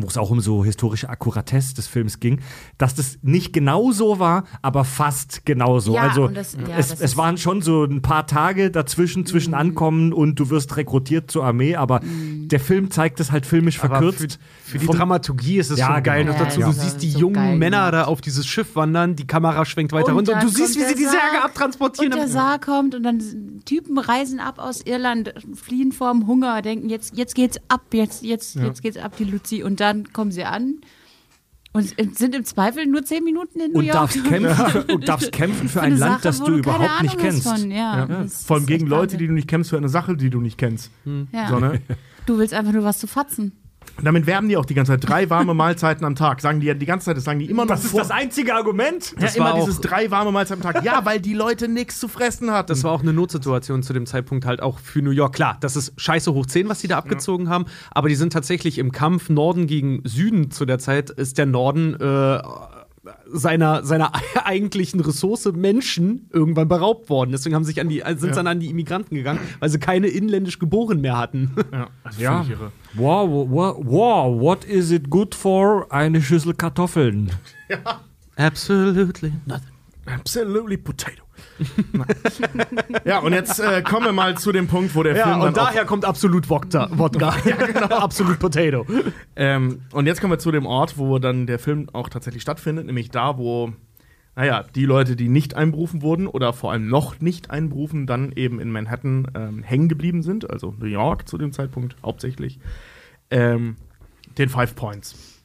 wo es auch um so historische Akkuratesse des Films ging, dass das nicht genau so war, aber fast genau so. Ja, also das- ja, es, das es waren schon so ein paar Tage dazwischen, zwischen Ankommen und du wirst rekrutiert zur Armee, aber der Film zeigt es halt filmisch Aber verkürzt. für, für die Vom- Dramaturgie ist es Ja, schon geil. genau. Noch Ja, dazu, ja, du ja. siehst die So jungen geil Männer da auf dieses Schiff wandern, die Kamera schwenkt weiter runter und du siehst, wie sie die Särge abtransportieren. Und der Sarg kommt und dann Typen reisen ab aus Irland, fliehen vorm Hunger, denken, jetzt, jetzt geht's ab, jetzt, jetzt, jetzt geht's ab, die Luzi. Und dann kommen sie an und sind im Zweifel nur zehn Minuten in New und York. darfst kämpfen, für, und darfst kämpfen für ein eine Land, Sache, das du keine überhaupt nicht Ahnung hast kennst. Von, ja, Das Vor allem gegen Leute, Wahnsinn. die du nicht kennst, für eine Sache, die du nicht kennst. Ja. So, ne? Du willst einfach nur was zu fatzen. Damit werben die auch die ganze Zeit. Drei warme Mahlzeiten am Tag. Sagen die ja die ganze Zeit, das sagen die immer noch Das ist vor. das einzige Argument. ja, Das immer dieses drei warme Mahlzeiten am Tag. Ja, weil die Leute nichts zu fressen hatten. Das war auch eine Notsituation zu dem Zeitpunkt halt auch für New York. Klar, das ist scheiße hoch 10, was die da abgezogen haben, aber die sind tatsächlich im Kampf Norden gegen Süden zu der Zeit, ist der Norden äh, seiner, seiner eigentlichen Ressource Menschen irgendwann beraubt worden. Deswegen haben sich an die, sind dann an die Immigranten gegangen, weil sie keine inländisch Geboren mehr hatten. ja, also Ja. Wow, wow, wow, what is it good for? Eine Schüssel Kartoffeln. Absolutely nothing. Absolutely potato. Ja, und jetzt äh, kommen wir mal zu dem Punkt, wo der Ja, Film dann und daher kommt absolut Wodka. Wodka. ja, genau. absolut Potato. Ähm, und jetzt kommen wir zu dem Ort, wo dann der Film auch tatsächlich stattfindet, nämlich da, wo, naja, die Leute, die nicht einberufen wurden oder vor allem noch nicht einberufen, dann eben in Manhattan ähm, hängen geblieben sind, also New York zu dem Zeitpunkt hauptsächlich, ähm, den Five Points.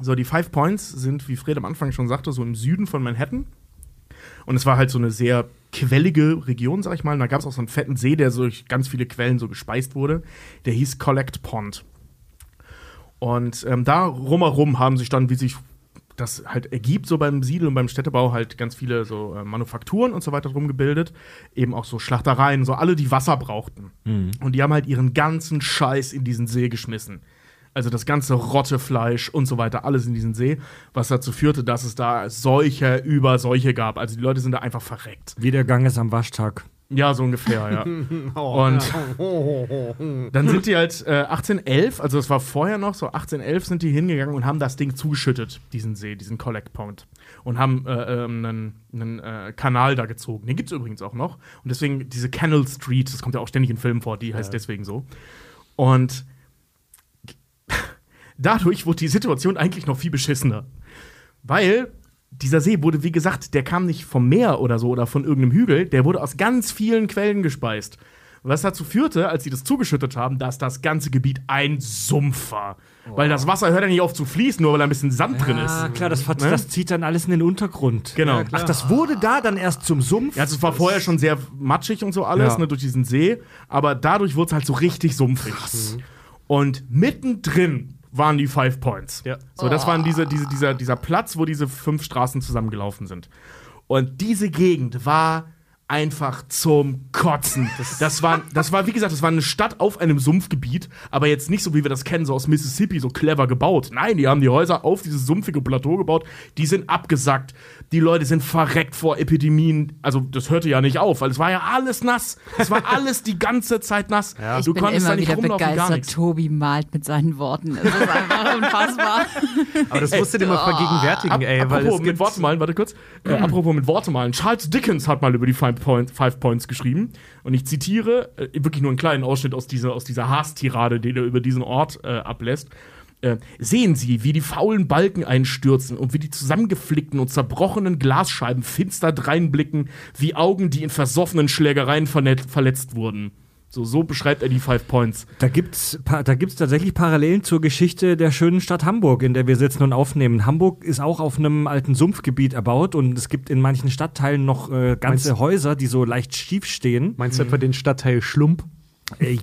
So, die Five Points sind, wie Fred am Anfang schon sagte, so im Süden von Manhattan. Und es war halt so eine sehr quellige Region, sag ich mal. Und da gab es auch so einen fetten See, der so durch ganz viele Quellen so gespeist wurde. Der hieß Collect Pond. Und ähm, da rumherum haben sich dann, wie sich das halt ergibt, so beim Siedel und beim Städtebau halt ganz viele so äh, Manufakturen und so weiter drum gebildet. Eben auch so Schlachtereien, so alle, die Wasser brauchten. Und die haben halt ihren ganzen Scheiß in diesen See geschmissen. Also das ganze Rottefleisch und so weiter, alles in diesen See, was dazu führte, dass es da Seuche über Seuche gab. Also die Leute sind da einfach verreckt. Wie der Gang ist am Waschtag. Ja, so ungefähr, ja. Und dann sind die halt äh, 1811, also das war vorher noch, so 1811 sind die hingegangen und haben das Ding zugeschüttet, diesen See, diesen Collect Pond. Und haben äh, ähm, einen, einen äh, Kanal da gezogen. Den gibt es übrigens auch noch. Und deswegen diese Canal Street, das kommt ja auch ständig in Filmen vor, die heißt deswegen so. Und dadurch wurde die Situation eigentlich noch viel beschissener. Weil dieser See wurde, wie gesagt, der kam nicht vom Meer oder so oder von irgendeinem Hügel, der wurde aus ganz vielen Quellen gespeist. Was dazu führte, als sie das zugeschüttet haben, dass das ganze Gebiet ein Sumpf war. Weil das Wasser hört ja nicht auf zu fließen, nur weil da ein bisschen Sand drin Ah, ist. klar, das, Ne? das zieht dann alles in den Untergrund. Genau. Ach, das wurde da dann erst zum Sumpf. Ja, also es war vorher schon sehr matschig und so alles, Ja. ne, durch diesen See, aber dadurch wurde es halt so richtig sumpfig. Und mittendrin waren die Five Points. Ja. So, das waren diese, diese, dieser, dieser Platz, wo diese fünf Straßen zusammengelaufen sind. Und diese Gegend war einfach zum Kotzen. Das, war, das war, wie gesagt, das war eine Stadt auf einem Sumpfgebiet, aber jetzt nicht so, wie wir das kennen, so aus Mississippi, so clever gebaut. Nein, die haben die Häuser auf dieses sumpfige Plateau gebaut. Die sind abgesackt. Die Leute sind verreckt vor Epidemien. Also, das hörte ja nicht auf, weil es war ja alles nass. Es war alles die ganze Zeit nass. Ich Du bin konntest da immer nicht wieder rumlaufen, gar begeistert. nichts. Tobi malt mit seinen Worten. Es ist einfach unfassbar. Aber das musst du dir mal vergegenwärtigen, Ab, ey. Weil apropos es mit Worte malen, warte kurz. Äh, apropos mit Worte malen. Charles Dickens hat mal über die Five, Point, Five Points geschrieben. Und ich zitiere äh, wirklich nur einen kleinen Ausschnitt aus dieser, aus dieser Hasstirade, den er über diesen Ort äh, ablässt. Äh, sehen Sie, wie die faulen Balken einstürzen und wie die zusammengeflickten und zerbrochenen Glasscheiben finster dreinblicken, wie Augen, die in versoffenen Schlägereien verletzt wurden. So, so beschreibt er die Five Points. Da gibt's, pa- da gibt's tatsächlich Parallelen zur Geschichte der schönen Stadt Hamburg, in der wir sitzen und aufnehmen. Hamburg ist auch auf einem alten Sumpfgebiet erbaut und es gibt in manchen Stadtteilen noch äh, ganze Meinst- Häuser, die so leicht schief stehen. meinst du etwa den Stadtteil Schlump? Äh,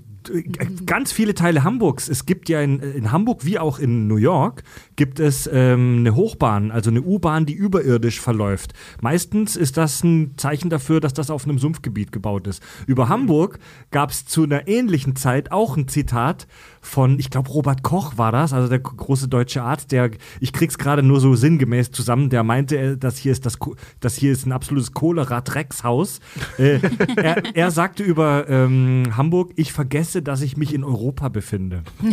ganz viele Teile Hamburgs. Es gibt ja in, in Hamburg wie auch in New York gibt es ähm, eine Hochbahn, also eine U-Bahn, die überirdisch verläuft. Meistens ist das ein Zeichen dafür, dass das auf einem Sumpfgebiet gebaut ist. Über Hamburg gab es zu einer ähnlichen Zeit auch ein Zitat von, ich glaube, Robert Koch war das, also der große deutsche Arzt, der, ich krieg's gerade nur so sinngemäß zusammen, der meinte, äh, das hier ist das, das hier ist ein absolutes Cholera-Dreckshaus. äh, er, er sagte über ähm, Hamburg, ich vergesse, dass ich mich in Europa befinde.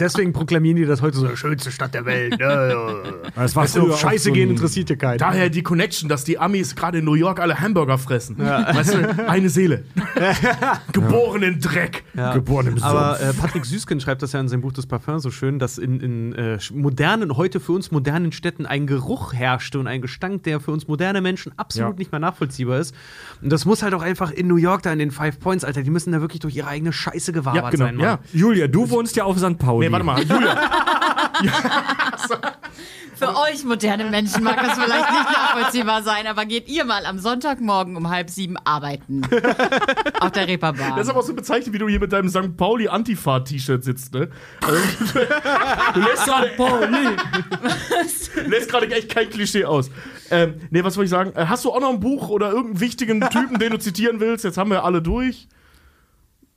Deswegen proklamieren die das heute so, schönste Stadt der Welt. Ne? Das war Weißt du, früher auf auch Scheiße so ein- gehen interessiert dir keinen. Daher die Connection, dass die Amis gerade in New York alle Hamburger fressen. Weißt du, eine Seele. Geboren in Dreck. Geboren im Aber äh, Patrick Süßkind schreibt das ja in seinem Buch des Parfums so schön, dass in, in äh, modernen, heute für uns modernen Städten ein Geruch herrschte und ein Gestank, der für uns moderne Menschen absolut Ja. nicht mehr nachvollziehbar ist. Und das muss halt auch einfach in New York da in den Five Points, Alter, die müssen da wirklich durch ihre eigene Scheiße gewabert Ja, genau, sein. Mann. ja. Julia, du wohnst ja auf St. Pauli. Nee, warte mal, Julia. Für euch moderne Menschen mag das vielleicht nicht nachvollziehbar sein, aber geht ihr mal am Sonntagmorgen um halb sieben arbeiten. Auf der Reeperbahn. Das ist aber auch so bezeichnet, wie du hier mit deinem St. Pauli Antifa-T-Shirt sitzt, ne? Also, du lässt gerade Du lässt gerade echt kein Klischee aus. Ähm, nee, was wollte ich sagen? Äh, Hast du auch noch ein Buch oder irgendeinen wichtigen Typen, den du zitieren willst? Jetzt haben wir alle durch.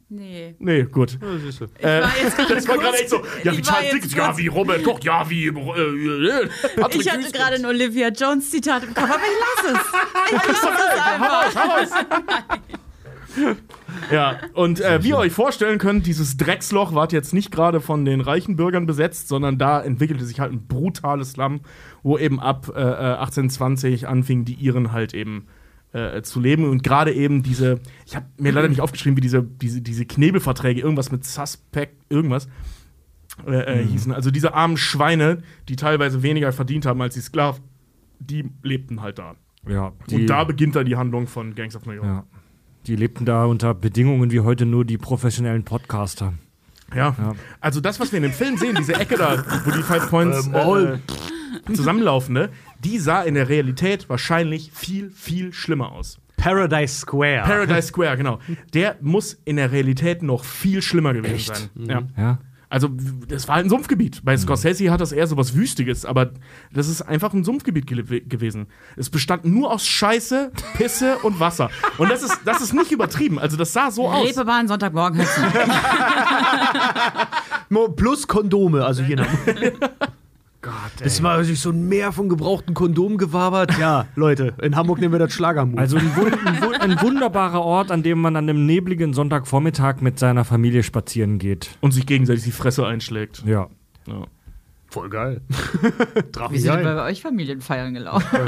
Nee. Nee, gut. Ich war jetzt gerade Das war gerade echt so, ja, wie war Charles Dickens, ja, wie Robert Koch, ja, wie äh, äh, Patrick Ich hatte gerade ein Olivia Jones Zitat im Kopf, aber ich lasse es. Ich lasse es einfach. Ja, und äh, wie ihr euch vorstellen könnt, dieses Drecksloch ward jetzt nicht gerade von den reichen Bürgern besetzt, sondern da entwickelte sich halt ein brutales Slum, wo eben ab äh, äh, 1820 anfingen die Iren halt eben äh, zu leben und gerade eben diese, ich habe mir leider nicht aufgeschrieben, wie diese, diese, diese Knebelverträge, irgendwas mit Suspect, irgendwas äh, äh, hießen. Also diese armen Schweine, die teilweise weniger verdient haben als die Sklaven, die lebten halt da. Ja, und da beginnt dann die Handlung von Gangs of New York. ja, die lebten da unter Bedingungen wie heute nur die professionellen Podcaster. Ja. Ja. Also das, was wir in dem Film sehen, diese Ecke da, wo die Five Points äh, zusammenlaufen, ne, die sah in der Realität wahrscheinlich viel, viel schlimmer aus. Paradise Square. Paradise Square, genau. Der muss in der Realität noch viel schlimmer gewesen Echt? sein. Ja. Ja, Also, das war halt ein Sumpfgebiet. Bei Scorsese hat das eher so was Wüstiges, aber das ist einfach ein Sumpfgebiet ge gewesen. Es bestand nur aus Scheiße, Pisse und Wasser. Und das ist, das ist nicht übertrieben. Also, das sah so aus. Reeperbahn Sonntagmorgen. Mo- Plus Kondome, also je nach. Gott, ey. Das war sich so ein Meer von gebrauchten Kondomen gewabert. Ja, Leute, in Hamburg nehmen wir das Schlagermut. Also ein, wun ein, ein wunderbarer Ort, an dem man an einem nebligen Sonntagvormittag mit seiner Familie spazieren geht. Und sich gegenseitig die Fresse einschlägt. Ja. Ja. voll geil. Drachen Wie sind denn bei euch Familienfeiern gelaufen?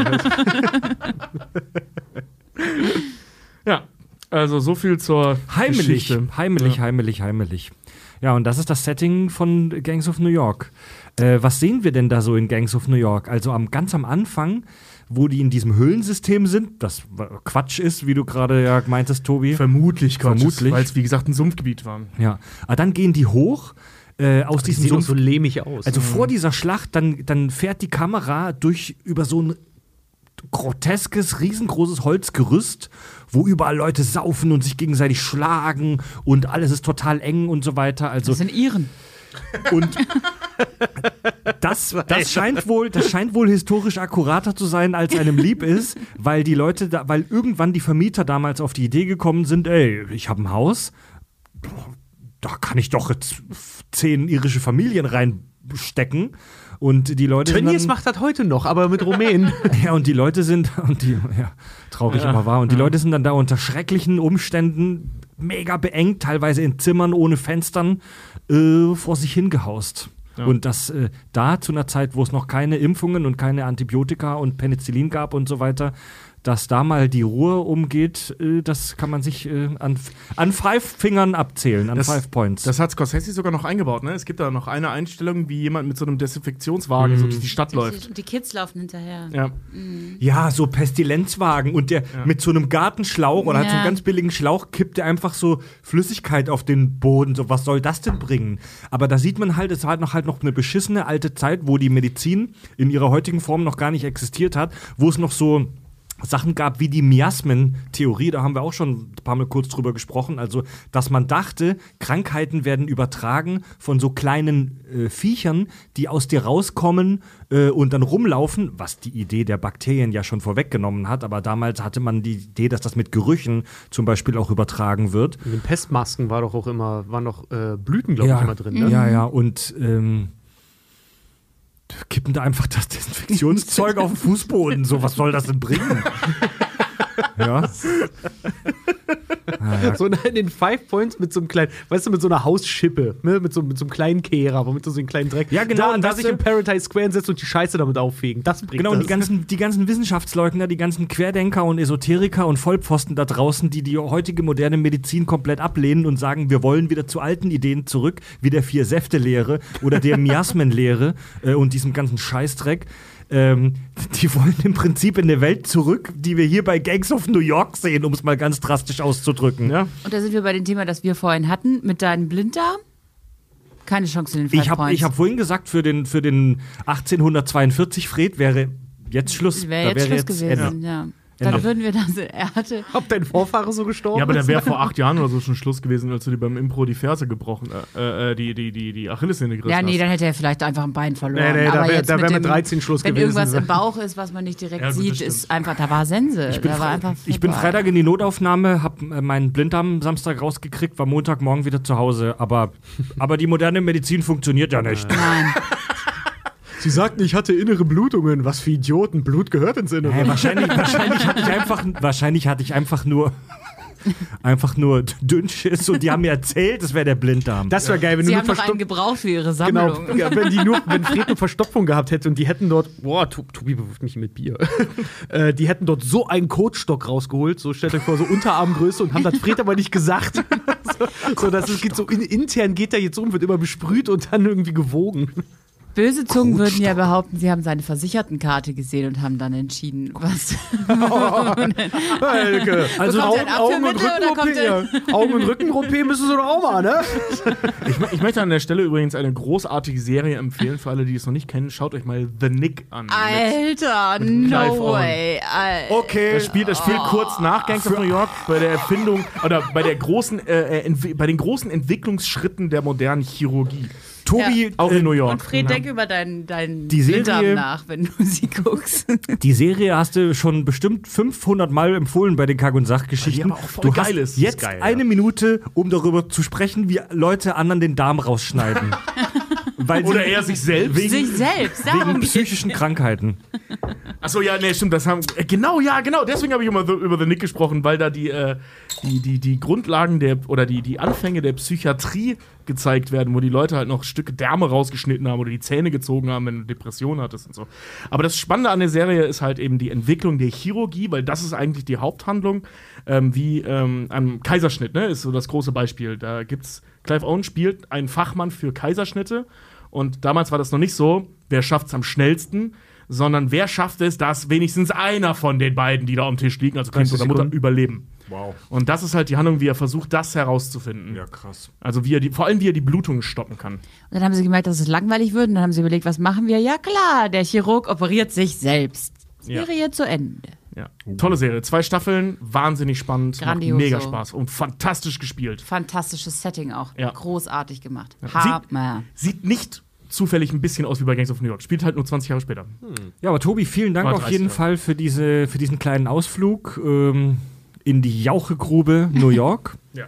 Ja, also so viel zur Heimelig, Geschichte. heimelig, heimelig, heimelig. Ja, und das ist das Setting von Gangs of New York. Äh, was sehen wir denn da so in Gangs of New York? Also am, ganz am Anfang, wo die in diesem Höhlensystem sind, das Quatsch ist, wie du gerade ja meintest, Tobi. Vermutlich, Vermutlich. Weil es, wie gesagt, ein Sumpfgebiet war. Ja, aber dann gehen die hoch äh, aus Die diesem sehen Sumpf. so lehmig aus. Also vor dieser Schlacht, dann, dann fährt die Kamera durch über so ein groteskes, riesengroßes Holzgerüst, wo überall Leute saufen und sich gegenseitig schlagen und alles ist total eng und so weiter. Also Das sind Iren. Und das, das scheint wohl, das scheint wohl historisch akkurater zu sein, als einem lieb ist, weil die Leute, da, weil irgendwann die Vermieter damals auf die Idee gekommen sind, ey, ich habe ein Haus, da kann ich doch jetzt zehn irische Familien reinstecken. Und die Leute Tönnies macht das heute noch, aber mit Rumänen. ja, und die Leute sind, und die, ja, traurig immer wahr, und die Leute sind dann da unter schrecklichen Umständen, mega beengt, teilweise in Zimmern ohne Fenstern, äh, vor sich hingehaust. Und das äh, da zu einer Zeit, wo es noch keine Impfungen und keine Antibiotika und Penicillin gab und so weiter, dass da mal die Ruhe umgeht, äh, das kann man sich äh, an, an five Fingern abzählen, an Das- five Points. Das hat Scorsese sogar noch eingebaut. Ne? Es gibt da noch eine Einstellung, wie jemand mit so einem Desinfektionswagen so durch die Stadt läuft. Und die Kids laufen hinterher. Ja. Ja, so Pestilenzwagen und der mit so einem Gartenschlauch oder hat so einen Ja. ganz billigen Schlauch kippt der einfach so Flüssigkeit auf den Boden. So, was soll das denn bringen? Aber da sieht man halt, es war halt noch halt noch eine beschissene alte Zeit, wo die Medizin in ihrer heutigen Form noch gar nicht existiert hat, wo es noch so Sachen gab wie die Miasmen-Theorie, da haben wir auch schon ein paar Mal kurz drüber gesprochen, also dass man dachte, Krankheiten werden übertragen von so kleinen äh, Viechern, die aus dir rauskommen äh, und dann rumlaufen, was die Idee der Bakterien ja schon vorweggenommen hat, aber damals hatte man die Idee, dass das mit Gerüchen zum Beispiel auch übertragen wird. In den Pestmasken war doch auch immer, waren noch äh, Blüten, glaube ich, immer drin. Ne? Ja, ja, und ähm, kippen da einfach das Desinfektionszeug auf den Fußboden. So, was soll das denn bringen? ja. So in den Five Points mit so einem kleinen, weißt du, mit so einer Hausschippe, ne? mit, so, mit so einem kleinen Kehrer, womit du so einen kleinen Dreck. Ja, genau, Da, und da sich im Paradise Square hinsetzen und die Scheiße damit auffegen. Das bringt Genau, und das. die ganzen, die ganzen Wissenschaftsleugner, die ganzen Querdenker und Esoteriker und Vollpfosten da draußen, die die heutige moderne Medizin komplett ablehnen und sagen, wir wollen wieder zu alten Ideen zurück, wie der Vier-Säfte-Lehre oder der Miasmen-Lehre äh, und diesem ganzen Scheißdreck. Ähm, die wollen im Prinzip in eine Welt zurück, die wir hier bei Gangs of New York sehen, um es mal ganz drastisch auszudrücken. Ja. Und da sind wir bei dem Thema, das wir vorhin hatten, mit deinem Blinddarm. Keine Chance in den Five Ich habe Points. ich hab vorhin gesagt, für den, für den 1842 Fred wäre jetzt Schluss. Wäre Da jetzt Schluss Ende. gewesen, ja. Dann Ende. würden wir das. Er hatte. Ob dein Vorfahre so gestorben Ja, aber der wäre vor acht Jahren oder so schon Schluss gewesen, als du dir beim Impro die Ferse gebrochen, äh, äh, die, die, die, die Achillessehne gerissen Ja, nee, dann hätte er vielleicht einfach ein Bein verloren. Nee, nee, da aber da mit wär mit dem- 13 Schluss Wenn gewesen. irgendwas im Bauch ist, was man nicht direkt Ja, sieht, ist einfach, da war Sense. Ich bin, da war Fre- einfach ich bin. Freitag in die Notaufnahme, habe äh, meinen Blinddarm Samstag rausgekriegt, war Montagmorgen wieder zu Hause. Aber, aber die moderne Medizin funktioniert ja nicht. Nein. Sie sagten, ich hatte innere Blutungen. Was für Idioten. Blut gehört ins Innere. Hey, wahrscheinlich, wahrscheinlich, hatte ich einfach, wahrscheinlich hatte ich einfach nur, einfach nur Dünnschiss und die haben mir erzählt, das wäre der Blinddarm. Das wäre geil, wenn Sie du haben nur noch einen gebraucht für ihre Genau, Sammlung. ja, wenn die nur, wenn Fred eine Verstopfung gehabt hätte und die hätten dort, boah, Tobi bewirft mich mit Bier, äh, die hätten dort so einen Kotstock rausgeholt, so stellt euch vor, so Unterarmgröße und haben das Fred aber nicht gesagt. so, so, dass es geht so in, intern geht er jetzt um, wird immer besprüht und dann irgendwie gewogen. Böse Zungen würden ja behaupten, sie haben seine Versichertenkarte gesehen und haben dann entschieden, was. Helge, also Augen, Augen, und ja. Augen- und Rücken-OP müssen sie doch auch mal, ne? Ich, ich möchte an der Stelle übrigens eine großartige Serie empfehlen, für alle, die es noch nicht kennen. Schaut euch mal The Nick an. Mit- Alter, Clive no Owen. way. Alter. okay. Das spielt, das spielt kurz nach Gangs of New York bei der Erfindung oder bei der großen, äh, äh, bei den großen Entwicklungsschritten der modernen Chirurgie. Tobi, Ja. Auch in New York. Und Fred, denk über deinen, deinen Die Serie- nach, wenn du sie guckst. Die Serie hast du schon bestimmt 500 Mal empfohlen bei den Kack- und Sachgeschichten. Du geil hast ist. jetzt Ist geil, ja. eine Minute, um darüber zu sprechen, wie Leute anderen den Darm rausschneiden. Weil Oder sie- er sich selbst. wegen, Sich selbst, wegen darum geht's. psychischen Krankheiten. Achso, ja, nee, stimmt, das haben. Äh, genau, ja, genau. Deswegen habe ich immer so über The Nick gesprochen, weil da die, äh, die, die, die Grundlagen der oder die, die Anfänge der Psychiatrie gezeigt werden, wo die Leute halt noch Stücke Därme rausgeschnitten haben oder die Zähne gezogen haben, wenn du Depressionen hattest und so. Aber das Spannende an der Serie ist halt eben die Entwicklung der Chirurgie, weil das ist eigentlich die Haupthandlung, ähm, wie ähm, am Kaiserschnitt, ne, ist so das große Beispiel. Da gibt's, Clive Owen spielt einen Fachmann für Kaiserschnitte und damals war das noch nicht so, wer schafft's am schnellsten, sondern wer schafft es, dass wenigstens einer von den beiden, die da am Tisch liegen, also Kind 30 oder Mutter, überleben. Wow. Und das ist halt die Handlung, wie er versucht, das herauszufinden. Ja, krass. Also wie er die, vor allem wie er die Blutung stoppen kann. Und dann haben sie gemerkt, dass es langweilig wird. Und dann haben sie überlegt, was machen wir? Ja klar, der Chirurg operiert sich selbst. Ja. Serie zu Ende. Ja. Tolle Serie. Zwei Staffeln, wahnsinnig spannend, Grandioso. macht mega Spaß und fantastisch gespielt. Fantastisches Setting auch. Ja. Großartig gemacht. Sieht- Hammer. Sieht nicht zufällig ein bisschen aus wie bei Gangs of New York. Spielt halt nur 20 Jahre später. Ja, aber Tobi, vielen Dank auf 30, jeden ja. Fall für, diese, für diesen kleinen Ausflug ähm, in die Jauchegrube New York, Ja.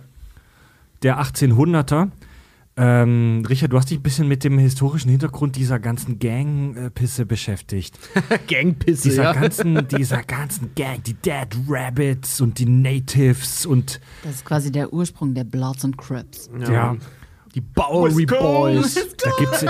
der 1800er. Ähm, Richard, du hast dich ein bisschen mit dem historischen Hintergrund dieser ganzen Gang-Pisse beschäftigt. Gangpisse, Dieser, ja. ganzen, dieser ganzen Gang, die Dead Rabbits und die Natives und Das ist quasi der Ursprung der Bloods und Crips. ja, Die Bowery Boys. da gibt's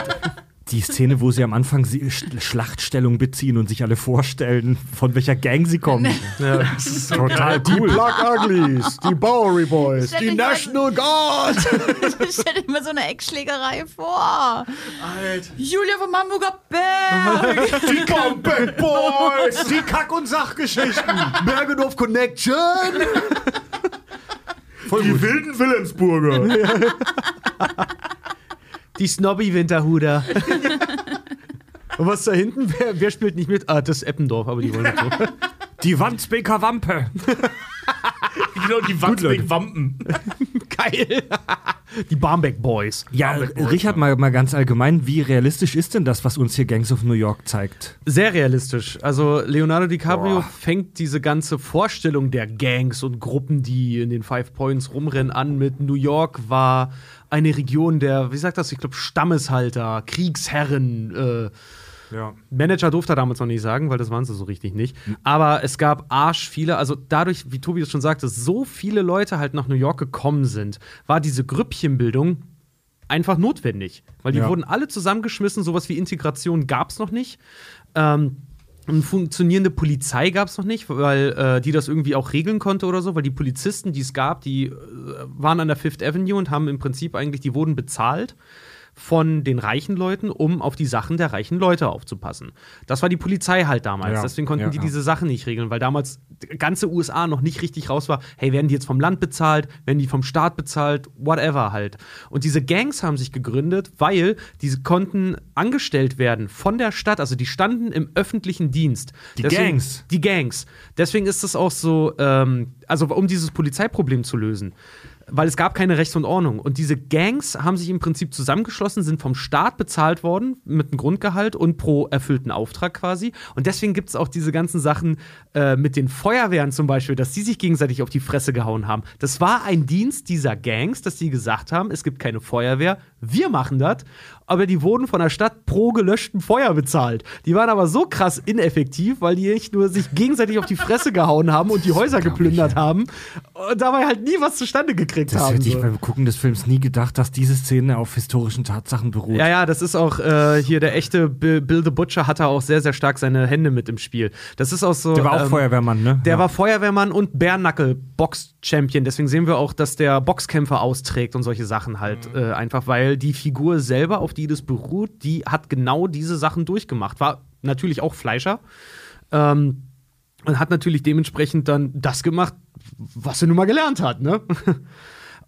die Szene, wo sie am Anfang sie Sch- Schlachtstellung beziehen und sich alle vorstellen, von welcher Gang sie kommen. Das ist total cool. Plug Uglies, die Bowery Boys, Stell dich mal- Guard. Stell dir mal so eine Eckschlägerei vor. Julia vom Hamburger Berg. Die Comeback Boys! Die Kack- und Sachgeschichten. Bergedorf Connection. Die wilden Wilhelmsburger. Die Snobby-Winterhuder. Und was da hinten? Wer, wer spielt nicht mit? Ah, das ist Eppendorf, aber die wollen nicht so. Die Wandsbeker Wampe. Genau, die Leute. Wampen. Geil. Die Barmbek Boys. Ja, Richard, mal, mal ganz allgemein, wie realistisch ist denn das, was uns hier Gangs of New York zeigt? Sehr realistisch. Also Leonardo DiCaprio fängt diese ganze Vorstellung der Gangs und Gruppen, die in den Five Points rumrennen, an mit New York war eine Region der, wie sagt das, ich glaube, Stammeshalter, Kriegsherren, äh, Ja. Manager durfte er damals noch nicht sagen, weil das waren sie so richtig nicht. Aber es gab arsch viele, also dadurch, wie Tobi es schon sagte, so viele Leute halt nach New York gekommen sind, war diese Grüppchenbildung einfach notwendig. Weil die Ja. wurden alle zusammengeschmissen, sowas wie Integration gab es noch nicht. Ähm, eine funktionierende Polizei gab es noch nicht, weil äh, die das irgendwie auch regeln konnte oder so, weil die Polizisten, die es gab, die äh, waren an der Fifth Avenue und haben im Prinzip eigentlich, die wurden bezahlt von den reichen Leuten, um auf die Sachen der reichen Leute aufzupassen. Das war die Polizei halt damals. Ja, Deswegen konnten ja, die ja. diese Sachen nicht regeln, weil damals die ganze USA noch nicht richtig raus war. Hey, werden die jetzt vom Land bezahlt? Werden die vom Staat bezahlt? Whatever halt. Und diese Gangs haben sich gegründet, weil diese konnten angestellt werden von der Stadt. Also die standen im öffentlichen Dienst. Die Deswegen, Gangs? Die Gangs. Deswegen ist es auch so, ähm, also um dieses Polizeiproblem zu lösen weil es gab keine Rechts und Ordnung. Und diese Gangs haben sich im Prinzip zusammengeschlossen, sind vom Staat bezahlt worden mit einem Grundgehalt und pro erfüllten Auftrag quasi. Und deswegen gibt es auch diese ganzen Sachen äh, mit den Feuerwehren zum Beispiel, dass die sich gegenseitig auf die Fresse gehauen haben. Das war ein Dienst dieser Gangs, dass die gesagt haben, es gibt keine Feuerwehr, wir machen das. Aber die wurden von der Stadt pro gelöschten Feuer bezahlt. Die waren aber so krass ineffektiv, weil die nicht nur sich gegenseitig auf die Fresse gehauen haben und die Häuser geplündert haben und dabei halt nie was zustande gekriegt Das haben. hätte ich beim Gucken des Films nie gedacht, dass diese Szene auf historischen Tatsachen beruht. Ja, ja, das ist auch äh, hier der echte Bill, the Butcher hat da auch sehr, sehr stark seine Hände mit im Spiel. Das ist auch so. Der war auch ähm, Feuerwehrmann, ne? Der ja. war Feuerwehrmann und Bärnackel Box Champion. Deswegen sehen wir auch, dass der Boxkämpfer austrägt und solche Sachen halt. Äh, einfach weil die Figur selber, auf die das beruht, die hat genau diese Sachen durchgemacht. War natürlich auch Fleischer. Ähm, und hat natürlich dementsprechend dann das gemacht, was er nun mal gelernt hat, ne?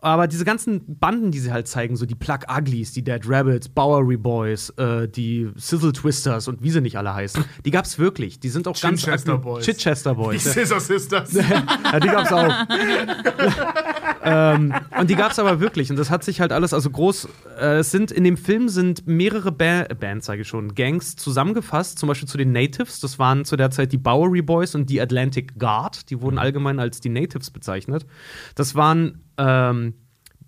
Aber diese ganzen Banden, die sie halt zeigen, so die Plug Uglies, die Dead Rabbits, Bowery Boys, äh, die Sizzle Twisters und wie sie nicht alle heißen, die gab's wirklich. Die sind auch ganz Chichester Boys. Chichester Die Boys. Scissor Sisters. Ja, die gab's auch. ähm, und die gab's aber wirklich. Und das hat sich halt alles, also groß, äh, es sind, in dem Film sind mehrere ba Bands, sage ich schon, Gangs zusammengefasst, zum Beispiel zu den Natives. Das waren zu der Zeit die Bowery Boys und die Atlantic Guard. Die wurden allgemein als die Natives bezeichnet. Das waren ähm,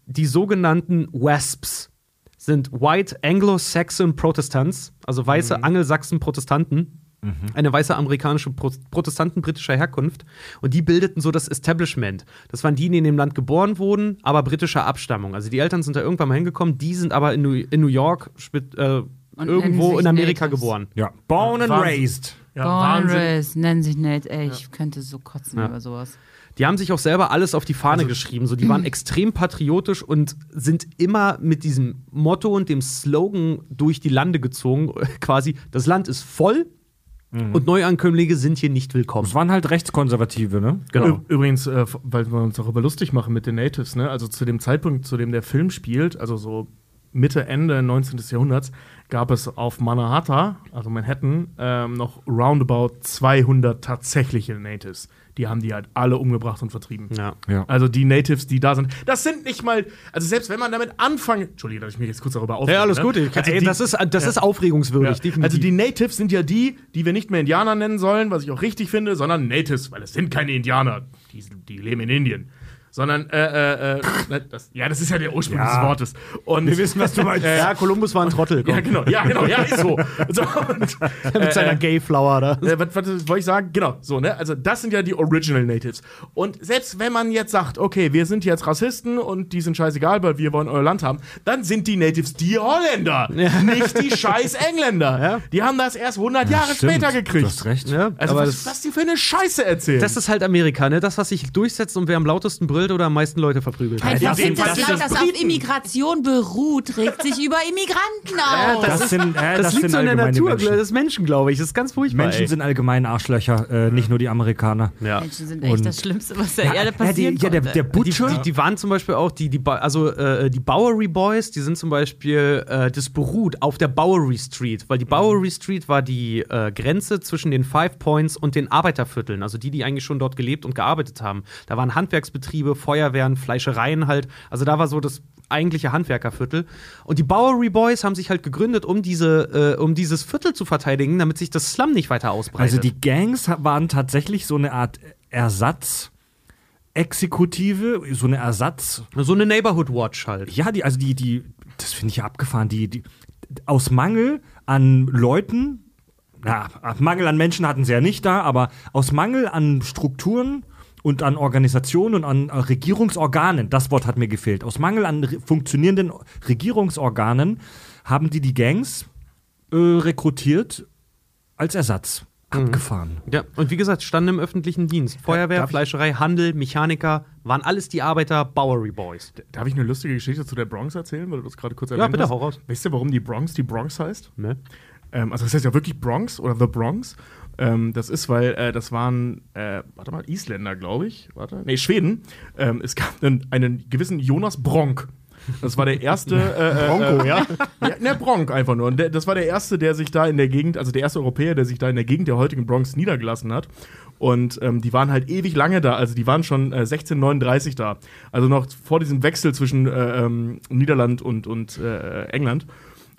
die sogenannten WASPs. Sind White Anglo-Saxon Protestants, also weiße Angelsachsen-Protestanten eine weiße amerikanische Pro Protestanten britischer Herkunft. Und die bildeten so das Establishment. Das waren die, die in dem Land geboren wurden, aber britischer Abstammung. Also die Eltern sind da irgendwann mal hingekommen, die sind aber in New, in New York, spit- äh, irgendwo in Amerika Natives. geboren. ja. Born and Wahnsinn. raised. Ja, Born Wahnsinn. Raised, nennen sich Nate. Ey, ich könnte so kotzen Ja. über sowas. Die haben sich auch selber alles auf die Fahne Also- geschrieben. So, die waren extrem patriotisch und sind immer mit diesem Motto und dem Slogan durch die Lande gezogen. Quasi, das Land ist voll und Neuankömmlinge sind hier nicht willkommen. Das waren halt Rechtskonservative, ne? Genau. Übrigens, äh, weil wir uns darüber lustig machen mit den Natives, ne? Also zu dem Zeitpunkt, zu dem der Film spielt, also so Mitte, Ende 19. Jahrhunderts, gab es auf Manhattan, also Manhattan, ähm, noch roundabout 200 tatsächliche Natives. Die haben die halt alle umgebracht und vertrieben. Ja. Ja. Also die Natives, die da sind, das sind nicht mal, also selbst wenn man damit anfangen, Entschuldigung, dass ich mich jetzt kurz darüber aufrege. Ja, alles ne? gut. Ich, Also ey, die- das ist, das ist aufregungswürdig, ja. definitiv. Also die Natives sind ja die, die wir nicht mehr Indianer nennen sollen, was ich auch richtig finde, sondern Natives, weil es sind keine Indianer. Die, die leben in Indien. Sondern, äh, äh, äh, ne, das, ja, das ist ja der Ursprung Ja. des Wortes. Und, Wir wissen, was du meinst. Äh, ja, Kolumbus war ein Trottel. komm. ja, genau, ja, genau, ja, ist so. so und, Mit seiner Gayflower da. äh, was, was wollte ich sagen? Genau, so, ne? Also, das sind ja die Original Natives. Und selbst wenn man jetzt sagt, okay, wir sind jetzt Rassisten und die sind scheißegal, weil wir wollen euer Land haben, dann sind die Natives die Holländer, nicht die scheiß Engländer. Ja. Die haben das erst 100 Jahre Stimmt. später Du gekriegt. hast recht. Ja, Also, aber was, das, was die für eine Scheiße erzählen. das ist halt Amerika, ne? Das, was sich durchsetzt und wer am lautesten brüllt, verprügelt oder am meisten Leute verprügelt? Ein das das Land, sind das auf Immigration beruht, regt sich über Immigranten auf. Das, sind, äh, Das, das liegt sind so in der Natur Menschen. des Menschen, glaube ich. Das ist ganz furchtbar. Menschen ey. sind allgemein Arschlöcher, äh, nicht nur die Amerikaner. ja. Menschen sind echt Und- das Schlimmste, was der Ja, Erde ja, die, passieren ja, der, der Die, Butcher. die, die waren zum Beispiel auch, die, die, also äh, die Bowery Boys, die sind zum Beispiel, äh, das beruht auf der Bowery Street, weil die Bowery Street war die äh, Grenze zwischen den Five Points und den Arbeitervierteln, also die, die eigentlich schon dort gelebt und gearbeitet haben. Da waren Handwerksbetriebe, Feuerwehren, Fleischereien halt, also da war so das eigentliche Handwerkerviertel. Und die Bowery Boys haben sich halt gegründet, um, diese, äh, um dieses Viertel zu verteidigen, damit sich das Slum nicht weiter ausbreitet. Also die Gangs waren tatsächlich so eine Art Ersatz. Exekutive, so eine Ersatz. so eine Neighborhood Watch halt. Ja, die, also die, die, das finde ich ja abgefahren, die, die, aus Mangel an Leuten, na, Mangel an Menschen hatten sie ja nicht da, aber aus Mangel an Strukturen und an Organisationen und an äh, Regierungsorganen, das Wort hat mir gefehlt, aus Mangel an re funktionierenden Regierungsorganen haben die die Gangs äh, rekrutiert als Ersatz. Abgefahren. Ja, und wie gesagt, standen im öffentlichen Dienst. Feuerwehr, darf ich- Fleischerei, Handel, Mechaniker, waren alles die Arbeiter, Bowery Boys. Darf ich eine lustige Geschichte zu der Bronx erzählen, weil du das gerade kurz Ja, erwähnt bitte, hast? hau raus. Weißt du, warum die Bronx die Bronx heißt? Ne? Ähm, also das heißt ja wirklich Bronx oder The Bronx. Ähm, das ist, weil äh, das waren, äh, warte mal, Isländer, glaube ich. Warte. Nee, Schweden. Ähm, es gab einen, einen gewissen Jonas Bronk. Das war der erste. Äh, Bronco, ja? ja? Ne, Bronk einfach nur. Und der, das war der erste, der sich da in der Gegend, also der erste Europäer, der sich da in der Gegend der heutigen Bronx niedergelassen hat. Und ähm, die waren halt ewig lange da. Also die waren schon äh, 1639 da. Also noch vor diesem Wechsel zwischen äh, ähm, Niederland und, und äh, England.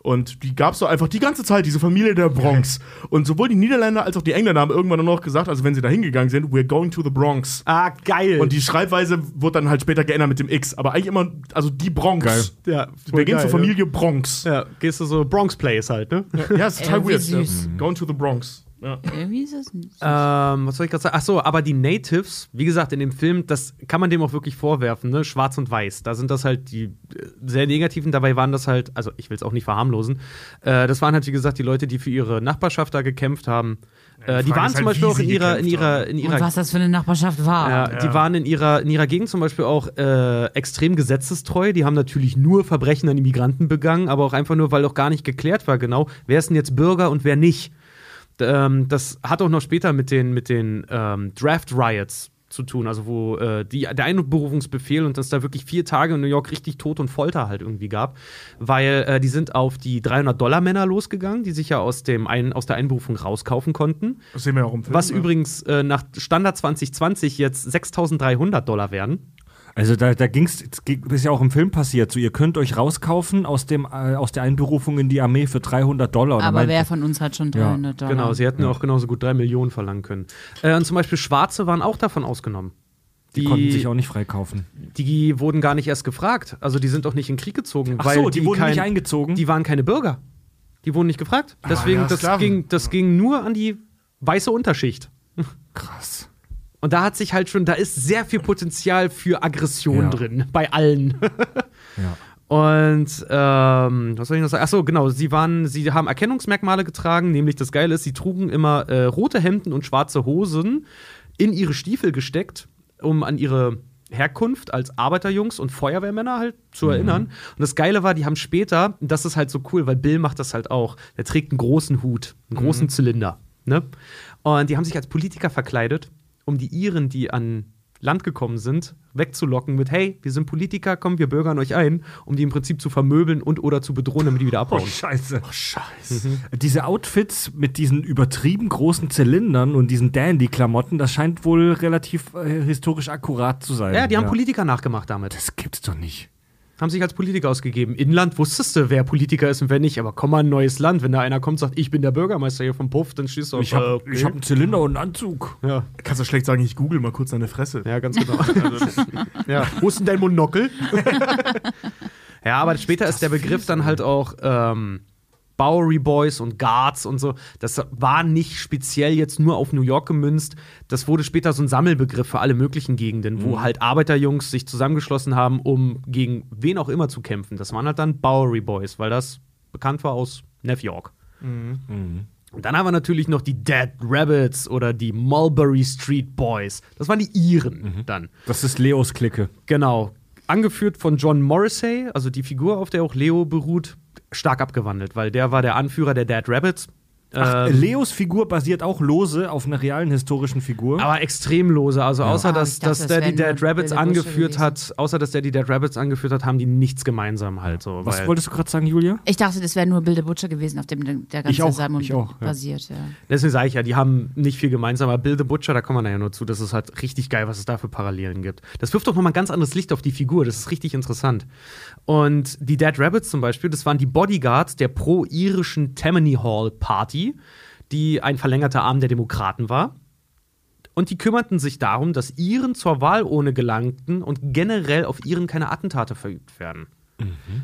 Und die gab es so einfach die ganze Zeit, diese Familie der Bronx. Und sowohl die Niederländer als auch die Engländer haben irgendwann nur noch gesagt, also wenn sie da hingegangen sind, we're going to the Bronx. Ah, geil. Und die Schreibweise wurde dann halt später geändert mit dem X. Aber eigentlich immer, also die Bronx. Geil. ja, Wir gehen zur Familie Bronx. Ja, gehst du so Bronx Place halt, ne? Ja, ist total Äh, weird. süß. Ja. Going to the Bronx. Ja. Irgendwie ist es nicht. Ähm, was soll ich gerade sagen? Ach so, aber die Natives, wie gesagt, in dem Film, das kann man dem auch wirklich vorwerfen, ne? Schwarz und Weiß. Da sind das halt die äh, sehr negativen. Dabei waren das halt, also ich will es auch nicht verharmlosen. Äh, das waren halt, wie gesagt, die Leute, die für ihre Nachbarschaft da gekämpft haben. äh, die waren ist zum halt, Beispiel auch in ihrer, in ihrer, in Und ihrer was das für eine Nachbarschaft war. Ja, die waren in ihrer, in ihrer Gegend zum Beispiel auch äh, extrem gesetzestreu. Die haben natürlich nur Verbrechen an Immigranten begangen, aber auch einfach nur, weil auch gar nicht geklärt war genau, wer ist denn jetzt Bürger und wer nicht. Ähm, das hat auch noch später mit den, mit den ähm, Draft Riots zu tun, also wo äh, die, der Einberufungsbefehl und dass da wirklich vier Tage in New York richtig Tod und Folter halt irgendwie gab, weil äh, die sind auf die 300-Dollar-Männer losgegangen, die sich ja aus, dem ein, aus der Einberufung rauskaufen konnten. Das sehen wir auch im Film. Was ja. übrigens äh, nach Standard 2020 jetzt 6.300 Dollar werden. Also da, da ging's, es ging- ist ja auch im Film passiert, so ihr könnt euch rauskaufen aus, dem, äh, aus der Einberufung in die Armee für 300 Dollar. Aber wer von uns hat schon 300 Dollar? Genau, sie hätten auch genauso gut 3 Millionen verlangen können. Äh, und zum Beispiel Schwarze waren auch davon ausgenommen. die konnten sich auch nicht freikaufen. die wurden gar nicht erst gefragt. Also die sind auch nicht in den Krieg gezogen. Ach weil so, die wurden kein, nicht eingezogen? Die waren keine Bürger. Die wurden nicht gefragt. Deswegen, ja, das, ging, das ging nur an die weiße Unterschicht. Krass. Und da hat sich halt schon, da ist sehr viel Potenzial für Aggression Ja. drin, bei allen. Ja. Und ähm, was soll ich noch sagen? Achso, genau, sie waren, sie haben Erkennungsmerkmale getragen, nämlich das Geile ist, sie trugen immer äh, rote Hemden und schwarze Hosen in ihre Stiefel gesteckt, um an ihre Herkunft als Arbeiterjungs und Feuerwehrmänner halt zu erinnern. Und das Geile war, die haben später, und das ist halt so cool, weil Bill macht das halt auch, der trägt einen großen Hut, einen großen Zylinder. Ne? Und die haben sich als Politiker verkleidet, um die Iren, die an Land gekommen sind, wegzulocken mit, hey, wir sind Politiker, kommen, wir bürgern euch ein, um die im Prinzip zu vermöbeln und oder zu bedrohen, damit die wieder abhauen. Scheiße. Scheiße. Diese Outfits mit diesen übertrieben großen Zylindern und diesen Dandy-Klamotten, das scheint wohl relativ äh, historisch akkurat zu sein. Ja, die haben Politiker nachgemacht damit. Das gibt's doch nicht. Haben sich als Politiker ausgegeben. Inland wusstest du, wer Politiker ist und wer nicht. Aber komm mal ein neues Land. Wenn da einer kommt und sagt, ich bin der Bürgermeister hier vom Puff, dann stehst du auf. Ich habe äh, okay. ich hab einen Zylinder und einen Anzug. ja. Kannst du schlecht sagen, ich google mal kurz deine Fresse. ja, ganz genau. ja. Wo ist denn dein Monokel? ja, aber später ist der Begriff dann halt auch ähm, Bowery Boys und Guards und so. Das war nicht speziell jetzt nur auf New York gemünzt. Das wurde später so ein Sammelbegriff für alle möglichen Gegenden, wo halt Arbeiterjungs sich zusammengeschlossen haben, um gegen wen auch immer zu kämpfen. Das waren halt dann Bowery Boys, weil das bekannt war aus New York. Und dann haben wir natürlich noch die Dead Rabbits oder die Mulberry Street Boys. Das waren die Iren dann. Das ist Leos Clique. Genau. Angeführt von John Morrissey, also die Figur, auf der auch Leo beruht, stark abgewandelt, weil der war der Anführer der Dead Rabbits. Ach, Ähm, Leos Figur basiert auch lose auf einer realen historischen Figur. aber extrem lose. Also außer Ah, dass, dachte, dass das Dead Rabbits angeführt gewesen. hat, außer dass der die Dead Rabbits angeführt hat, haben die nichts gemeinsam halt so. Was weil- wolltest du gerade sagen, Julia? Ich dachte, das wäre nur Bilde Butcher gewesen, auf dem der ganze Ich auch, Salmon ich auch, ja. basiert. Ja. Deswegen sage ich ja, die haben nicht viel gemeinsam, aber Bill the Butcher, da kommen wir nachher nur zu, das ist halt richtig geil, was es da für Parallelen gibt. Das wirft doch nochmal ein ganz anderes Licht auf die Figur, das ist richtig interessant. Und die Dead Rabbits zum Beispiel, das waren die Bodyguards der pro-irischen Tammany Hall Party, die ein verlängerter Arm der Demokraten war. Und die kümmerten sich darum, dass Iren zur Wahlurne gelangten und generell auf Iren keine Attentate verübt werden.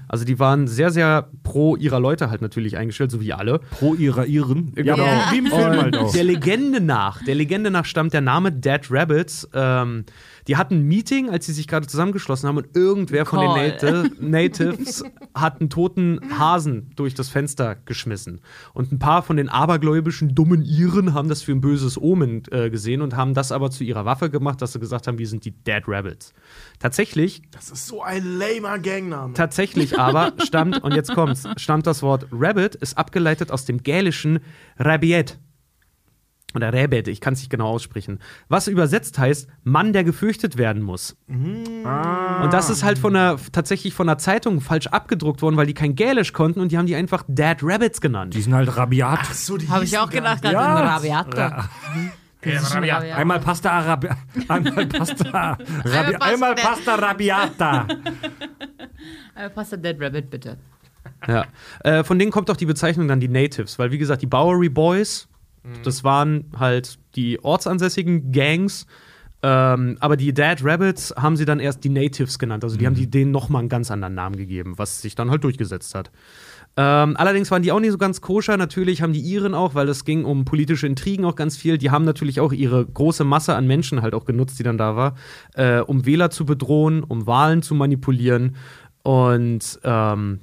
Also die waren sehr, sehr pro ihrer Leute halt natürlich eingestellt, so wie alle. Pro ihrer Iren. Genau. aber wie im Film halt auch. Der Legende nach, der Legende nach stammt der Name Dead Rabbits. Ähm, die hatten ein Meeting, als sie sich gerade zusammengeschlossen haben und irgendwer von den. Nati Natives hat einen toten Hasen durch das Fenster geschmissen. Und ein paar von den abergläubischen dummen Iren haben das für ein böses Omen äh, gesehen und haben das aber zu ihrer Waffe gemacht, dass sie gesagt haben, wir sind die Dead Rabbits. Tatsächlich Das ist so ein lamer Gangname. Tatsächlich aber stammt, und jetzt kommt's, stammt das Wort Rabbit, ist abgeleitet aus dem gälischen Rabiet. Oder Rabbit, ich kann es nicht genau aussprechen. Was übersetzt heißt, Mann, der gefürchtet werden muss. Und das ist halt von der, tatsächlich von der Zeitung falsch abgedruckt worden, weil die kein Gälisch konnten und die haben die einfach Dead Rabbits genannt. Die sind halt rabiat. so, die Habe ich auch gedacht, gerade Ja. in Rabiata. Rabiata. Einmal Pasta Arabi einmal Pasta Rabi Pasta- einmal Pasta Rabiata. Äh, Pasta Dead Rabbit, bitte. Ja. Äh, von denen kommt auch die Bezeichnung dann die Natives, weil wie gesagt, die Bowery Boys, das waren halt die ortsansässigen Gangs. Ähm, aber die Dead Rabbits haben sie dann erst die Natives genannt. Also die haben die denen nochmal einen ganz anderen Namen gegeben, was sich dann halt durchgesetzt hat. Ähm, allerdings waren die auch nicht so ganz koscher. Natürlich haben die Iren auch, weil es ging um politische Intrigen auch ganz viel. Die haben natürlich auch ihre große Masse an Menschen halt auch genutzt, die dann da war, äh, um Wähler zu bedrohen, um Wahlen zu manipulieren. Und ähm,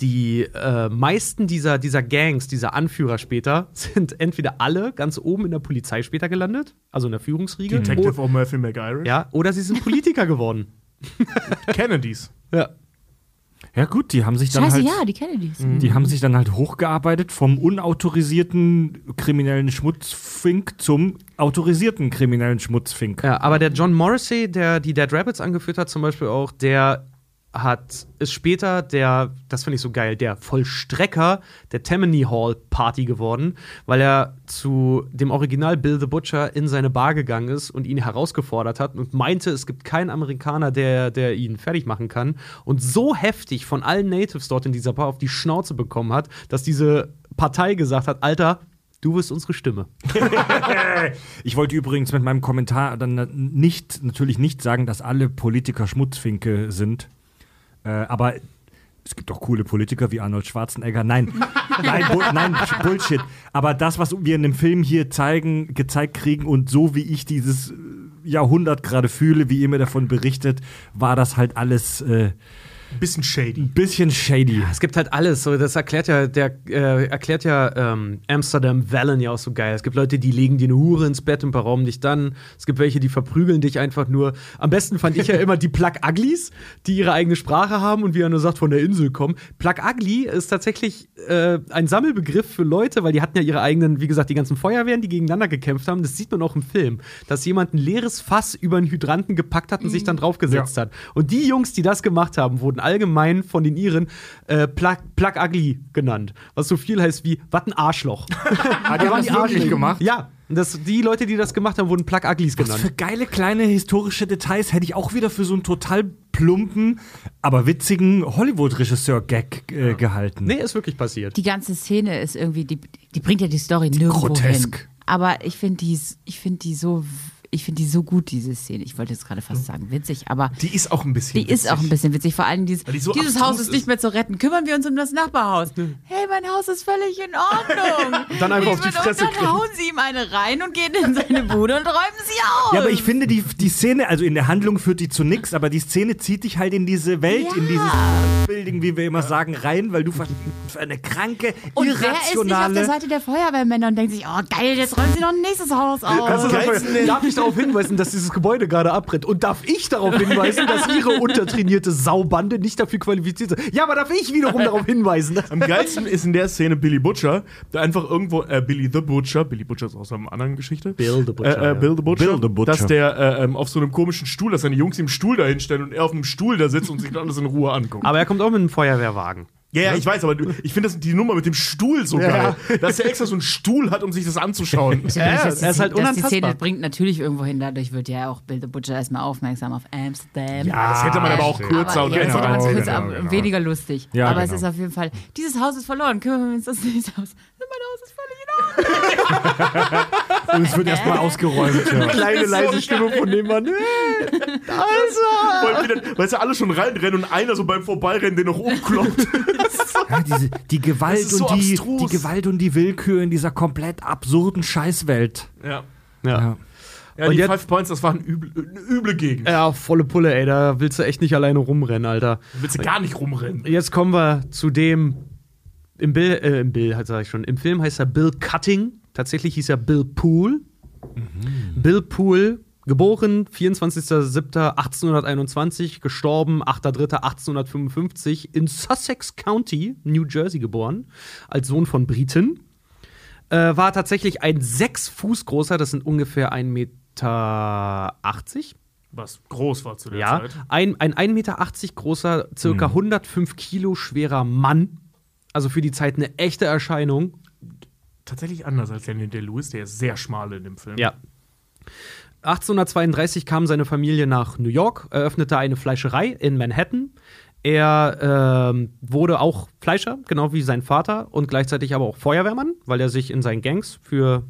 die äh, meisten dieser, dieser Gangs, dieser Anführer später, sind entweder alle ganz oben in der Polizei später gelandet, also in der Führungsriege, Detective o- O. Murphy McIrish. ja, oder sie sind Politiker geworden. Kennedys. Ja. Ja gut, die haben sich dann Scheiße, halt ja, die Kennedys. die haben sich dann halt hochgearbeitet vom unautorisierten kriminellen Schmutzfink zum autorisierten kriminellen Schmutzfink. Ja, aber der John Morrissey, der die Dead Rabbits angeführt hat, zum Beispiel auch, der hat ist später der, das finde ich so geil, der Vollstrecker der Tammany Hall Party geworden, weil er zu dem Original Bill the Butcher in seine Bar gegangen ist und ihn herausgefordert hat und meinte, es gibt keinen Amerikaner, der, der ihn fertig machen kann und so heftig von allen Natives dort in dieser Bar auf die Schnauze bekommen hat, dass diese Partei gesagt hat, Alter, du bist unsere Stimme. Ich wollte übrigens mit meinem Kommentar dann nicht, natürlich nicht sagen, dass alle Politiker Schmutzfinke sind. Äh, aber es gibt auch coole Politiker wie Arnold Schwarzenegger. Nein, nein, Bu nein, Bullshit. Aber das, was wir in dem Film hier zeigen, gezeigt kriegen und so wie ich dieses äh, Jahrhundert gerade fühle, wie ihr mir davon berichtet, war das halt alles äh, Bisschen shady. ein bisschen shady. Es gibt halt alles. So, das erklärt ja, der äh, erklärt ja ähm, Amsterdam Valen ja auch so geil. Es gibt Leute, die legen dir eine Hure ins Bett und berauben dich dann. Es gibt welche, die verprügeln dich einfach nur. Am besten fand ich ja immer die Plug Uglies, die ihre eigene Sprache haben und wie er nur sagt, von der Insel kommen. Plug Ugly ist tatsächlich äh, ein Sammelbegriff für Leute, weil die hatten ja ihre eigenen, wie gesagt, die ganzen Feuerwehren, die gegeneinander gekämpft haben. Das sieht man auch im Film, dass jemand ein leeres Fass über einen Hydranten gepackt hat und sich dann draufgesetzt hat. Und die Jungs, die das gemacht haben, wurden allgemein von den Iren äh, Plug, Plug Ugly genannt. Was so viel heißt wie, was ein Arschloch. Ah, die haben das wirklich gemacht? ja, das, die Leute, die das gemacht haben, wurden Plug Uglies Was für genannt. geile kleine historische Details hätte ich auch wieder für so einen total plumpen, aber witzigen Hollywood-Regisseur-Gag äh, gehalten. Nee, ist wirklich passiert. Die ganze Szene ist irgendwie, die, die bringt ja die Story nirgendwo Grotesk. hin. Aber ich finde die, ich finde die so, ich finde die so gut, diese Szene. Ich wollte jetzt gerade fast sagen, witzig, aber Die ist auch ein bisschen. die ist auch ein bisschen witzig. Vor allem dieses, die so dieses Haus ist nicht ist. mehr zu retten. Kümmern wir uns um das Nachbarhaus. Hey, mein Haus ist völlig in Ordnung. Dann einfach auf die und Fresse dann kriegen. hauen sie ihm eine rein und gehen in seine Bude und räumen sie aus. Ja, aber ich finde, die, die Szene, also in der Handlung führt die zu nichts, aber die Szene zieht dich halt in diese Welt, in dieses Building, wie wir immer sagen, rein, weil du für eine kranke, und wer ist nicht auf der irrationale. Seite der Feuerwehrmänner und denkt sich, oh geil, jetzt räumen sie noch ein nächstes Haus aus. Also, Geilsten- darf ich darauf hinweisen, dass dieses Gebäude gerade abbrennt? Und darf ich darauf hinweisen, dass ihre untertrainierte Saubande nicht dafür qualifiziert ist? Ja, aber darf ich wiederum darauf hinweisen? Am geilsten ist in der Szene Billy Butcher, der einfach irgendwo, äh, Billy the Butcher, Billy Butcher ist aus einer anderen Geschichte. Bill the Butcher, Äh, äh. Bill the Butcher, Bill the Butcher. dass der äh, ähm, auf so einem komischen Stuhl, dass seine Jungs ihm Stuhl dahin stellen und er auf einem Stuhl da sitzt und sich alles in Ruhe anguckt. Aber er kommt auch mit einem Feuerwehrwagen. Ja, ja, ich weiß, aber ich finde das- die Nummer mit dem Stuhl so geil, dass er extra so einen Stuhl hat, um sich das anzuschauen. Ja, er das ist halt dass die unantastbar. Szene bringt natürlich irgendwo hin, dadurch wird ja auch Bill the Butcher erstmal aufmerksam auf Amsterdam. Ja, das hätte man aber auch kürzer aber, und ja, das einfacher hätte man erzählen kürzer, können. aber weniger lustig. Ja, aber genau. es ist auf jeden Fall, dieses Haus ist verloren, kümmern wir uns um das nächste Haus. Mein Haus ist Ordnung. Und es wird erstmal ausgeräumt. Ja. Kleine, leise Stimme von dem Mann. Wollen wieder, weißt du, alle schon reinrennen und einer so beim Vorbeirennen den noch umkloppt. Ja, diese, die Gewalt so und die, die Gewalt und die Willkür in dieser komplett absurden Scheißwelt. ja. Ja. Ja, Und die jetzt- Five Points, das war ein üble, eine üble Gegend. ja, volle Pulle, ey. Da willst du echt nicht alleine rumrennen, Alter. Da willst du gar nicht rumrennen. Jetzt kommen wir zu dem. Im Bill, äh, im Bill, sag ich schon. Im Film heißt er Bill Cutting. Tatsächlich hieß er Bill Poole. Bill Poole, geboren 24.07.1821, gestorben 8.03.1855 in Sussex County, New Jersey geboren, als Sohn von Briten. Äh, war tatsächlich ein sechs Fuß großer, das sind ungefähr 1,80 Meter. Was groß war zu der Ja, Zeit. ein, ein 1,80 Meter großer, circa 105 Kilo schwerer Mann. Also für die Zeit eine echte Erscheinung. Tatsächlich anders als Daniel Day-Lewis, der ist sehr schmal in dem Film. Ja. 1832 kam seine Familie nach New York, eröffnete eine Fleischerei in Manhattan. Er ähm, wurde auch Fleischer, genau wie sein Vater, und gleichzeitig aber auch Feuerwehrmann, weil er sich in seinen Gangs für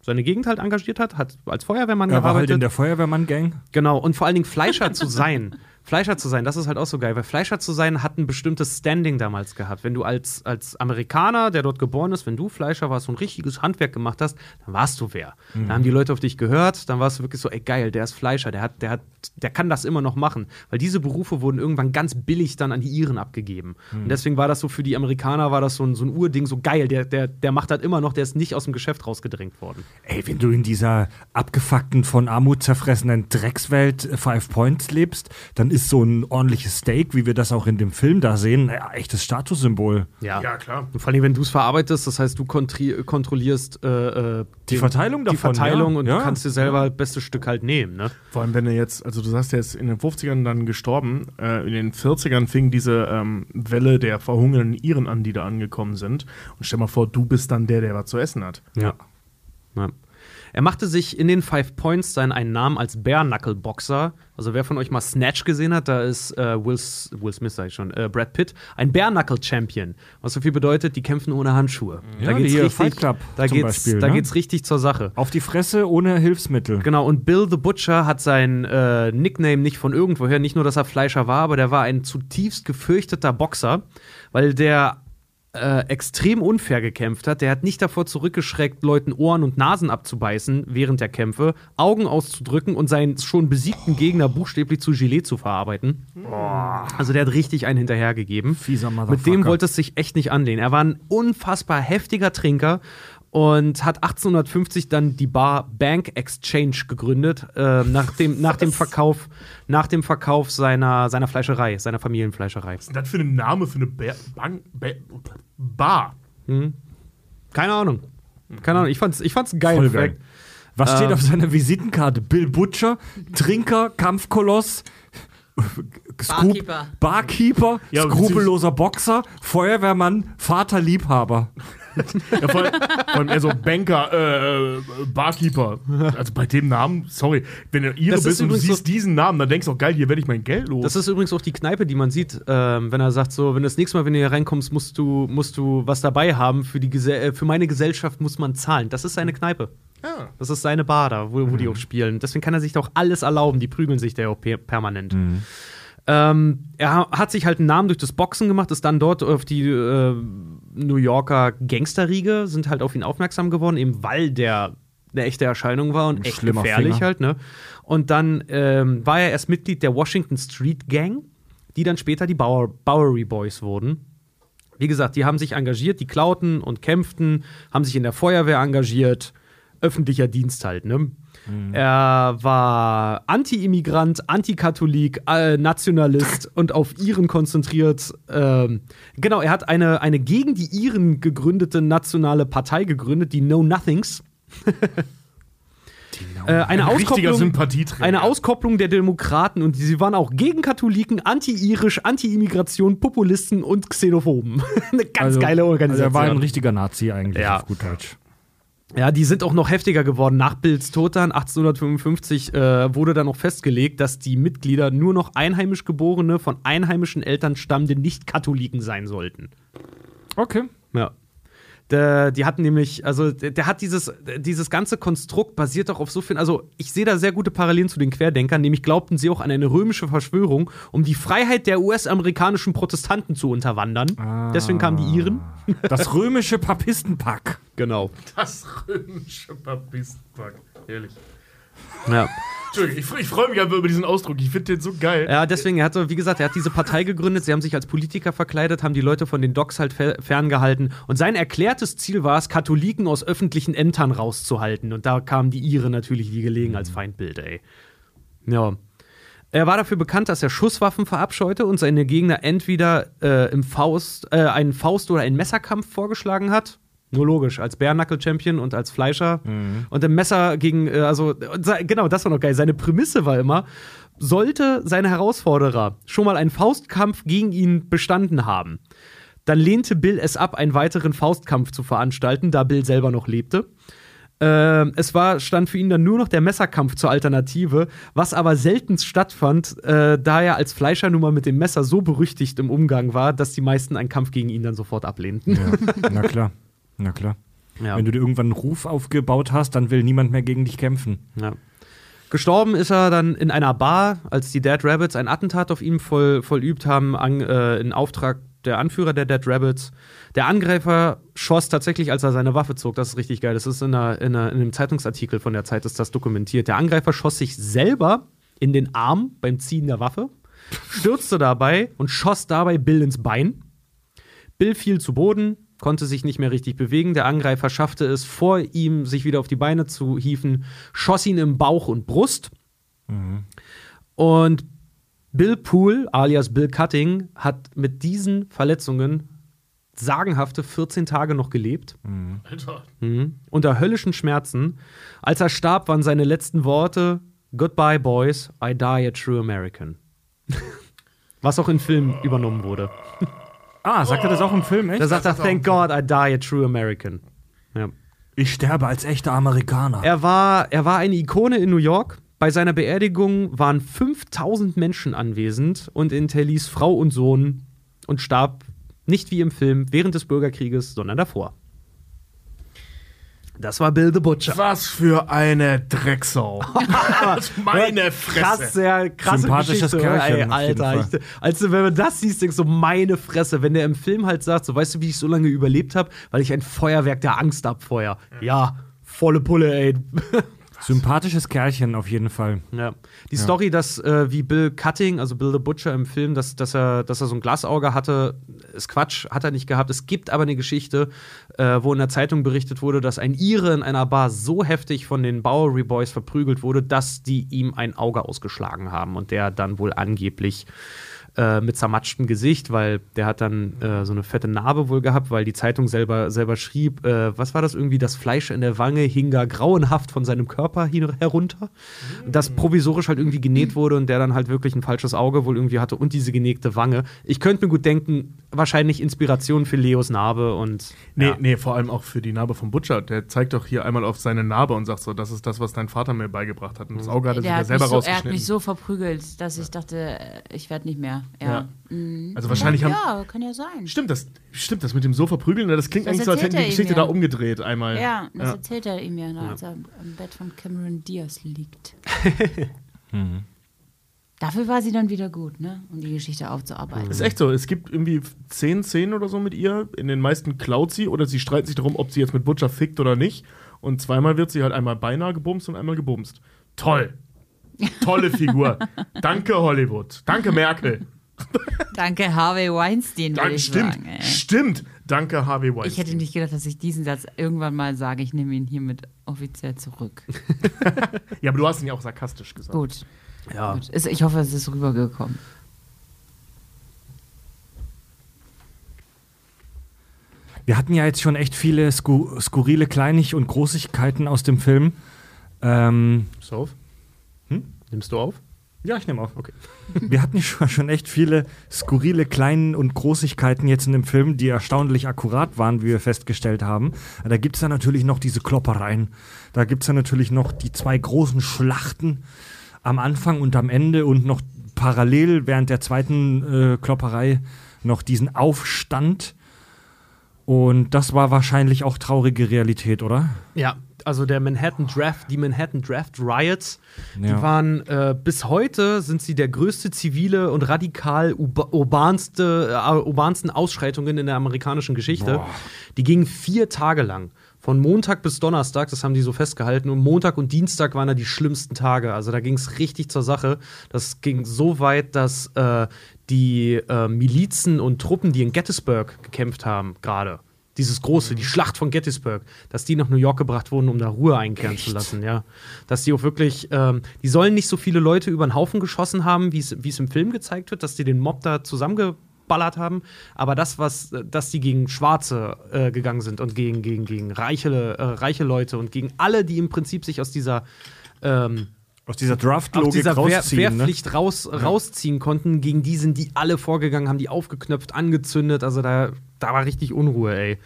seine Gegend halt engagiert hat, hat als Feuerwehrmann Er war halt gearbeitet. in der Feuerwehrmann-Gang. Genau, und vor allen Dingen Fleischer zu sein. Fleischer zu sein, das ist halt auch so geil, weil Fleischer zu sein hat ein bestimmtes Standing damals gehabt. Wenn du als, als Amerikaner, der dort geboren ist, wenn du Fleischer warst und ein richtiges Handwerk gemacht hast, dann warst du wer. Dann haben die Leute auf dich gehört, dann warst du wirklich so, ey geil, der ist Fleischer, der hat, der hat, der kann das immer noch machen. Weil diese Berufe wurden irgendwann ganz billig dann an die Iren abgegeben. Und deswegen war das so für die Amerikaner, war das so ein, so ein Urding, so geil, der, der, der macht das immer noch, der ist nicht aus dem Geschäft rausgedrängt worden. Ey, wenn du in dieser abgefuckten, von Armut zerfressenen Dreckswelt äh, Five Points lebst, dann ist so ein ordentliches Steak, wie wir das auch in dem Film da sehen, ja, echtes Statussymbol. Ja, klar. Und vor allem, wenn du es verarbeitest, das heißt, du kontri- kontrollierst äh, äh, Die den- Verteilung die davon, Verteilung ja. und Ja. du kannst dir selber das beste Stück halt nehmen. Ne? Vor allem, wenn er jetzt, also du sagst, er ist in den 50ern dann gestorben. Äh, in den 40ern fing diese ähm, Welle der verhungernden Iren an, die da angekommen sind. Und stell mal vor, du bist dann der, der was zu essen hat. Ja. ja. Er machte sich in den Five Points seinen einen Namen als Bare-Knuckle-Boxer. Also wer von euch mal Snatch gesehen hat, da ist äh, Will, Will Smith, sag ich schon, äh, Brad Pitt, ein Bare-Knuckle-Champion. Was so viel bedeutet, die kämpfen ohne Handschuhe. Ja, die hier Fight Club da geht's, Beispiel, da ne? geht's richtig zur Sache. Auf die Fresse ohne Hilfsmittel. Genau, und Bill the Butcher hat sein äh, Nickname nicht von irgendwoher. Nicht nur, dass er Fleischer war, aber der war ein zutiefst gefürchteter Boxer, weil der äh, extrem unfair gekämpft hat. Der hat nicht davor zurückgeschreckt, Leuten Ohren und Nasen abzubeißen während der Kämpfe, Augen auszudrücken und seinen schon besiegten Gegner buchstäblich zu Gelee zu verarbeiten. Also der hat richtig einen hinterhergegeben. Fieser Mit dem Motherfucker. wollte es sich echt nicht anlehnen. Er war ein unfassbar heftiger Trinker und hat 1850 dann die Bar Bank Exchange gegründet, äh, nach, dem, nach, dem Verkauf, nach dem Verkauf seiner, seiner Fleischerei, seiner Familienfleischerei. Was ist denn das für ein Name für eine Bär, Bank, Bär, Bar? Keine Ahnung. Keine Ahnung, ich fand's, ich fand's geil. Voll geil. Was steht Ähm. auf seiner Visitenkarte? Bill Butcher, Trinker, Kampfkoloss, Scoop, Barkeeper. Barkeeper Ja, skrupelloser Boxer, Feuerwehrmann, Vater, Liebhaber. Ja, vor, allem, vor allem eher so Banker, äh, äh, Barkeeper. Also bei dem Namen, sorry, wenn du ihre Das ist bist und du siehst so- diesen Namen, dann denkst du auch, geil, hier werde ich mein Geld los. Das ist übrigens auch die Kneipe, die man sieht, ähm, wenn er sagt, so, wenn du das nächste Mal, wenn du hier reinkommst, musst du, musst du was dabei haben. Für, die Gese äh, für meine Gesellschaft muss man zahlen. Das ist seine Kneipe. Ja. Das ist seine Bar da, wo, wo die auch spielen. Deswegen kann er sich doch alles erlauben. Die prügeln sich da ja auch per permanent. Ähm, er ha- hat sich halt einen Namen durch das Boxen gemacht, ist dann dort auf die äh, New Yorker Gangsterriege, sind halt auf ihn aufmerksam geworden, eben weil der eine echte Erscheinung war und Ein echt gefährlich Finger. halt, ne? Und dann ähm, war er erst Mitglied der Washington Street Gang, die dann später die Bower Bowery Boys wurden. Wie gesagt, die haben sich engagiert, die klauten und kämpften, haben sich in der Feuerwehr engagiert, öffentlicher Dienst halt, ne? Er war Anti-Immigrant, Anti-Katholik, äh, Nationalist und auf Iren konzentriert. Ähm, genau, er hat eine, eine gegen die Iren gegründete nationale Partei gegründet, die Know Nothings. äh, eine, Ein Auskopplung, eine Auskopplung der Demokraten und sie waren auch gegen Katholiken, anti-irisch, anti-Immigration, Populisten und Xenophoben. eine ganz geile Also Organisation. er war ein richtiger Nazi eigentlich, Ja. auf gut Deutsch. Ja, die sind auch noch heftiger geworden. Nach Bills Tod dann 1855 äh, wurde dann noch festgelegt, dass die Mitglieder nur noch einheimisch geborene, von einheimischen Eltern stammende Nicht-Katholiken sein sollten. Okay. Ja. Der, die hatten nämlich, also der, der hat dieses, dieses ganze Konstrukt basiert doch auf so viel, also ich sehe da sehr gute Parallelen zu den Querdenkern, nämlich glaubten sie auch an eine römische Verschwörung, um die Freiheit der US-amerikanischen Protestanten zu unterwandern. Deswegen kamen die Iren. Das römische Papistenpack. Genau. Das römische Papistenpack. Ehrlich. Ja. Entschuldigung, ich, freue mich einfach über diesen Ausdruck. Ich finde den so geil. Ja, deswegen, er hatte, wie gesagt, er hat diese Partei gegründet, sie haben sich als Politiker verkleidet, haben die Leute von den Docks halt fer ferngehalten und sein erklärtes Ziel war es, Katholiken aus öffentlichen Ämtern rauszuhalten und da kamen die Iren natürlich wie gelegen als Feindbild, ey. Ja. Er war dafür bekannt, dass er Schusswaffen verabscheute und seine Gegner entweder äh, im Faust, äh, einen Faust- oder einen Messerkampf vorgeschlagen hat. Nur logisch, als Bare-Knuckle-Champion und als Fleischer. Und im Messer gegen, äh, also, genau, das war noch geil. Seine Prämisse war immer, sollte sein Herausforderer schon mal einen Faustkampf gegen ihn bestanden haben, dann lehnte Bill es ab, einen weiteren Faustkampf zu veranstalten, da Bill selber noch lebte. Ähm, es war, stand für ihn dann nur noch der Messerkampf zur Alternative, was aber selten stattfand, äh, da er als Fleischer nun mal mit dem Messer so berüchtigt im Umgang war, dass die meisten einen Kampf gegen ihn dann sofort ablehnten. Ja, na klar. Na klar. Ja. Wenn du dir irgendwann einen Ruf aufgebaut hast, dann will niemand mehr gegen dich kämpfen. Ja. Gestorben ist er dann in einer Bar, als die Dead Rabbits ein Attentat auf ihn voll, vollübt haben, an, äh, in Auftrag der Anführer der Dead Rabbits. Der Angreifer schoss tatsächlich, als er seine Waffe zog. Das ist richtig geil. Das ist in, einer, in, einer, in einem Zeitungsartikel von der Zeit ist das dokumentiert. Der Angreifer schoss sich selber in den Arm beim Ziehen der Waffe, stürzte dabei und schoss dabei Bill ins Bein. Bill fiel zu Boden, konnte sich nicht mehr richtig bewegen. Der Angreifer schaffte es, vor ihm sich wieder auf die Beine zu hieven, schoss ihn im Bauch und Brust. Und Bill Poole, alias Bill Cutting, hat mit diesen Verletzungen sagenhafte 14 Tage noch gelebt. Alter. Mhm. Unter höllischen Schmerzen. Als er starb, waren seine letzten Worte: Goodbye, boys, I die a true American. Was auch in Filmen übernommen wurde. Ah, sagt er das auch im Film, echt? Da sagt er, thank God I die a true American. Ja. ich sterbe als echter Amerikaner. Er, war, er war eine Ikone in New York. Bei seiner Beerdigung waren 5000 Menschen anwesend und hinterließ Frau und Sohn und starb nicht wie im Film während des Bürgerkrieges, sondern davor. Das war Bill the Butcher. Was für eine Drecksau. meine Fresse. Krass, sehr krasse Sympathisches Geschichte? Kerlchen, Ey, Alter. Ich, also, wenn man das siehst, denkst du, meine Fresse. Wenn der im Film halt sagt, so, weißt du, wie ich so lange überlebt habe? Weil ich ein Feuerwerk der Angst abfeuer. Ja, volle Pulle, ey. Sympathisches Kerlchen auf jeden Fall. Ja. Die Story, dass äh, wie Bill Cutting, also Bill the Butcher im Film, dass, dass, er, dass er so ein Glasauge hatte, ist Quatsch, hat er nicht gehabt. Es gibt aber eine Geschichte, äh, wo in der Zeitung berichtet wurde, dass ein Ire in einer Bar so heftig von den Bowery Boys verprügelt wurde, dass die ihm ein Auge ausgeschlagen haben und der dann wohl angeblich äh, mit zermatschtem Gesicht, weil der hat dann äh, so eine fette Narbe wohl gehabt, weil die Zeitung selber, selber schrieb, äh, was war das irgendwie, das Fleisch in der Wange hing gar grauenhaft von seinem Körper hin herunter, das provisorisch halt irgendwie genäht wurde und der dann halt wirklich ein falsches Auge wohl irgendwie hatte und diese genähte Wange. Ich könnte mir gut denken, wahrscheinlich Inspiration für Leos Narbe und Nee, ja. nee, vor allem auch für die Narbe vom Butcher. Der zeigt doch hier einmal auf seine Narbe und sagt so, das ist das, was dein Vater mir beigebracht hat. Und das Auge hat er sich ja selber so, er hat rausgeschnitten. mich so verprügelt, dass ich dachte, äh, ich werde nicht mehr. Ja, ja. Mhm. Also wahrscheinlich haben. Ja, kann ja sein. Stimmt das, stimmt das mit dem Sofa prügeln? Das klingt Das eigentlich so, als hätten die Geschichte ja. da umgedreht einmal. Ja, das Ja. erzählt er ihm ja, als er am Bett von Cameron Diaz liegt. Dafür war sie dann wieder gut, ne? Um die Geschichte aufzuarbeiten. Ist echt so. Es gibt irgendwie zehn Szenen oder so mit ihr. In den meisten klaut sie oder sie streiten sich darum, ob sie jetzt mit Butcher fickt oder nicht. Und zweimal wird sie halt einmal beinahe gebumst und einmal gebumst. Toll. Tolle Figur. Danke, Hollywood. Danke, Merkel. Danke, Harvey Weinstein, ich stimmt. sagen. ey. Stimmt. Danke, Harvey Weinstein. Ich hätte nicht gedacht, dass ich diesen Satz irgendwann mal sage. Ich nehme ihn hiermit offiziell zurück. ja, aber du hast ihn ja auch sarkastisch gesagt. Gut. Ja. Gut. Ich hoffe, es ist rübergekommen. Wir hatten ja jetzt schon echt viele sku skurrile Kleinig- und Großigkeiten aus dem Film. Ähm, Nimmst du auf? Hm? Nimmst du auf? Ja, ich nehme auf. Okay. Wir hatten ja schon, echt viele skurrile Kleinen- und Großigkeiten jetzt in dem Film, die erstaunlich akkurat waren, wie wir festgestellt haben. Da gibt es dann natürlich noch diese Kloppereien. Da gibt es dann natürlich noch die zwei großen Schlachten am Anfang und am Ende und noch parallel während der zweiten äh, Klopperei noch diesen Aufstand. Und das war wahrscheinlich auch traurige Realität, oder? Ja, also der Manhattan Draft, die Manhattan Draft Riots, die Ja. waren äh, bis heute sind sie der größte zivile und radikal urba- urbanste, äh, urbansten Ausschreitungen in der amerikanischen Geschichte. Die gingen vier Tage lang. Von Montag bis Donnerstag, das haben die so festgehalten. Und Montag und Dienstag waren da die schlimmsten Tage. Also da ging es richtig zur Sache. Das ging so weit, dass äh, die äh, Milizen und Truppen, die in Gettysburg gekämpft haben, gerade, dieses große, die Schlacht von Gettysburg, dass die nach New York gebracht wurden, um da Ruhe einkehren zu lassen, ja. Dass die auch wirklich, ähm, die sollen nicht so viele Leute über den Haufen geschossen haben, wie es im Film gezeigt wird, dass die den Mob da zusammengeballert haben. Aber das, was, dass die gegen Schwarze äh, gegangen sind und gegen, gegen, gegen reiche, äh, reiche Leute und gegen alle, die im Prinzip sich aus dieser ähm, Aus dieser aus Draft-Logik dieser Wehr, rausziehen. ne? Wehrpflicht raus, rausziehen konnten. Gegen die sind die alle vorgegangen, haben die aufgeknöpft, angezündet. Also da, da war richtig Unruhe, ey.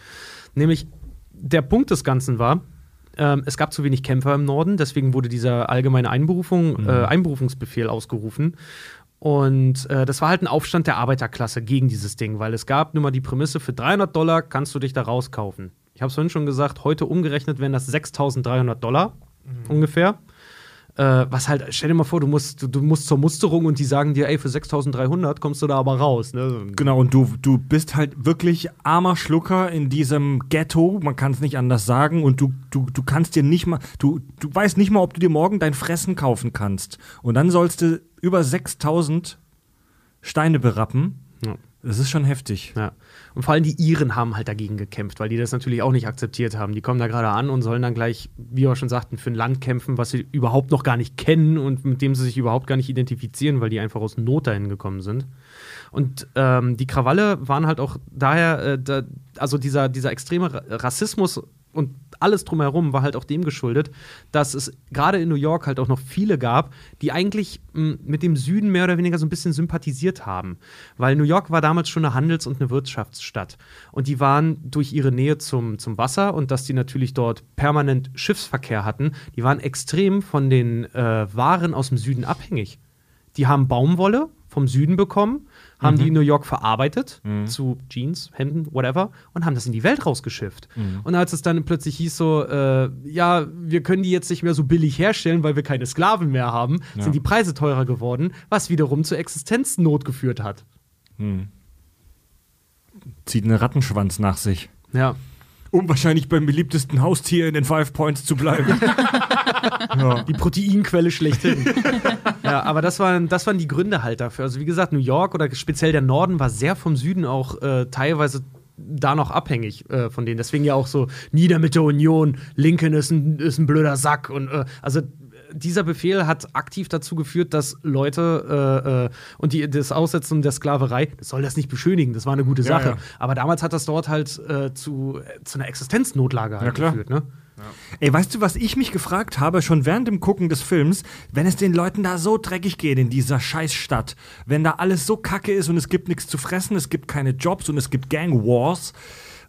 Nämlich, der Punkt des Ganzen war, ähm, es gab zu wenig Kämpfer im Norden, deswegen wurde dieser allgemeine Einberufung, äh, Einberufungsbefehl ausgerufen. Und äh, das war halt ein Aufstand der Arbeiterklasse gegen dieses Ding, weil es gab nun mal die Prämisse, für 300 Dollar kannst du dich da rauskaufen. Ich habe es vorhin schon gesagt, heute umgerechnet wären das 6.300 Dollar ungefähr. Äh, was halt, stell dir mal vor, du musst, du, du musst zur Musterung und die sagen dir, ey, für 6.300 kommst du da aber raus. Ne? Genau, und du, du bist halt wirklich armer Schlucker in diesem Ghetto, man kann es nicht anders sagen, und du, du, du kannst dir nicht mal, du, du weißt nicht mal, ob du dir morgen dein Fressen kaufen kannst. Und dann sollst du über 6000 Steine berappen. Ja. Das ist schon heftig. Ja. Und vor allem die Iren haben halt dagegen gekämpft, weil die das natürlich auch nicht akzeptiert haben. Die kommen da gerade an und sollen dann gleich, wie wir schon sagten, für ein Land kämpfen, was sie überhaupt noch gar nicht kennen und mit dem sie sich überhaupt gar nicht identifizieren, weil die einfach aus Not dahin gekommen sind. Und ähm, die Krawalle waren halt auch daher, äh, da, also dieser, dieser extreme Ra Rassismus und alles drumherum war halt auch dem geschuldet, dass es gerade in New York halt auch noch viele gab, die eigentlich mh, mit dem Süden mehr oder weniger so ein bisschen sympathisiert haben. Weil New York war damals schon eine Handels- und eine Wirtschaftsstadt. Und die waren durch ihre Nähe zum, zum Wasser und dass die natürlich dort permanent Schiffsverkehr hatten, die waren extrem von den äh, Waren aus dem Süden abhängig. Die haben Baumwolle vom Süden bekommen, haben die in New York verarbeitet zu Jeans, Hemden, whatever und haben das in die Welt rausgeschifft. Und als es dann plötzlich hieß so, äh, ja, wir können die jetzt nicht mehr so billig herstellen, weil wir keine Sklaven mehr haben, sind die Preise teurer geworden, was wiederum zur Existenznot geführt hat. Zieht einen Rattenschwanz nach sich. Ja. Um wahrscheinlich beim beliebtesten Haustier in den Five Points zu bleiben. Die Proteinquelle schlechthin. ja, aber das waren, das waren die Gründe halt dafür. Also wie gesagt, New York oder speziell der Norden war sehr vom Süden auch äh, teilweise da noch abhängig äh, von denen. Deswegen ja auch so nieder mit der Union, Lincoln ist ein, ist ein blöder Sack. Und äh, also dieser Befehl hat aktiv dazu geführt, dass Leute äh, äh, und die, das Aussetzen der Sklaverei, das soll das nicht beschönigen, das war eine gute Sache. ja. Aber damals hat das dort halt äh, zu, zu einer Existenznotlage halt Ja, geführt. Ne? Ey, weißt du, was ich mich gefragt habe, schon während dem Gucken des Films, wenn es den Leuten da so dreckig geht in dieser Scheißstadt, wenn da alles so kacke ist und es gibt nichts zu fressen, es gibt keine Jobs und es gibt Gang Wars,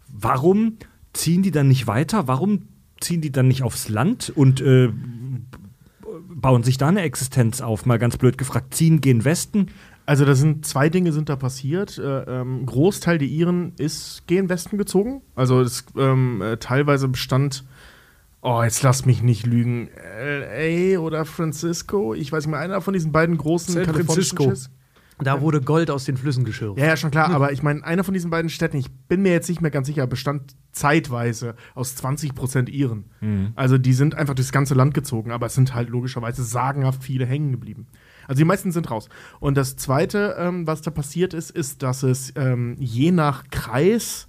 warum ziehen die dann nicht weiter? Warum ziehen die dann nicht aufs Land und äh, bauen sich da eine Existenz auf? Mal ganz blöd gefragt, ziehen gen Westen? Also da sind zwei Dinge sind da passiert. Äh, ähm, Großteil der Iren ist gen Westen gezogen. Also es ähm, äh, teilweise bestand, oh jetzt lass mich nicht lügen, LA oder Francisco. Ich weiß nicht mehr, einer von diesen beiden großen San kalifornischen Francisco. Städten. Da wurde Gold aus den Flüssen geschürft. Ja, ja, schon klar, aber ich meine, einer von diesen beiden Städten, ich bin mir jetzt nicht mehr ganz sicher, bestand zeitweise aus 20 Prozent Iren. Also die sind einfach durchs ganze Land gezogen, aber es sind halt logischerweise sagenhaft viele hängen geblieben. Also die meisten sind raus. Und das Zweite, ähm, was da passiert ist, ist, dass es ähm, je nach Kreis,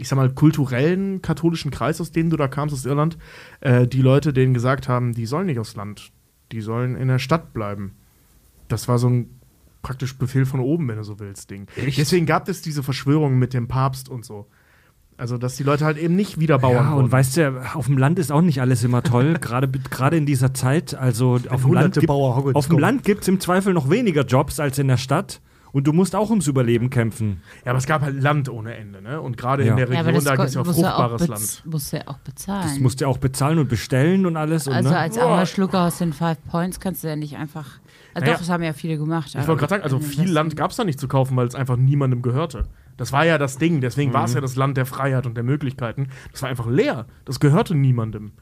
ich sag mal, kulturellen katholischen Kreis, aus dem du da kamst, aus Irland, äh, die Leute denen gesagt haben, die sollen nicht aufs Land, die sollen in der Stadt bleiben. Das war so ein praktisch Befehl von oben, wenn du so willst, Ding. Deswegen gab es diese Verschwörung mit dem Papst und so. Also, dass die Leute halt eben nicht wieder Bauern Ja, wurden. und weißt du, auf dem Land ist auch nicht alles immer toll, gerade in dieser Zeit. Also auf dem Land, gibt, auf dem. Land gibt es im Zweifel noch weniger Jobs als in der Stadt. Und du musst auch ums Überleben kämpfen. ja, aber es gab halt Land ohne Ende, ne? Und gerade Ja. in der Ja, Region, das da gibt es ja fruchtbares Land. Musst du ja auch bezahlen. Das musst du auch bezahlen und bestellen und alles. Und, also ne? als armer Schlucker aus den Five Points kannst du ja nicht einfach. Also Naja, doch, das haben ja viele gemacht. Ich wollte gerade sagen, also viel Land gab es da nicht zu kaufen, weil es einfach niemandem gehörte. Das war ja das Ding, deswegen war es ja das Land der Freiheit und der Möglichkeiten. Das war einfach leer. Das gehörte niemandem.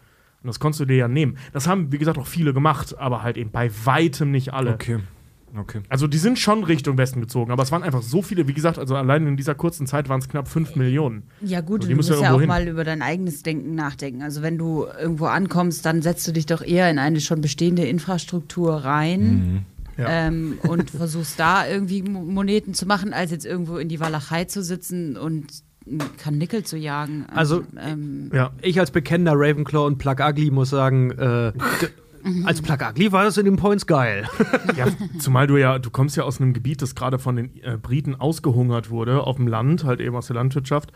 Und das konntest du dir ja nehmen. Das haben, wie gesagt, auch viele gemacht, aber halt eben bei weitem nicht alle. Okay. Okay. Also die sind schon Richtung Westen gezogen, aber es waren einfach so viele, wie gesagt, also allein in dieser kurzen Zeit waren es knapp 5 Millionen. Ja gut, So, du musst ja ja auch hin. mal über dein eigenes Denken nachdenken. Also wenn du irgendwo ankommst, dann setzt du dich doch eher in eine schon bestehende Infrastruktur rein. Ja. Ähm, und versuchst da irgendwie Mo- Moneten zu machen, als jetzt irgendwo in die Walachei zu sitzen und ein Karnickel zu jagen. Also, ähm, Ja. Ich als bekennender Ravenclaw und Plug Ugly muss sagen, äh, d- als Plug Ugly war das in den Points geil. ja, zumal du ja, du kommst ja aus einem Gebiet, das gerade von den äh, Briten ausgehungert wurde, auf dem Land, halt eben aus der Landwirtschaft.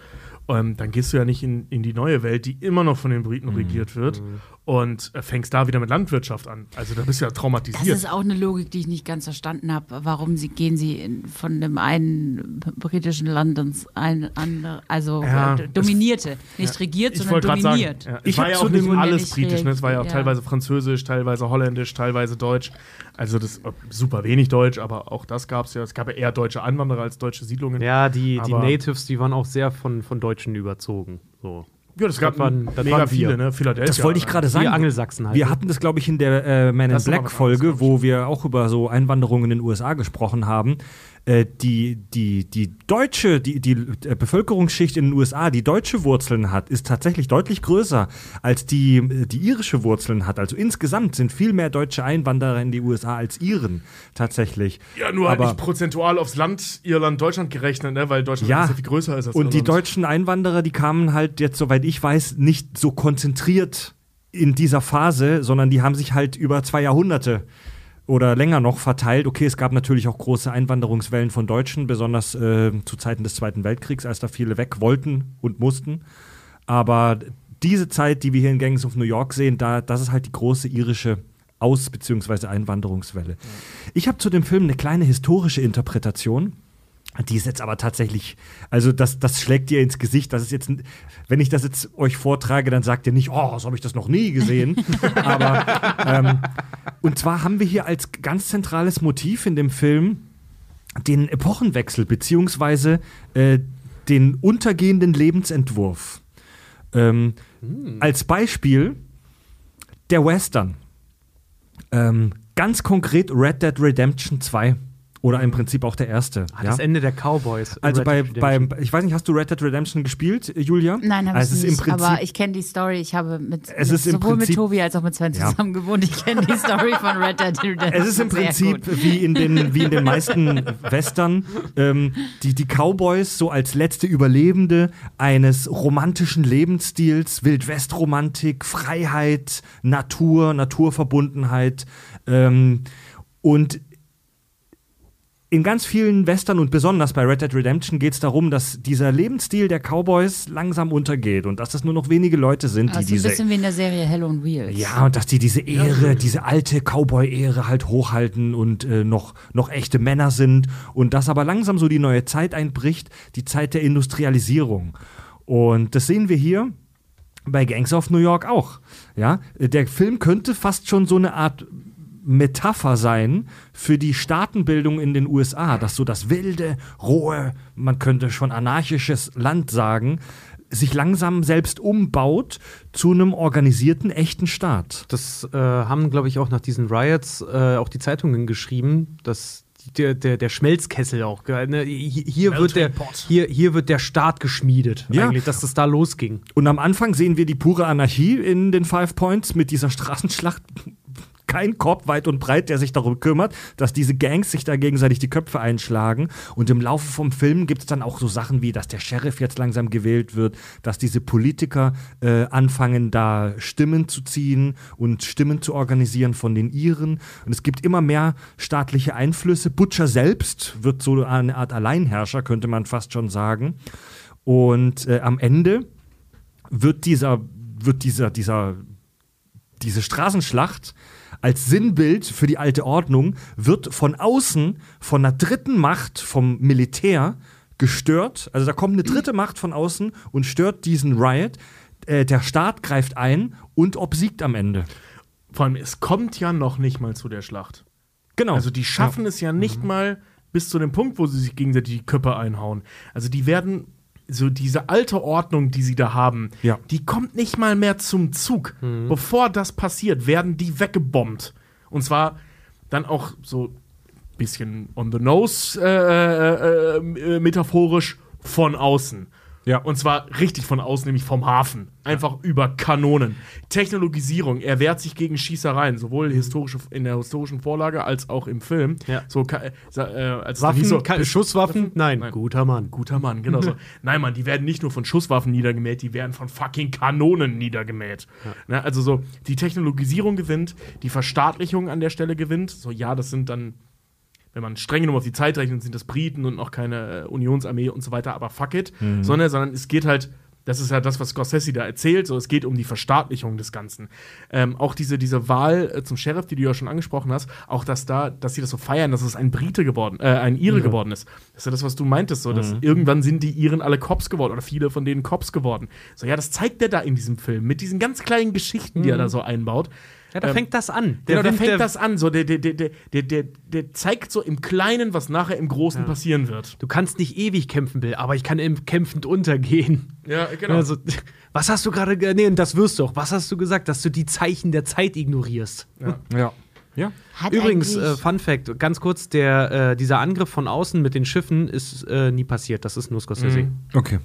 Ähm, dann gehst du ja nicht in, in die neue Welt, die immer noch von den Briten regiert wird, und äh, fängst da wieder mit Landwirtschaft an. Also da bist du ja das traumatisiert. ist auch eine Logik, die ich nicht ganz verstanden habe. Warum sie, gehen sie in, von dem einen britischen Land ins ein, andere, also Ja, äh, dominierte, nicht regiert, ich sondern gerade sagen, dominiert. ja, Ich war ja auch nicht alles britisch, ne? es war ja auch ja. teilweise französisch, teilweise holländisch, teilweise deutsch. Also das äh, super wenig Deutsch, aber auch das gab es ja. Es gab ja eher deutsche Anwanderer als deutsche Siedlungen. Ja, die, die Natives, die waren auch sehr von, von Deutschen überzogen. So. Ja, das gab waren- das mega viele, ne? Philadelphia. Das wollte ich gerade sagen. Wir Angelsachsen halt. Wir hatten das, glaube ich, in der äh, Man in Black Folge, wo wir auch über so Einwanderung in den USA gesprochen haben. Äh, die, die, die deutsche, die, die äh, Bevölkerungsschicht in den USA, die deutsche Wurzeln hat, ist tatsächlich deutlich größer als die, äh, die irische Wurzeln hat. Also insgesamt sind viel mehr deutsche Einwanderer in die USA als Iren tatsächlich. Ja, nur halt Aber- nicht prozentual aufs Land Irland, Deutschland gerechnet, ne? weil Deutschland Ja. sehr viel größer ist als Und die Irland. deutschen Einwanderer, die kamen halt jetzt, soweit ich weiß, nicht so konzentriert in dieser Phase, sondern die haben sich halt über zwei Jahrhunderte oder länger noch verteilt. Okay, es gab natürlich auch große Einwanderungswellen von Deutschen, besonders äh, zu Zeiten des Zweiten Weltkriegs, als da viele weg wollten und mussten. Aber diese Zeit, die wir hier in Gangs of New York sehen, da, das ist halt die große irische Aus- bzw. Einwanderungswelle. Ich habe zu dem Film eine kleine historische Interpretation. Die ist jetzt aber tatsächlich, also das, das schlägt dir ins Gesicht. Das ist jetzt, wenn ich das jetzt euch vortrage, dann sagt ihr nicht, oh, so habe ich das noch nie gesehen. aber ähm, und zwar haben wir hier als ganz zentrales Motiv in dem Film den Epochenwechsel beziehungsweise äh, den untergehenden Lebensentwurf. Ähm, Als Beispiel der Western. Ähm, ganz konkret Red Dead Redemption 2. Oder im Prinzip auch der erste. Ah, das Ende der Cowboys. Also Red bei, Redemption. ich weiß nicht, hast du Red Dead Redemption gespielt, Julia? Nein, habe also ich nicht. Prinzip, aber ich kenne die Story. Ich habe mit, Es mit ist sowohl Prinzip- mit Tobi als auch mit Sven Ja. zusammen gewohnt. Ich kenne die Story von Red Dead Redemption. es ist im Prinzip wie in den, wie in den meisten Western, ähm, die, die Cowboys so als letzte Überlebende eines romantischen Lebensstils, Wildwestromantik, Freiheit, Natur, Naturverbundenheit ähm, und in ganz vielen Western und besonders bei Red Dead Redemption geht es darum, dass dieser Lebensstil der Cowboys langsam untergeht und dass es nur noch wenige Leute sind, die Also ein diese bisschen wie in der Serie Hell on Wheels. ja, und dass die diese Ehre, diese alte Cowboy-Ehre halt hochhalten und äh, noch, noch echte Männer sind. Und dass aber langsam so die neue Zeit einbricht, die Zeit der Industrialisierung. Und das sehen wir hier bei Gangs of New York auch. Ja, der Film könnte fast schon so eine Art Metapher sein für die Staatenbildung in den USA, dass so das wilde, rohe, man könnte schon anarchisches Land sagen, sich langsam selbst umbaut zu einem organisierten, echten Staat. Das äh, haben, glaube ich, auch nach diesen Riots äh, auch die Zeitungen geschrieben, dass der, der, der Schmelzkessel auch. Ne? Hier, hier, wird der, hier, hier wird der Staat geschmiedet, Ja. eigentlich, dass das da losging. Und am Anfang sehen wir die pure Anarchie in den Five Points mit dieser Straßenschlacht. Kein Korb weit und breit, der sich darum kümmert, dass diese Gangs sich da gegenseitig die Köpfe einschlagen. Und im Laufe vom Film gibt es dann auch so Sachen wie, dass der Sheriff jetzt langsam gewählt wird, dass diese Politiker äh, anfangen, da Stimmen zu ziehen und Stimmen zu organisieren von den Iren. Und es gibt immer mehr staatliche Einflüsse. Butcher selbst wird so eine Art Alleinherrscher, könnte man fast schon sagen. Und äh, am Ende wird dieser, wird dieser, dieser, diese Straßenschlacht als Sinnbild für die alte Ordnung, wird von außen, von einer dritten Macht, vom Militär gestört. Also da kommt eine dritte Macht von außen und stört diesen Riot. Äh, der Staat greift ein und obsiegt am Ende. Vor allem, es kommt ja noch nicht mal zu der Schlacht. Genau. Also die schaffen es ja nicht mal bis zu dem Punkt, wo sie sich gegenseitig die Köpfe einhauen. Also die werden so diese alte Ordnung, die sie da haben, Ja. die kommt nicht mal mehr zum Zug. Bevor das passiert, werden die weggebombt. Und zwar dann auch so bisschen on the nose äh, äh, äh, metaphorisch von außen. Ja. Und zwar richtig von außen, nämlich vom Hafen. Einfach über Kanonen. Technologisierung, er wehrt sich gegen Schießereien, sowohl historische, in der historischen Vorlage als auch im Film. Ja. So, äh, äh, als Waffen, so, Schusswaffen? Nein. Nein. guter Mann. Guter Mann, genau so. Nein, Mann, die werden nicht nur von Schusswaffen niedergemäht, die werden von fucking Kanonen niedergemäht. Ne, also so, die Technologisierung gewinnt, die Verstaatlichung an der Stelle gewinnt. So, ja, das sind dann, wenn man streng genommen auf die Zeit rechnet, sind das Briten und noch keine äh, Unionsarmee und so weiter, aber fuck it. Sondern, sondern es geht halt. Das ist ja das, was Scorsese da erzählt. So, es geht um die Verstaatlichung des Ganzen. Ähm, auch diese, diese Wahl äh, zum Sheriff, die du ja schon angesprochen hast, auch dass da, dass sie das so feiern, dass es ein Brite geworden, äh, ein Ire geworden ist. Das ist ja das, was du meintest, so, dass irgendwann sind die Iren alle Cops geworden oder viele von denen Cops geworden. So, ja, das zeigt er da in diesem Film mit diesen ganz kleinen Geschichten, die er da so einbaut. Ja, da Ähm, fängt das an. Genau, da fängt der- das an. So, der, der, der, der, der, der, der zeigt so im Kleinen, was nachher im Großen passieren wird. Du kannst nicht ewig kämpfen, Bill, aber ich kann im kämpfend untergehen. Ja, genau. Also, was hast du gerade. ge- Nee, und das wirst du auch. Was hast du gesagt? Dass du die Zeichen der Zeit ignorierst. ja. Ja. Hat Übrigens, eigentlich- äh, Fun Fact: ganz kurz, der, äh, dieser Angriff von außen mit den Schiffen ist äh, nie passiert. Das ist nur Scorsese. Okay.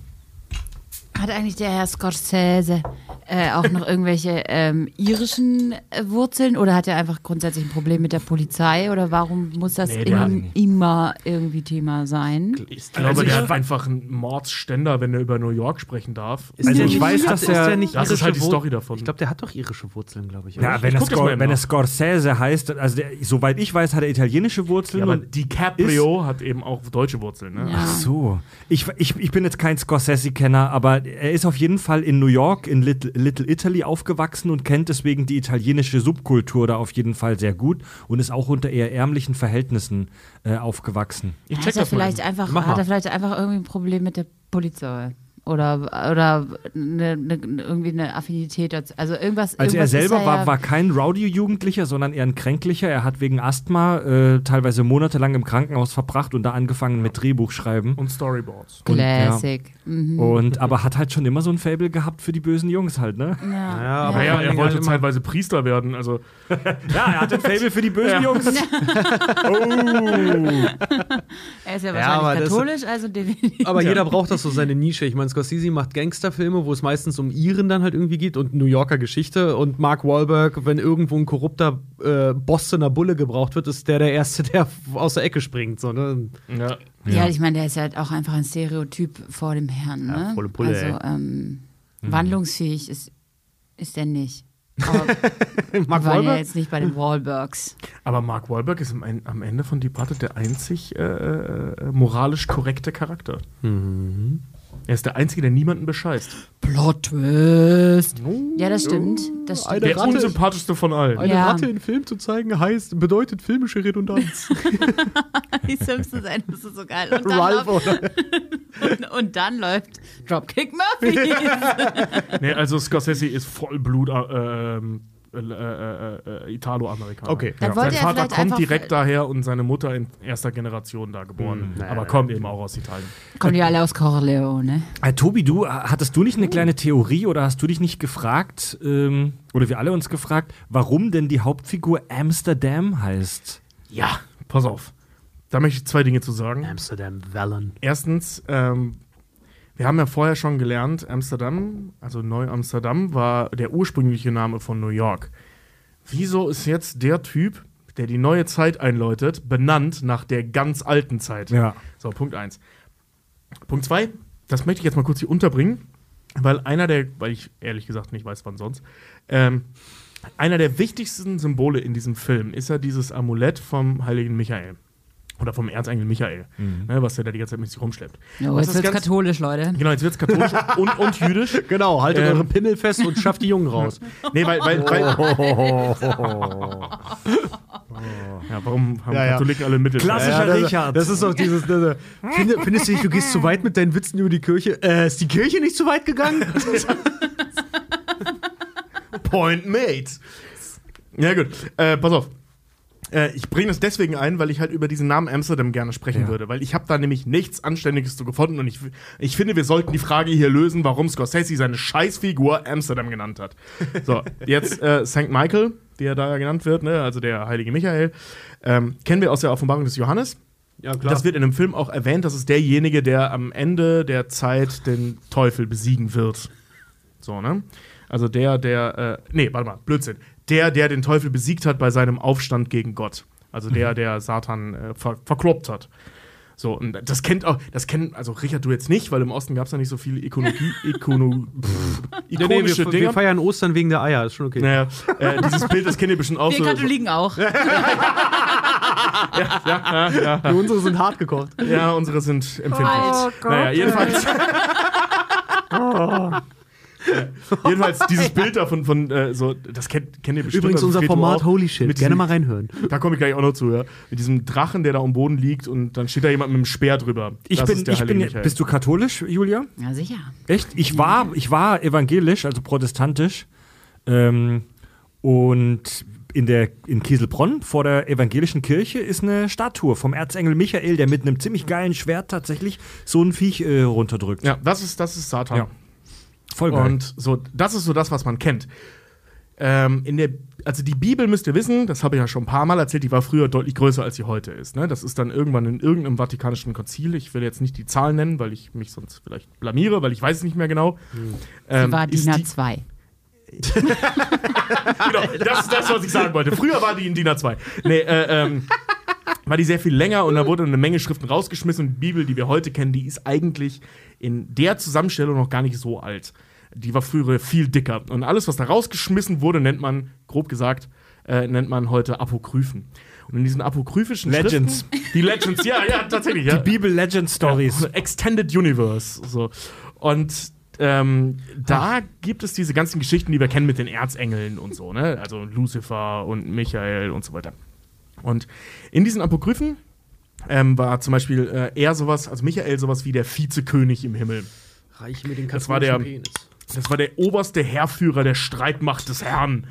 Hat eigentlich der Herr Scorsese äh, auch noch irgendwelche ähm, irischen äh, Wurzeln oder hat er einfach grundsätzlich ein Problem mit der Polizei oder warum muss das Nee, in, immer irgendwie Thema sein? Ich glaube, der hat einfach einen Mordsständer, wenn er über New York sprechen darf. Ist Also ich weiß, dass er- der nicht Das ist halt die Story davon. Ich glaube, der hat doch irische Wurzeln, glaube ich. Ja, wenn, er mal eben wenn er. Scorsese heißt, also der, soweit ich weiß, hat er italienische Wurzeln. Ja, aber und DiCaprio hat eben auch deutsche Wurzeln. Ne? Ja. Ach so. Ich, ich, ich bin jetzt kein Scorsese-Kenner, aber er ist auf jeden Fall in New York, in Little, Little Italy aufgewachsen und kennt deswegen die italienische Subkultur da auf jeden Fall sehr gut und ist auch unter eher ärmlichen Verhältnissen äh, aufgewachsen. Ich Hat check er, das mal. vielleicht eben. einfach, Mach hat mal. er vielleicht einfach irgendwie ein Problem mit der Polizei? Oder, oder eine, eine, irgendwie eine Affinität dazu. Also irgendwas. Also er irgendwas ist selber war, ja- war kein Rowdy-Jugendlicher, sondern eher ein Kränklicher. Er hat wegen Asthma äh, teilweise monatelang im Krankenhaus verbracht und da angefangen mit Drehbuchschreiben. Und Storyboards. Und, ja. Classic. Mhm. Und aber hat halt schon immer so ein Fable gehabt für die bösen Jungs halt, ne? Ja, Ja, aber Naja, vor allen er wollte zeitweise Priester werden. Also, Ja, er hat ein Fable für die bösen Jungs. Er ist ja Ja, aber wahrscheinlich das- katholisch, also definitiv. Aber jeder braucht doch so seine Nische. Ich meine, Scorsese macht Gangsterfilme, wo es meistens um Iren dann halt irgendwie geht und New Yorker Geschichte. Und Mark Wahlberg, wenn irgendwo ein korrupter äh, Bostoner Bulle gebraucht wird, ist der der Erste, der aus der Ecke springt. So, ne? ja. Ja, ich meine, der ist halt auch einfach ein Stereotyp vor dem Herrn. Ne? Ja, volle Pulle, also ähm, wandlungsfähig ist, ist der nicht. Aber Mark wir waren ja Wahlberg? jetzt nicht bei den Wahlbergs. Aber Mark Wahlberg ist am En- am Ende von Departed der einzig äh, äh, moralisch korrekte Charakter. Er ist der Einzige, der niemanden bescheißt. Plot Twist. Ja, das stimmt. Das stimmt. Der Ratte- unsympathischste von allen. Eine Ja. Ratte in Film zu zeigen heißt, bedeutet filmische Redundanz. Die Simpsons, ey, das ist so geil. Und dann, Ralph läuft, und, dann läuft Dropkick Murphy. Nee, also Scorsese ist Vollblut äh, ähm, äh, äh, äh, Italo-Amerikaner. Okay. Dann Sein wollte er Vater kommt direkt daher und seine Mutter in erster Generation da geboren. Hm, aber kommt eben auch aus Italien. Kommen die alle aus Corleone? Äh, Tobi, du, äh, hattest du nicht eine kleine Theorie oder hast du dich nicht gefragt, ähm, oder wir alle uns gefragt, warum denn die Hauptfigur Amsterdam heißt? Ja, pass auf. Da möchte ich zwei Dinge zu sagen. Amsterdam Vallon. Erstens, ähm, wir haben ja vorher schon gelernt, Amsterdam, also Neu-Amsterdam, war der ursprüngliche Name von New York. Wieso ist jetzt der Typ, der die neue Zeit einläutet, benannt nach der ganz alten Zeit? Ja. So, Punkt eins. Punkt zwei, das möchte ich jetzt mal kurz hier unterbringen, weil einer der, weil ich ehrlich gesagt nicht weiß, wann sonst, ähm, einer der wichtigsten Symbole in diesem Film ist ja dieses Amulett vom heiligen Michael. Oder vom Erzengel Michael, ne, was er da die ganze Zeit mit sich rumschleppt. Jo, Was jetzt ist wird's ganz- katholisch, Leute. Genau, jetzt wird's katholisch und, und jüdisch. Genau, haltet Ähm. eure Pimmel fest und schafft die Jungen raus. Nee, weil, weil, weil ja, warum haben Ja, ja. Katholiken alle Mittel? Klassischer das, Richard. Das ist doch dieses. Das, Find, findest du nicht, du gehst zu weit mit deinen Witzen über die Kirche? Äh, ist die Kirche nicht zu weit gegangen? Point made. Ja, gut. Äh, pass auf. Äh, ich bringe das deswegen ein, weil ich halt über diesen Namen Amsterdam gerne sprechen Ja. würde, weil ich habe da nämlich nichts Anständiges zu gefunden und ich, ich finde, wir sollten die Frage hier lösen, warum Scorsese seine Scheißfigur Amsterdam genannt hat. So, jetzt äh, St. Michael, wie er da genannt wird, ne, also der heilige Michael, ähm, kennen wir aus der Offenbarung des Johannes. Ja, Das wird in dem Film auch erwähnt, das ist derjenige, der am Ende der Zeit den Teufel besiegen wird. So, ne? Also der, der, äh, nee, warte mal, Blödsinn. Der, der den Teufel besiegt hat bei seinem Aufstand gegen Gott. Also der, der Satan äh, ver verkloppt hat. So, und das kennt auch, das kennen, also Richard, du jetzt nicht, weil im Osten gab es ja nicht so viele Ikonologie, Ikono, pff, Nee, nee, ikonische wir, wir Dinge. feiern Ostern wegen der Eier, ist schon okay. Naja, äh, dieses Bild, das kennt ihr bestimmt auch Wir so. Katholiken auch. Die unsere sind hart gekocht. Ja, unsere sind empfindlich. Oh Gott. naja, jedenfalls. jedenfalls dieses Bild da von, von äh, so, das kennt, kennt ihr bestimmt. Übrigens also unser Format auch. Holy Shit. Mit Gerne diesem- mal reinhören. Da komme ich gleich auch noch zu, ja. Mit diesem Drachen, der da am Boden liegt und dann steht da jemand mit einem Speer drüber. Ich Das bin, ist der ich bin, bist du katholisch, Julia? Ja, sicher. Echt? Ich war, ich war evangelisch, also protestantisch. Ähm, und in, der, in Kieselbronn vor der evangelischen Kirche ist eine Statue vom Erzengel Michael, der mit einem ziemlich geilen Schwert tatsächlich so ein Viech äh, runterdrückt. Ja, das ist, das ist Satan. Ja. Voll geil. Und so, das ist so das, was man kennt. Ähm, in der, also die Bibel müsst ihr wissen, das habe ich ja schon ein paar Mal erzählt, die war früher deutlich größer, als sie heute ist. Ne? Das ist dann irgendwann in irgendeinem vatikanischen Konzil. Ich will jetzt nicht die Zahlen nennen, weil ich mich sonst vielleicht blamiere, weil ich weiß es nicht mehr genau. Ähm, Sie war DIN die- A2. genau, das ist das, was ich sagen wollte. Früher war die in DIN A2. Nee, äh, ähm, war die sehr viel länger und da wurde eine Menge Schriften rausgeschmissen und die Bibel, die wir heute kennen, die ist eigentlich in der Zusammenstellung noch gar nicht so alt. Die war früher viel dicker. Und alles, was da rausgeschmissen wurde, nennt man, grob gesagt, äh, nennt man heute Apokryphen. Und in diesen apokryphischen Legends. Schriften, die Legends, ja, ja, tatsächlich. Ja. Die Bibel Legend Stories. Ja, Extended Universe. So. Und ähm, da gibt es diese ganzen Geschichten, die wir kennen mit den Erzengeln und so, ne? Also Lucifer und Michael und so weiter. Und in diesen Apokryphen ähm, war zum Beispiel äh, er sowas, also Michael sowas wie der Vizekönig im Himmel. Reich mir den Das war der- Penis. Das war der oberste Heerführer der Streitmacht des Herrn.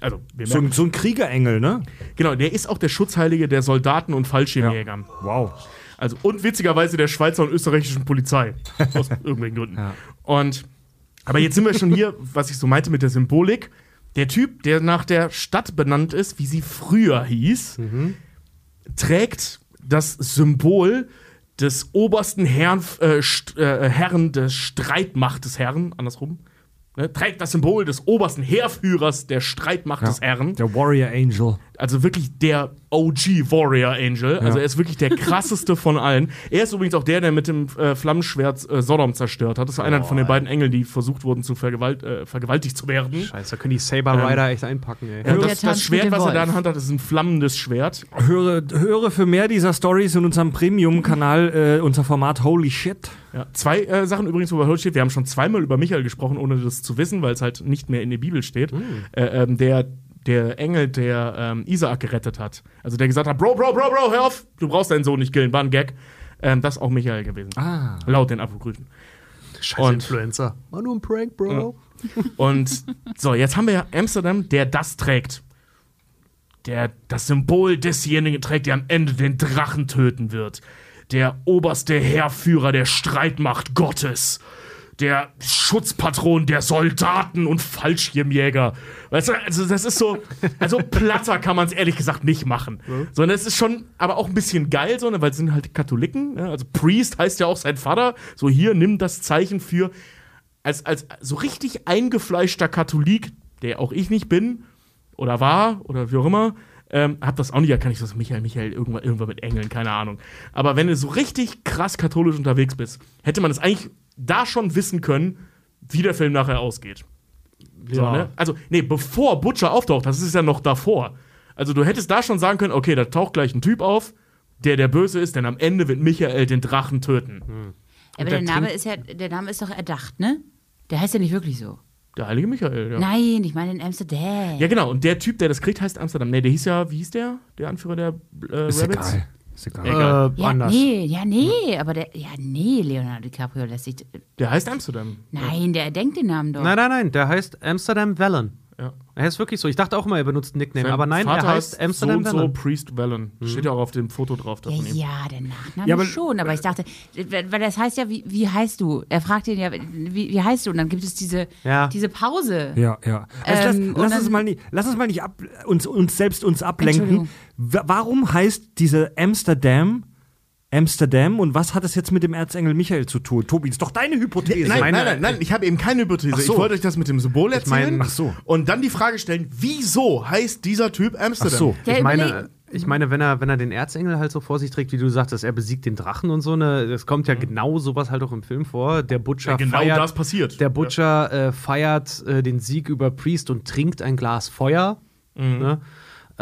Also, wir So, so ein Kriegerengel, ne? genau, der ist auch der Schutzheilige der Soldaten und Fallschirmjägern. Wow. Also, und witzigerweise der Schweizer und österreichischen Polizei. Aus irgendwelchen Gründen. Ja. Und, aber jetzt sind wir schon hier, was ich so meinte mit der Symbolik. Der Typ, der nach der Stadt benannt ist, wie sie früher hieß, trägt das Symbol des obersten Herrn, äh, äh, Herren des Streitmacht des Herren, andersrum. Ne, trägt das Symbol des obersten Heerführers der Streitmacht des Herren. Der Warrior Angel. Also wirklich der OG Warrior Angel. Also er ist wirklich der krasseste von allen. Er ist übrigens auch der, der mit dem äh, Flammenschwert äh, Sodom zerstört hat. Das war einer von den beiden Engeln, die versucht wurden, zu vergewalt äh, vergewaltigt zu werden. Scheiße, da können die Saber Rider echt einpacken, ey. Ja, das, das Schwert, was er da in der Hand hat, ist ein flammendes Schwert. Höre, höre für mehr dieser Stories in unserem Premium-Kanal, äh, unser Format Holy Shit. Ja. Zwei äh, Sachen übrigens, wo bei Holy steht. Wir haben schon zweimal über Michael gesprochen, ohne das zu wissen, weil es halt nicht mehr in der Bibel steht. Äh, ähm, der, der Engel, der ähm, Isaak gerettet hat. Also der gesagt hat, Bro, Bro, Bro, Bro, hör auf, du brauchst deinen Sohn nicht killen, war ein Gag. Ähm, das ist auch Michael gewesen. Ah. Laut den Apokryphen. Scheiß Und- Influencer. War nur ein Prank, Bro. Und so, jetzt haben wir ja Amsterdam, der das trägt. Der das Symbol desjenigen trägt, der am Ende den Drachen töten wird. Der oberste Heerführer der Streitmacht Gottes. Der Schutzpatron der Soldaten und Fallschirmjäger. Weißt du, also das ist so, also platter kann man es ehrlich gesagt nicht machen. Sondern es ist schon, aber auch ein bisschen geil, so, ne, weil es sind halt Katholiken. Ne? Also Priest heißt ja auch sein Vater. So hier, nimm das Zeichen für als, als so richtig eingefleischter Katholik, der auch ich nicht bin oder war oder wie auch immer, ähm, hab das auch nicht erkannt. Ich so, Michael, Michael, irgendwann, irgendwann mit Engeln, keine Ahnung. Aber wenn du so richtig krass katholisch unterwegs bist, hätte man es eigentlich da schon wissen können, wie der Film nachher ausgeht. So, Ja. ne? Also, nee, bevor Butcher auftaucht, das ist ja noch davor. Also, du hättest da schon sagen können, okay, da taucht gleich ein Typ auf, der der Böse ist, denn am Ende wird Michael den Drachen töten. Aber der der Name ist ja, der Name ist doch erdacht, ne? Der heißt ja nicht wirklich so. Der heilige Michael, ja. Nein, ich meine in Amsterdam. Ja, genau. Und der Typ, der das kriegt, heißt Amsterdam. Nee, der hieß ja, wie hieß der? Der Anführer der äh, Ist Rabbits? egal. Ist egal. Äh, ja, anders. nee, ja, nee, aber der, ja, nee, Leonardo DiCaprio lässt sich, Der heißt Amsterdam. nein, der erdenkt den Namen doch. Nein, nein, nein, der heißt Amsterdam Vallon. Ja. Er heißt wirklich so. Ich dachte auch immer, er benutzt einen Nickname, Sein aber nein, Vater er heißt Amsterdam so und so. Priest Vallon. Steht ja auch auf dem Foto drauf da Ja, von ihm. ja, der Nachname Ja, aber- schon, aber ich dachte, weil das heißt ja, wie, wie heißt du? Er fragt ihn ja, wie, wie heißt du? Und dann gibt es diese, Ja. diese Pause. Ja, ja. Also Ähm, lass, lass, uns mal nicht, lass uns mal nicht ab, uns, uns selbst uns ablenken. Warum heißt diese Amsterdam Amsterdam und was hat es jetzt mit dem Erzengel Michael zu tun? Tobi, ist doch deine Hypothese. Nein, meine- nein, nein, nein, ich habe eben keine Hypothese. So. Ich wollte euch das mit dem Symbol erzählen. mein- ach so. Und dann die Frage stellen, wieso heißt dieser Typ Amsterdam? Ach so. Der Ich meine, ich meine, wenn er, wenn er den Erzengel halt so vor sich trägt, wie du sagtest, er besiegt den Drachen und so, ne, das kommt ja genau sowas halt auch im Film vor. Der Butcher Ja, genau feiert, das passiert. Der Butcher äh, feiert äh, den Sieg über Priest und trinkt ein Glas Feuer. Ne?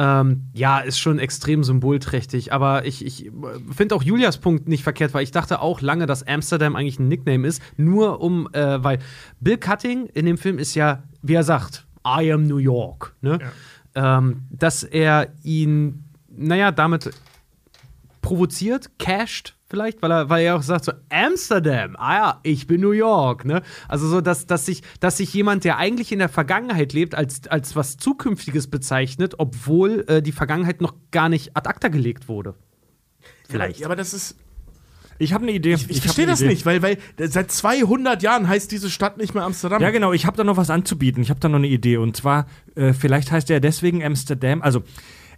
Ähm, ja, ist schon extrem symbolträchtig, aber ich, ich finde auch Julias Punkt nicht verkehrt, weil ich dachte auch lange, dass Amsterdam eigentlich ein Nickname ist, nur um, äh, weil Bill Cutting in dem Film ist ja, wie er sagt, I am New York, ne? Ähm, dass er ihn, naja, damit provoziert, casht vielleicht, weil er, weil er auch sagt so Amsterdam, ah ja, ich bin New York, ne? Also so, dass, dass sich, dass sich jemand, der eigentlich in der Vergangenheit lebt, als, als was Zukünftiges bezeichnet, obwohl äh, die Vergangenheit noch gar nicht ad acta gelegt wurde. Vielleicht. Ja, aber das ist. Ich habe eine Idee. Ich, hab verstehe eine das Idee. nicht, weil, weil seit 200 Jahren heißt diese Stadt nicht mehr Amsterdam. Ja, genau. Ich habe da noch was anzubieten. Ich habe da noch eine Idee. Und zwar, äh, vielleicht heißt er deswegen Amsterdam. Also,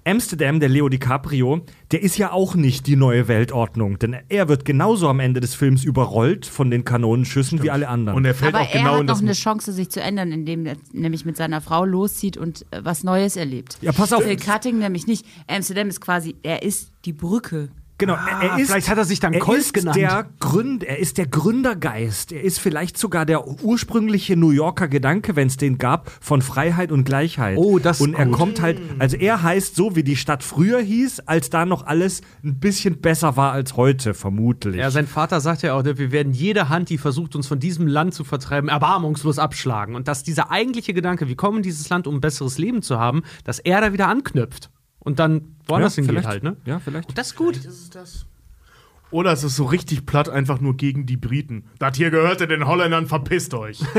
Amsterdam, der Leo DiCaprio, der ist ja auch nicht die neue Weltordnung. Denn er wird genauso am Ende des Films überrollt von den Kanonenschüssen wie alle anderen. Und er fällt Aber auch er genau hat in noch eine Chance, sich zu ändern, indem er nämlich mit seiner Frau loszieht und äh, was Neues erlebt. Ja, pass auf. Phil Cutting nämlich nicht. Amsterdam ist quasi, er ist die Brücke. Genau, er, er Ah, ist, vielleicht hat er sich dann er Colt ist genannt. Der Gründ, er ist der Gründergeist. Er ist vielleicht sogar der ursprüngliche New Yorker Gedanke, wenn es den gab, von Freiheit und Gleichheit. Oh, das ist Und er gut. kommt halt, also er heißt so, wie die Stadt früher hieß, als da noch alles ein bisschen besser war als heute, vermutlich. Ja, sein Vater sagt ja auch, wir werden jede Hand, die versucht, uns von diesem Land zu vertreiben, erbarmungslos abschlagen. Und dass dieser eigentliche Gedanke, wir kommen in dieses Land, um ein besseres Leben zu haben, dass er da wieder anknüpft. Und dann woanders hingeht vielleicht. halt, ne? Ja, vielleicht. Und das ist gut. Ist es das? Oder es ist so richtig platt, einfach nur gegen die Briten. Das hier gehörte den Holländern, verpisst euch.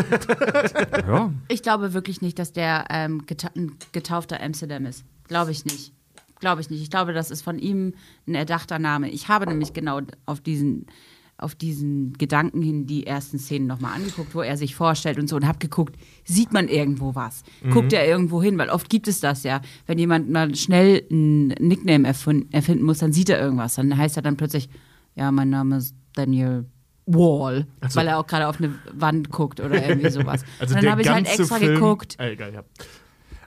Ja. Ich glaube wirklich nicht, dass der ähm, geta ein getaufter Amsterdam ist. Glaube ich nicht. Glaube ich nicht. Ich glaube, das ist von ihm ein erdachter Name. Ich habe nämlich genau auf diesen, auf diesen Gedanken hin die ersten Szenen nochmal angeguckt, wo er sich vorstellt und so und habe geguckt, sieht man irgendwo was? Guckt er irgendwo hin? Weil oft gibt es das ja. Wenn jemand mal schnell einen Nickname erfinden muss, dann sieht er irgendwas. Dann heißt er dann plötzlich, ja, mein Name ist Daniel Wall, weil er auch gerade auf eine Wand guckt oder irgendwie sowas. Also und dann habe ich halt extra Film, geguckt. Äh, egal, ja.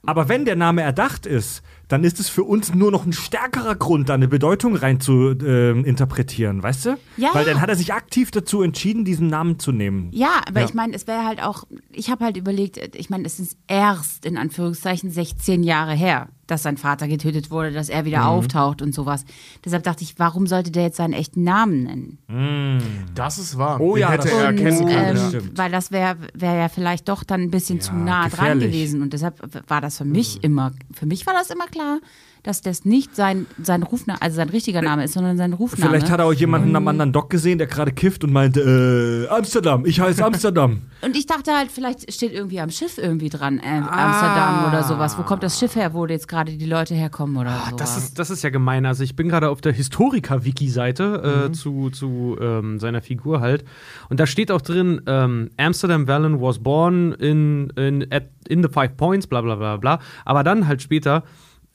Aber wenn der Name erdacht ist, dann ist es für uns nur noch ein stärkerer Grund, da eine Bedeutung rein zu äh, interpretieren, weißt du? Ja. Weil dann hat er sich aktiv dazu entschieden, diesen Namen zu nehmen. Ja, aber Ja. ich meine, es wäre halt auch, ich habe halt überlegt, ich meine, es ist erst in Anführungszeichen 16 Jahre her, dass sein Vater getötet wurde, dass er Mhm. wieder auftaucht und sowas. Deshalb dachte ich, warum sollte der jetzt seinen echten Namen nennen? Das ist wahr. Oh Den ja, hätte das- er Und, erkennen können. das ähm, weil das wäre wär ja vielleicht doch dann ein bisschen zu nah dran gefährlich. gewesen. Und deshalb war das für mich immer, für mich war das immer klar, dass das nicht sein, sein Rufname, also sein richtiger Name ist, sondern sein Rufname. Vielleicht hat er auch jemanden am anderen Dock gesehen, der gerade kifft und meinte, äh, Amsterdam, ich heiße Amsterdam. Und ich dachte halt, vielleicht steht irgendwie am Schiff irgendwie dran, äh, Amsterdam oder sowas. Wo kommt das Schiff her, wo jetzt gerade die Leute herkommen oder so? Ah, Das ist, das ist ja gemein. Also ich bin gerade auf der Historiker-Wiki-Seite äh, zu, zu ähm, seiner Figur halt. Und da steht auch drin, ähm, Amsterdam Valen was born in, in, at, in the Five Points, bla bla bla bla. Aber dann halt später,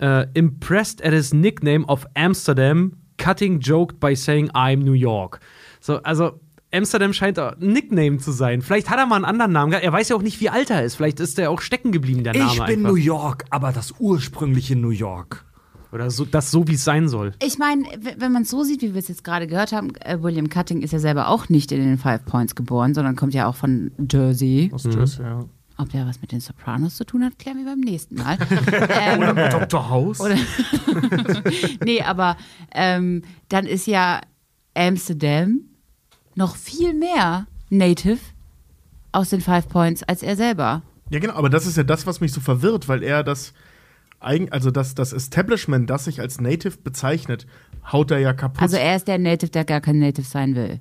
äh, impressed at his nickname of Amsterdam, cutting joked by saying I'm New York. So, also Amsterdam scheint ein Nickname zu sein. Vielleicht hat er mal einen anderen Namen. gehabt. Er weiß ja auch nicht, wie alt er ist. Vielleicht ist er auch stecken geblieben, der Name Ich bin einfach. New York, aber das ursprüngliche New York. Oder so, das so, wie es sein soll. Ich meine, wenn man es so sieht, wie wir es jetzt gerade gehört haben, äh, William Cutting ist ja selber auch nicht in den Five Points geboren, sondern kommt ja auch von Jersey. Aus Jersey, ja. Ob der was mit den Sopranos zu tun hat, klären wir beim nächsten Mal. ähm, Dr. House. Oder nee, aber ähm, dann ist ja Amsterdam noch viel mehr Native aus den Five Points als er selber. Ja, genau, aber das ist ja das, was mich so verwirrt, weil er das also das, das Establishment, das sich als Native bezeichnet, haut er ja kaputt. Also er ist der Native, der gar kein Native sein will.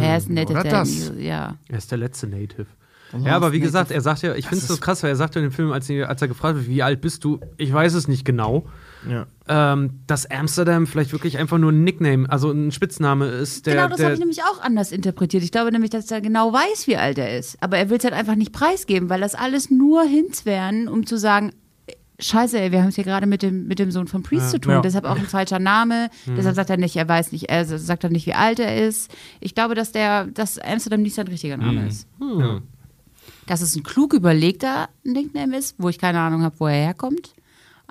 er ist ein Native, oder der das. ja. Er ist der letzte Native. Ja, aber wie gesagt, er sagt ja, ich finde es so krass, weil er sagt ja in dem Film, als, er- als er gefragt wird, wie alt bist du, ich weiß es nicht genau, ja. ähm, dass Amsterdam vielleicht wirklich einfach nur ein Nickname, also ein Spitzname ist, der. genau, das habe ich nämlich auch anders interpretiert. Ich glaube nämlich, dass er genau weiß, wie alt er ist. Aber er will es halt einfach nicht preisgeben, weil das alles nur Hints wären, um zu sagen, Scheiße, ey, wir haben es hier gerade mit dem, mit dem Sohn von Priest zu tun. ja. Deshalb auch ein falscher Name. Mhm. Deshalb sagt er nicht, er weiß nicht, er sagt dann nicht, wie alt er ist. Ich glaube, dass der, dass Amsterdam nicht sein richtiger Name Mhm. ist. Hm. Dass es ein klug überlegter Nickname ist, wo ich keine Ahnung habe, wo er herkommt.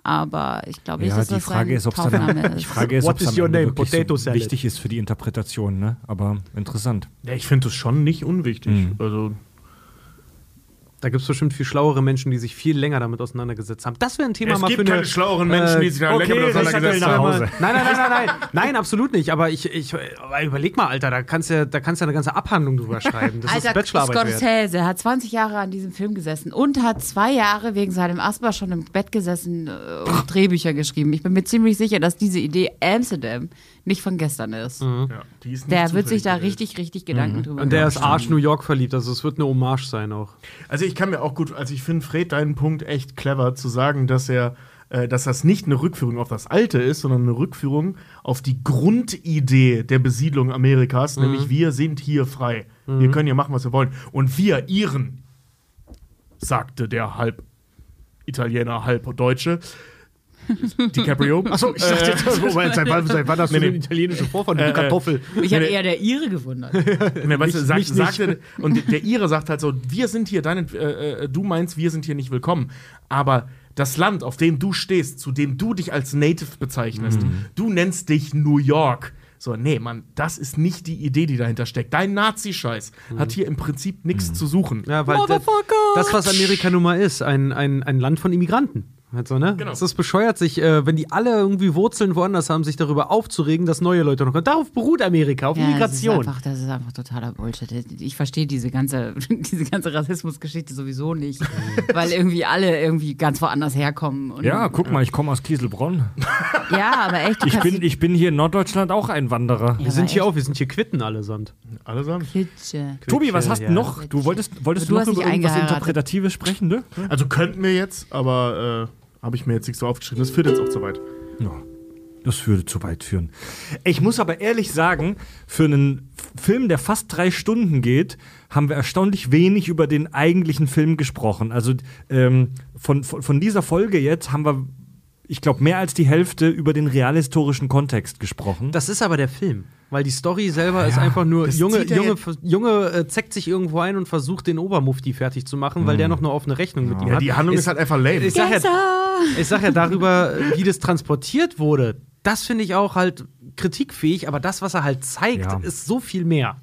Aber ich glaube nicht, Ja, dass die das Frage ist, ob es dann, die Frage ist, What ob's is am your Ende Potato so wichtig ist für die Interpretation, ne? Aber interessant. ja, ich finde das schon nicht unwichtig. Mhm. Also, Da gibt es bestimmt viel schlauere Menschen, die sich viel länger damit auseinandergesetzt haben. Das wäre ein Thema es mal gibt für eine. keine schlaueren Menschen, die sich da länger mit auseinandergesetzt haben. Hause. Nein, nein, nein, nein, nein, nein, absolut nicht. Aber ich, ich aber überleg mal, Alter, da kannst du ja, da kannst du eine ganze Abhandlung drüber schreiben. Das Alter, ist Bachelorarbeit wert. Scorsese hat 20 Jahre an diesem Film gesessen und hat zwei Jahre wegen seinem Asthma schon im Bett gesessen äh, und Drehbücher geschrieben. Ich bin mir ziemlich sicher, dass diese Idee Amsterdam nicht von gestern ist. Ja, die ist nicht Der wird sich da gewählt. richtig, richtig Gedanken drüber Und der ist Arsch New York verliebt, also es wird eine Hommage sein auch. Also ich kann mir auch gut, also ich finde Fred deinen Punkt echt clever zu sagen, dass er, äh, dass das nicht eine Rückführung auf das Alte ist, sondern eine Rückführung auf die Grundidee der Besiedlung Amerikas, nämlich wir sind hier frei. Wir können hier machen, was wir wollen. Und wir, Iren, sagte der halb Italiener, halb Deutsche. DiCaprio. Achso, ich dachte jetzt, Moment, seit wann, seit wann hast Nee, du nee. den italienischen Vorfahren, du Äh, äh, Kartoffel? Ich habe eher der Ire gewundert. Ne, weißt du, Mich- sagt, sagte, und der Ire sagt halt so, wir sind hier, deine, äh, äh, du meinst, wir sind hier nicht willkommen. Aber das Land, auf dem du stehst, zu dem du dich als Native bezeichnest, Mhm. du nennst dich New York. So, nee, Mann, das ist nicht die Idee, die dahinter steckt. Dein Nazi-Scheiß hat hier im Prinzip nichts zu suchen. Mhm. Ja, weil das, das, was Amerika nun mal ist, ein, ein, ein Land von Immigranten. Halt so, ne? Genau. Es ist bescheuert, sich, äh, wenn die alle irgendwie Wurzeln woanders haben, sich darüber aufzuregen, dass neue Leute noch kommen. Darauf beruht Amerika, auf Ja, das ist, Migration. einfach, das ist einfach totaler Bullshit. Ich verstehe diese ganze, diese ganze Rassismusgeschichte sowieso nicht, weil irgendwie alle irgendwie ganz woanders herkommen. Und Ja, guck mal, ich komme aus Kieselbronn. ja, aber echt, du Ich bin, ich bin hier in Norddeutschland auch ein Wanderer. wir sind hier auch, wir sind hier Quitten allesamt. Allesamt. Klitsche. Tobi, was hast du ja. noch? Du wolltest, wolltest Du du noch über irgendwas. Interpretatives sprechen, ne? Also könnten wir jetzt, aber äh, habe ich mir jetzt nicht so aufgeschrieben. Das führt jetzt auch zu weit. Ja, das würde zu weit führen. Ich muss aber ehrlich sagen, für einen Film, der fast drei Stunden geht, haben wir erstaunlich wenig über den eigentlichen Film gesprochen. Also ähm, von, von, von dieser Folge jetzt haben wir, ich glaube, mehr als die Hälfte über den realhistorischen Kontext gesprochen. Das ist aber der Film. Weil die Story selber ist einfach nur, Junge, Junge, Junge äh, zeckt sich irgendwo ein und versucht, den Obermufti fertig zu machen, weil der noch eine offene Rechnung mit ihm Ja, hat. die Handlung ist, halt einfach lame. Ich sag, ja, ich sag ja darüber, wie das transportiert wurde, das finde ich auch halt kritikfähig, aber das, was er halt zeigt, Ja. ist so viel mehr.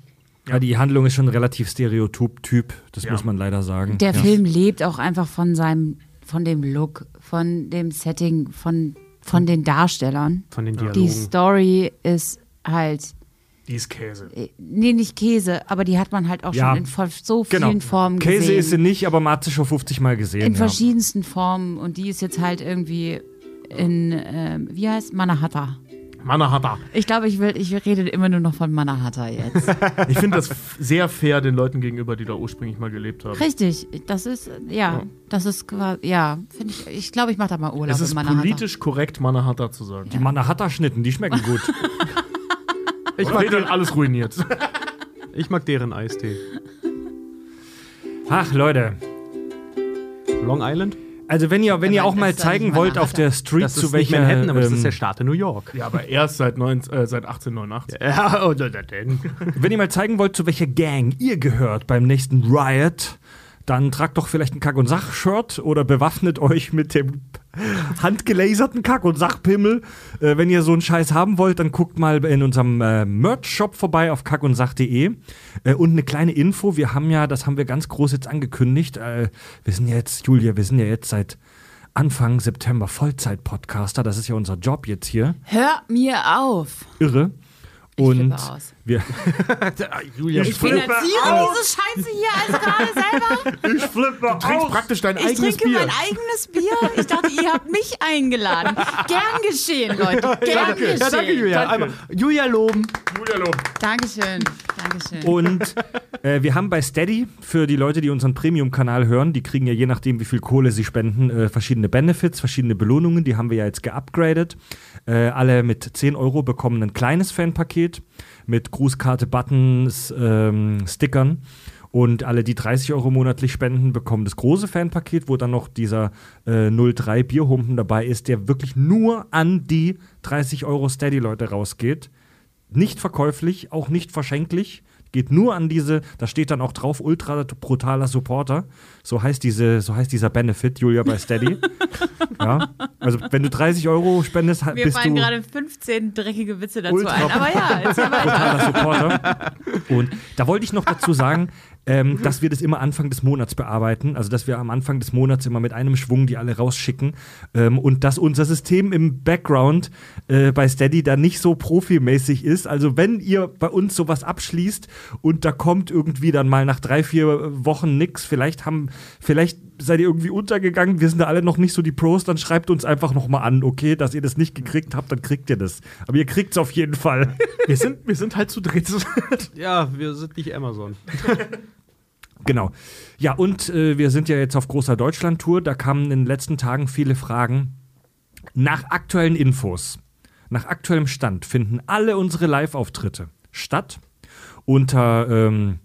ja, die Handlung ist schon relativ stereotyp, das Ja. muss man leider sagen. Der ja. Film lebt auch einfach von seinem, von dem Look, von dem Setting, von, von den Darstellern. Von den Die Dialogen. Story ist halt, Die ist Käse. äh, nee, nicht Käse, aber die hat man halt auch Ja. schon in so Genau. vielen Formen Käse gesehen. ist sie nicht, aber man hat sie schon 50 Mal gesehen. in ja. verschiedensten Formen und die ist jetzt halt irgendwie in ähm, wie heißt Manahata. Manahata. Ich glaube, ich will, ich rede immer nur noch von Manahata jetzt. Ich finde das sehr fair den Leuten gegenüber, die da ursprünglich mal gelebt haben. Richtig, das ist ja, das ist quasi, ja, finde ich. Ich glaube, ich mache da mal Urlaub Es ist politisch korrekt, Manahata zu sagen. Die Mannahatta-Schnitten, die schmecken gut. Ich mag dann alles ruiniert. Ich mag deren Eistee. Ach, Leute. Long Island? Also, wenn ihr, wenn ihr auch mal zeigen wollt auf der Street, Das zu ist nicht welcher. Manhattan, aber das ist ähm, der Staat in New York. ja, aber erst seit, 19, äh, seit 1889. Ja, oder denn? Wenn ihr mal zeigen wollt, zu welcher Gang ihr gehört beim nächsten Riot, dann tragt doch vielleicht ein Kack- und Sach-Shirt oder bewaffnet euch mit dem handgelaserten Kack- und Sachpimmel. Äh, wenn ihr so einen Scheiß haben wollt, dann guckt mal in unserem äh, Merch-Shop vorbei auf kackundsach.de. Äh, und eine kleine Info, wir haben ja, das haben wir ganz groß jetzt angekündigt, äh, wir sind ja jetzt, Julia, wir sind ja jetzt seit Anfang September Vollzeit-Podcaster, das ist ja unser Job jetzt hier. Hör mir auf. Irre. Ich Und aus. wir, Julia, Ich finanziere diese Scheiße hier also gerade selber. ich flippe Du trinkst praktisch dein Ich eigenes trinke Bier. mein eigenes Bier. Ich dachte, ihr habt mich eingeladen. Gern geschehen, Leute. Gern geschehen. Ja, danke, Julia. Einmal Julia loben. Julia Lob. Dankeschön. Dankeschön. Und äh, wir haben bei Steady für die Leute, die unseren Premium-Kanal hören, die kriegen ja je nachdem, wie viel Kohle sie spenden, äh, verschiedene Benefits, verschiedene Belohnungen. Die haben wir ja jetzt geupgradet. Äh, alle mit 10 Euro bekommen ein kleines Fanpaket mit Grußkarte, Buttons, ähm, Stickern. Und alle, die 30 Euro monatlich spenden, bekommen das große Fanpaket, wo dann noch dieser äh, 03 Bierhumpen dabei ist, der wirklich nur an die 30 Euro Steady-Leute rausgeht nicht verkäuflich, auch nicht verschenklich. Geht nur an diese, da steht dann auch drauf, ultra brutaler Supporter. So heißt, diese, so heißt dieser Benefit, Julia, bei Steady. ja. Also, wenn du 30 Euro spendest, Mir bist fallen gerade 15 dreckige Witze dazu Ultra- ein. Aber ja, erzähl weiter. brutaler Supporter. Und da wollte ich noch dazu sagen, ähm, dass wir das immer Anfang des Monats bearbeiten. Also, dass wir am Anfang des Monats immer mit einem Schwung die alle rausschicken. Ähm, und dass unser System im Background äh, bei Steady da nicht so profimäßig ist. Also, wenn ihr bei uns sowas abschließt und da kommt irgendwie dann mal nach drei, vier Wochen nix, vielleicht haben, vielleicht seid ihr irgendwie untergegangen, wir sind da alle noch nicht so die Pros, dann schreibt uns einfach nochmal an, okay, dass ihr das nicht gekriegt habt, dann kriegt ihr das. Aber ihr kriegt es auf jeden Fall. Wir sind, wir sind halt zu dritt. Ja, wir sind nicht Amazon. Genau. Ja, und äh, wir sind ja jetzt auf großer Deutschland-Tour. Da kamen in den letzten Tagen viele Fragen. Nach aktuellen Infos, nach aktuellem Stand finden alle unsere Live-Auftritte statt unter ähm,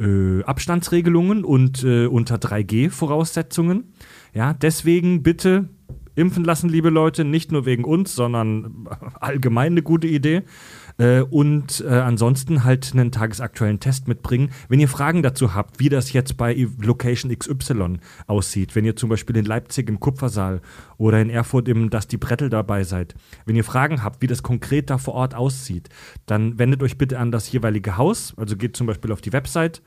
äh, Abstandsregelungen und äh, unter 3G-Voraussetzungen. Ja, deswegen bitte impfen lassen, liebe Leute, nicht nur wegen uns, sondern allgemein eine gute Idee. Äh, und äh, ansonsten halt einen tagesaktuellen Test mitbringen. Wenn ihr Fragen dazu habt, wie das jetzt bei Location XY aussieht, wenn ihr zum Beispiel in Leipzig im Kupfersaal oder in Erfurt im Das die Brettel dabei seid, wenn ihr Fragen habt, wie das konkret da vor Ort aussieht, dann wendet euch bitte an das jeweilige Haus. Also geht zum Beispiel auf die Website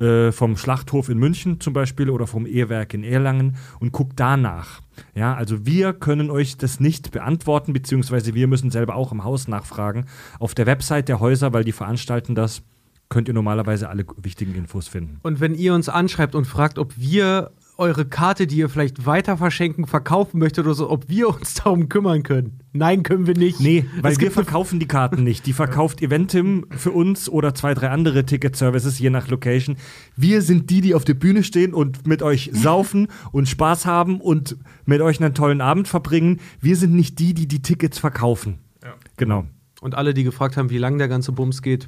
äh, vom Schlachthof in München zum Beispiel oder vom Ehewerk in Erlangen und guckt danach. Ja, also wir können euch das nicht beantworten, beziehungsweise wir müssen selber auch im Haus nachfragen. Auf der Website der Häuser, weil die veranstalten das, könnt ihr normalerweise alle wichtigen Infos finden. Und wenn ihr uns anschreibt und fragt, ob wir eure Karte, die ihr vielleicht weiter verschenken, verkaufen möchtet oder so, ob wir uns darum kümmern können. Nein, können wir nicht. Nee, weil Es wir verkaufen die Karten nicht. Die verkauft Eventim für uns oder zwei, drei andere Ticket-Services, je nach Location. Wir sind die, die auf der Bühne stehen und mit euch saufen und Spaß haben und mit euch einen tollen Abend verbringen. Wir sind nicht die, die die Tickets verkaufen. Genau. Und alle, die gefragt haben, wie lang der ganze Bums geht,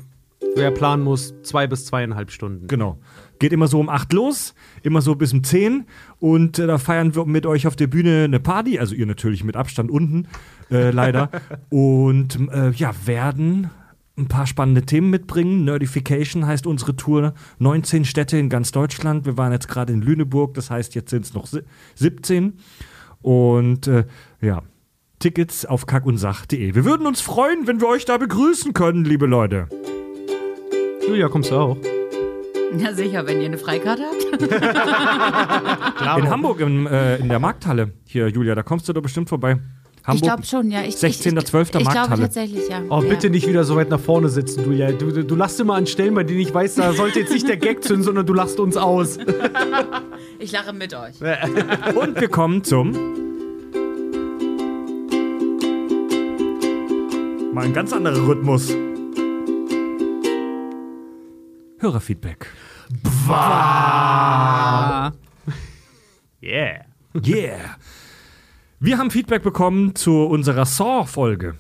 wer planen muss, zwei bis zweieinhalb Stunden. Genau. Geht immer so um 8 los, immer so bis um 10 und äh, da feiern wir mit euch auf der Bühne eine Party, also ihr natürlich mit Abstand unten, äh, leider. und äh, ja, werden ein paar spannende Themen mitbringen. Nerdification heißt unsere Tour. 19 Städte in ganz Deutschland. Wir waren jetzt gerade in Lüneburg, das heißt, jetzt sind es noch si- 17. Und äh, ja, Tickets auf kackundsach.de. Wir würden uns freuen, wenn wir euch da begrüßen können, liebe Leute. Julia, kommst du auch? Ja, sicher, wenn ihr eine Freikarte habt. In Hamburg im, äh, in der Markthalle. Hier, Julia, da kommst du doch bestimmt vorbei. Ich Hamburg. glaube schon, ja. Ich, 16.12. Ich, ich, ich glaube Markthalle. tatsächlich, ja. Oh, ja. bitte nicht wieder so weit nach vorne sitzen, Julia. Du, du, du lachst immer an Stellen, bei denen ich weiß, da sollte jetzt nicht der Gag zünden, sondern du lachst uns aus. Ich lache mit euch. Und wir kommen zum Mal ein ganz anderer Rhythmus. Hörerfeedback. Yeah. Yeah. Wir haben Feedback bekommen zu unserer Saw-Folge.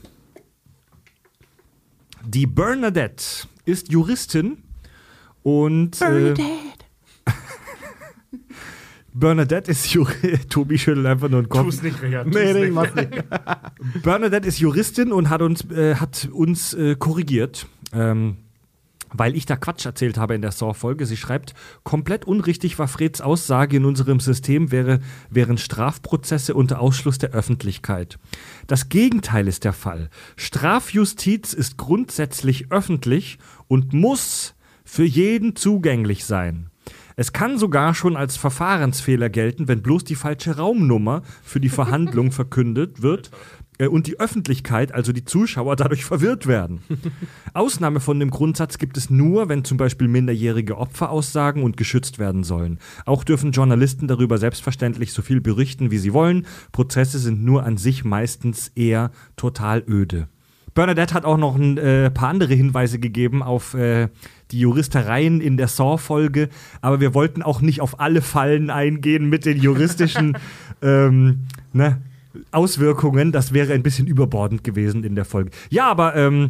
Die Bernadette ist Juristin und Bernadette, äh, Bernadette ist Juristin. Tobi schüttelt einfach nur den Kopf. Tu's nicht, Richard. Nee, nee, mach's nicht. Bernadette ist Juristin und hat uns, äh, hat uns äh, korrigiert. Ähm, weil ich da Quatsch erzählt habe in der Saw-Folge. Sie schreibt, komplett unrichtig war Freds Aussage in unserem System wäre, wären Strafprozesse unter Ausschluss der Öffentlichkeit. Das Gegenteil ist der Fall. Strafjustiz ist grundsätzlich öffentlich und muss für jeden zugänglich sein. Es kann sogar schon als Verfahrensfehler gelten, wenn bloß die falsche Raumnummer für die Verhandlung verkündet wird und die Öffentlichkeit, also die Zuschauer, dadurch verwirrt werden. Ausnahme von dem Grundsatz gibt es nur, wenn zum Beispiel minderjährige Opfer aussagen und geschützt werden sollen. Auch dürfen Journalisten darüber selbstverständlich so viel berichten, wie sie wollen. Prozesse sind nur an sich meistens eher total öde. Bernadette hat auch noch ein äh, paar andere Hinweise gegeben auf äh, die Juristereien in der Saw-Folge, aber wir wollten auch nicht auf alle Fallen eingehen mit den juristischen ähm, ne, Auswirkungen. Das wäre ein bisschen überbordend gewesen in der Folge. Ja, aber ähm,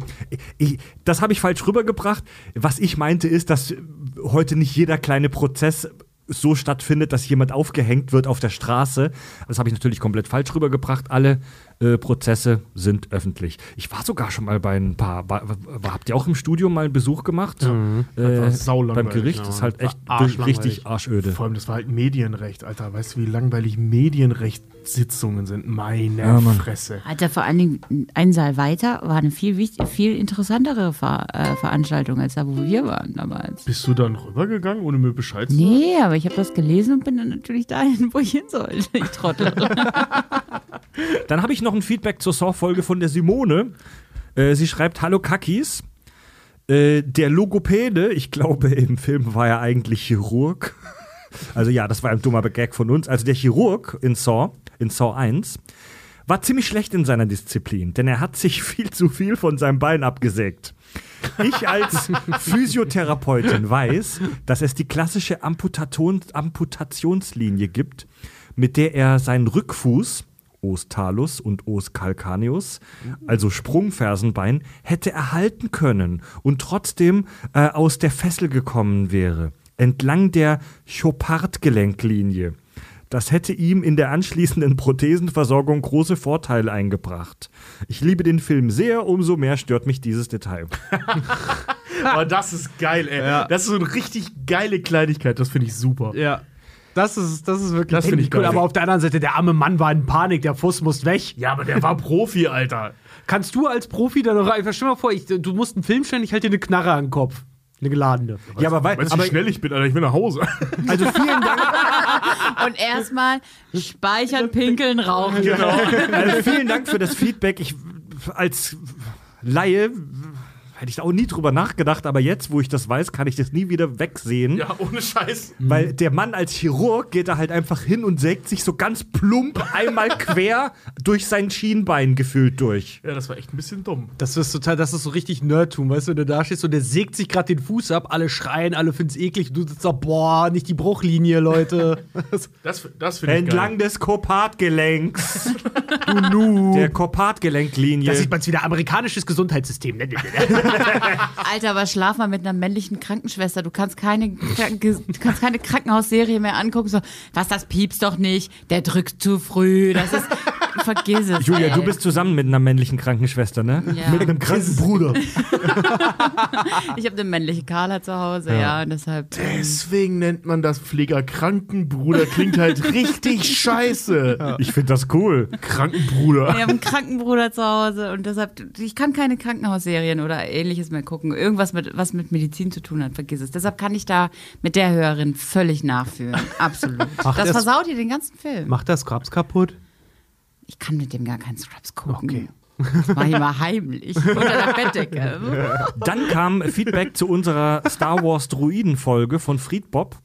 ich, das habe ich falsch rübergebracht. Was ich meinte ist, dass heute nicht jeder kleine Prozess so stattfindet, dass jemand aufgehängt wird auf der Straße. Das habe ich natürlich komplett falsch rübergebracht. Alle äh, Prozesse sind öffentlich. Ich war sogar schon mal bei ein paar. War, war, habt ihr auch im Studio mal einen Besuch gemacht? Äh, Einfach saulangweilig, beim Gericht. ja. Das ist halt echt arschlangweilig. richtig arschöde. Vor allem, das war halt Medienrecht, Alter. Weißt du, wie langweilig Medienrechtssitzungen sind? Meine Ja. Fresse. Alter, vor allen Dingen ein Saal weiter war eine viel, wichtig, viel interessantere Ver äh, Veranstaltung als da, wo wir waren damals. Bist du dann rübergegangen, ohne mir Bescheid zu sagen? Nee, aber ich habe das gelesen und bin dann natürlich dahin, wo ich hin sollte. Ich trottel. Dann habe ich noch ein Feedback zur Saw-Folge von der Simone. Äh, sie schreibt: Hallo Kakis. Äh, der Logopäde, ich glaube, im Film war er eigentlich Chirurg. Also ja, das war ein dummer Gag von uns. Also der Chirurg in Saw, in Saw 1, war ziemlich schlecht in seiner Disziplin, denn er hat sich viel zu viel von seinem Bein abgesägt. Ich als Physiotherapeutin weiß, dass es die klassische Amputation, Amputationslinie gibt, mit der er seinen Rückfuß, Os talus und Os calcaneus, also Sprungfersenbein, hätte erhalten können und trotzdem äh, aus der Fessel gekommen wäre, entlang der Chopard-Gelenklinie. Das hätte ihm in der anschließenden Prothesenversorgung große Vorteile eingebracht. Ich liebe den Film sehr, umso mehr stört mich dieses Detail. Aber das ist geil, ey. Das ist so eine richtig geile Kleinigkeit. Das finde ich super. Ja. Das ist, das ist wirklich Das finde ich cool. geil. Aber auf der anderen Seite, der arme Mann war in Panik, der Fuß muss weg. Ja, aber der war Profi, Alter. Kannst du als Profi dann noch einfach, stell dir mal vor, ich, du musst einen Film stellen, ich halte dir eine Knarre an den Kopf. Eine geladene. Ja, aber, weil, Weißt du, aber wie schnell ich bin, Alter? Ich will nach Hause. also vielen Dank, Und erstmal speichern, pinkeln, rauchen. also vielen Dank für das Feedback. Ich als Laie hätte ich da auch nie drüber nachgedacht, aber jetzt, wo ich das weiß, kann ich das nie wieder wegsehen. ja, ohne Scheiß. Weil der Mann als Chirurg geht da halt einfach hin und sägt sich so ganz plump einmal quer durch sein Schienbein gefühlt durch. Ja, das war echt ein bisschen dumm. Das ist total, das ist so richtig Nerdtum, weißt du, wenn du da stehst und der sägt sich gerade den Fuß ab, alle schreien, alle finden es eklig und du sitzt da, boah, nicht die Bruchlinie, Leute. Das, das finde ich Entlang geil. des Kopatgelenks. du nu. Der Kopatgelenklinie. da sieht man wieder amerikanisches Gesundheitssystem. Alter, aber schlaf mal mit einer männlichen Krankenschwester. Du kannst keine, du kannst keine Krankenhausserie mehr angucken. So, was, das piepst doch nicht. Der drückt zu früh. Das ist, vergiss es. Julia, ey. du bist zusammen mit einer männlichen Krankenschwester, ne? Ja. Mit einem kranken Bruder. Ich habe eine männliche Carla zu Hause, ja, und deshalb. ähm, Deswegen nennt man das Pfleger Krankenbruder. Klingt halt richtig scheiße. Ich finde das cool. Krankenbruder. Wir haben einen Krankenbruder zu Hause und deshalb, ich kann keine Krankenhausserien oder ähnliches mehr gucken. Irgendwas, mit, was mit Medizin zu tun hat, vergiss es. Deshalb kann ich da mit der Hörerin völlig nachfühlen. Absolut. Das das- versaut ihr den ganzen Film. Macht das Scrubs kaputt? Ich kann mit dem gar keinen Scrubs gucken. Okay. Das ich mal heimlich unter der Bettdecke. Dann kam Feedback zu unserer Star Wars Druiden-Folge von Friedbob.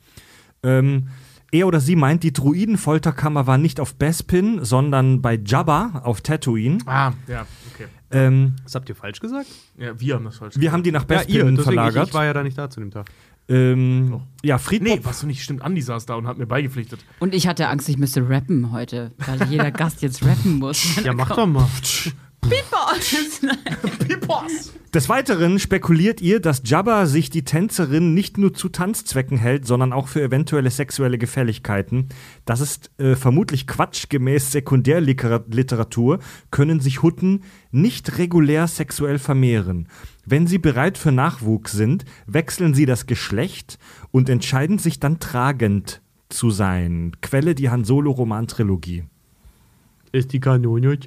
Ähm, Er oder sie meint, die Druidenfolterkammer war nicht auf Bespin, sondern bei Jabba auf Tatooine. Ah, ja, okay. Ähm, Was habt ihr falsch gesagt? Ja, wir haben das falsch wir haben die nach Ja, Bespin ihr. Ich, verlagert. ich war ja da nicht da zu dem Tag. ähm, ja, Friedhof. Nee, was du nicht, stimmt. Andi saß da und hat mir beigepflichtet. Und ich hatte Angst, ich müsste rappen heute, weil jeder Gast jetzt rappen muss. Ja, mach doch mal. Des Weiteren spekuliert ihr, dass Jabba sich die Tänzerin nicht nur zu Tanzzwecken hält, sondern auch für eventuelle sexuelle Gefälligkeiten. Das ist äh, vermutlich Quatsch. Gemäß Sekundärliteratur können sich Hutten nicht regulär sexuell vermehren. Wenn sie bereit für Nachwuchs sind, wechseln sie das Geschlecht und entscheiden sich dann tragend zu sein. Quelle die Han Solo Roman-Trilogie. Ist die Kanone?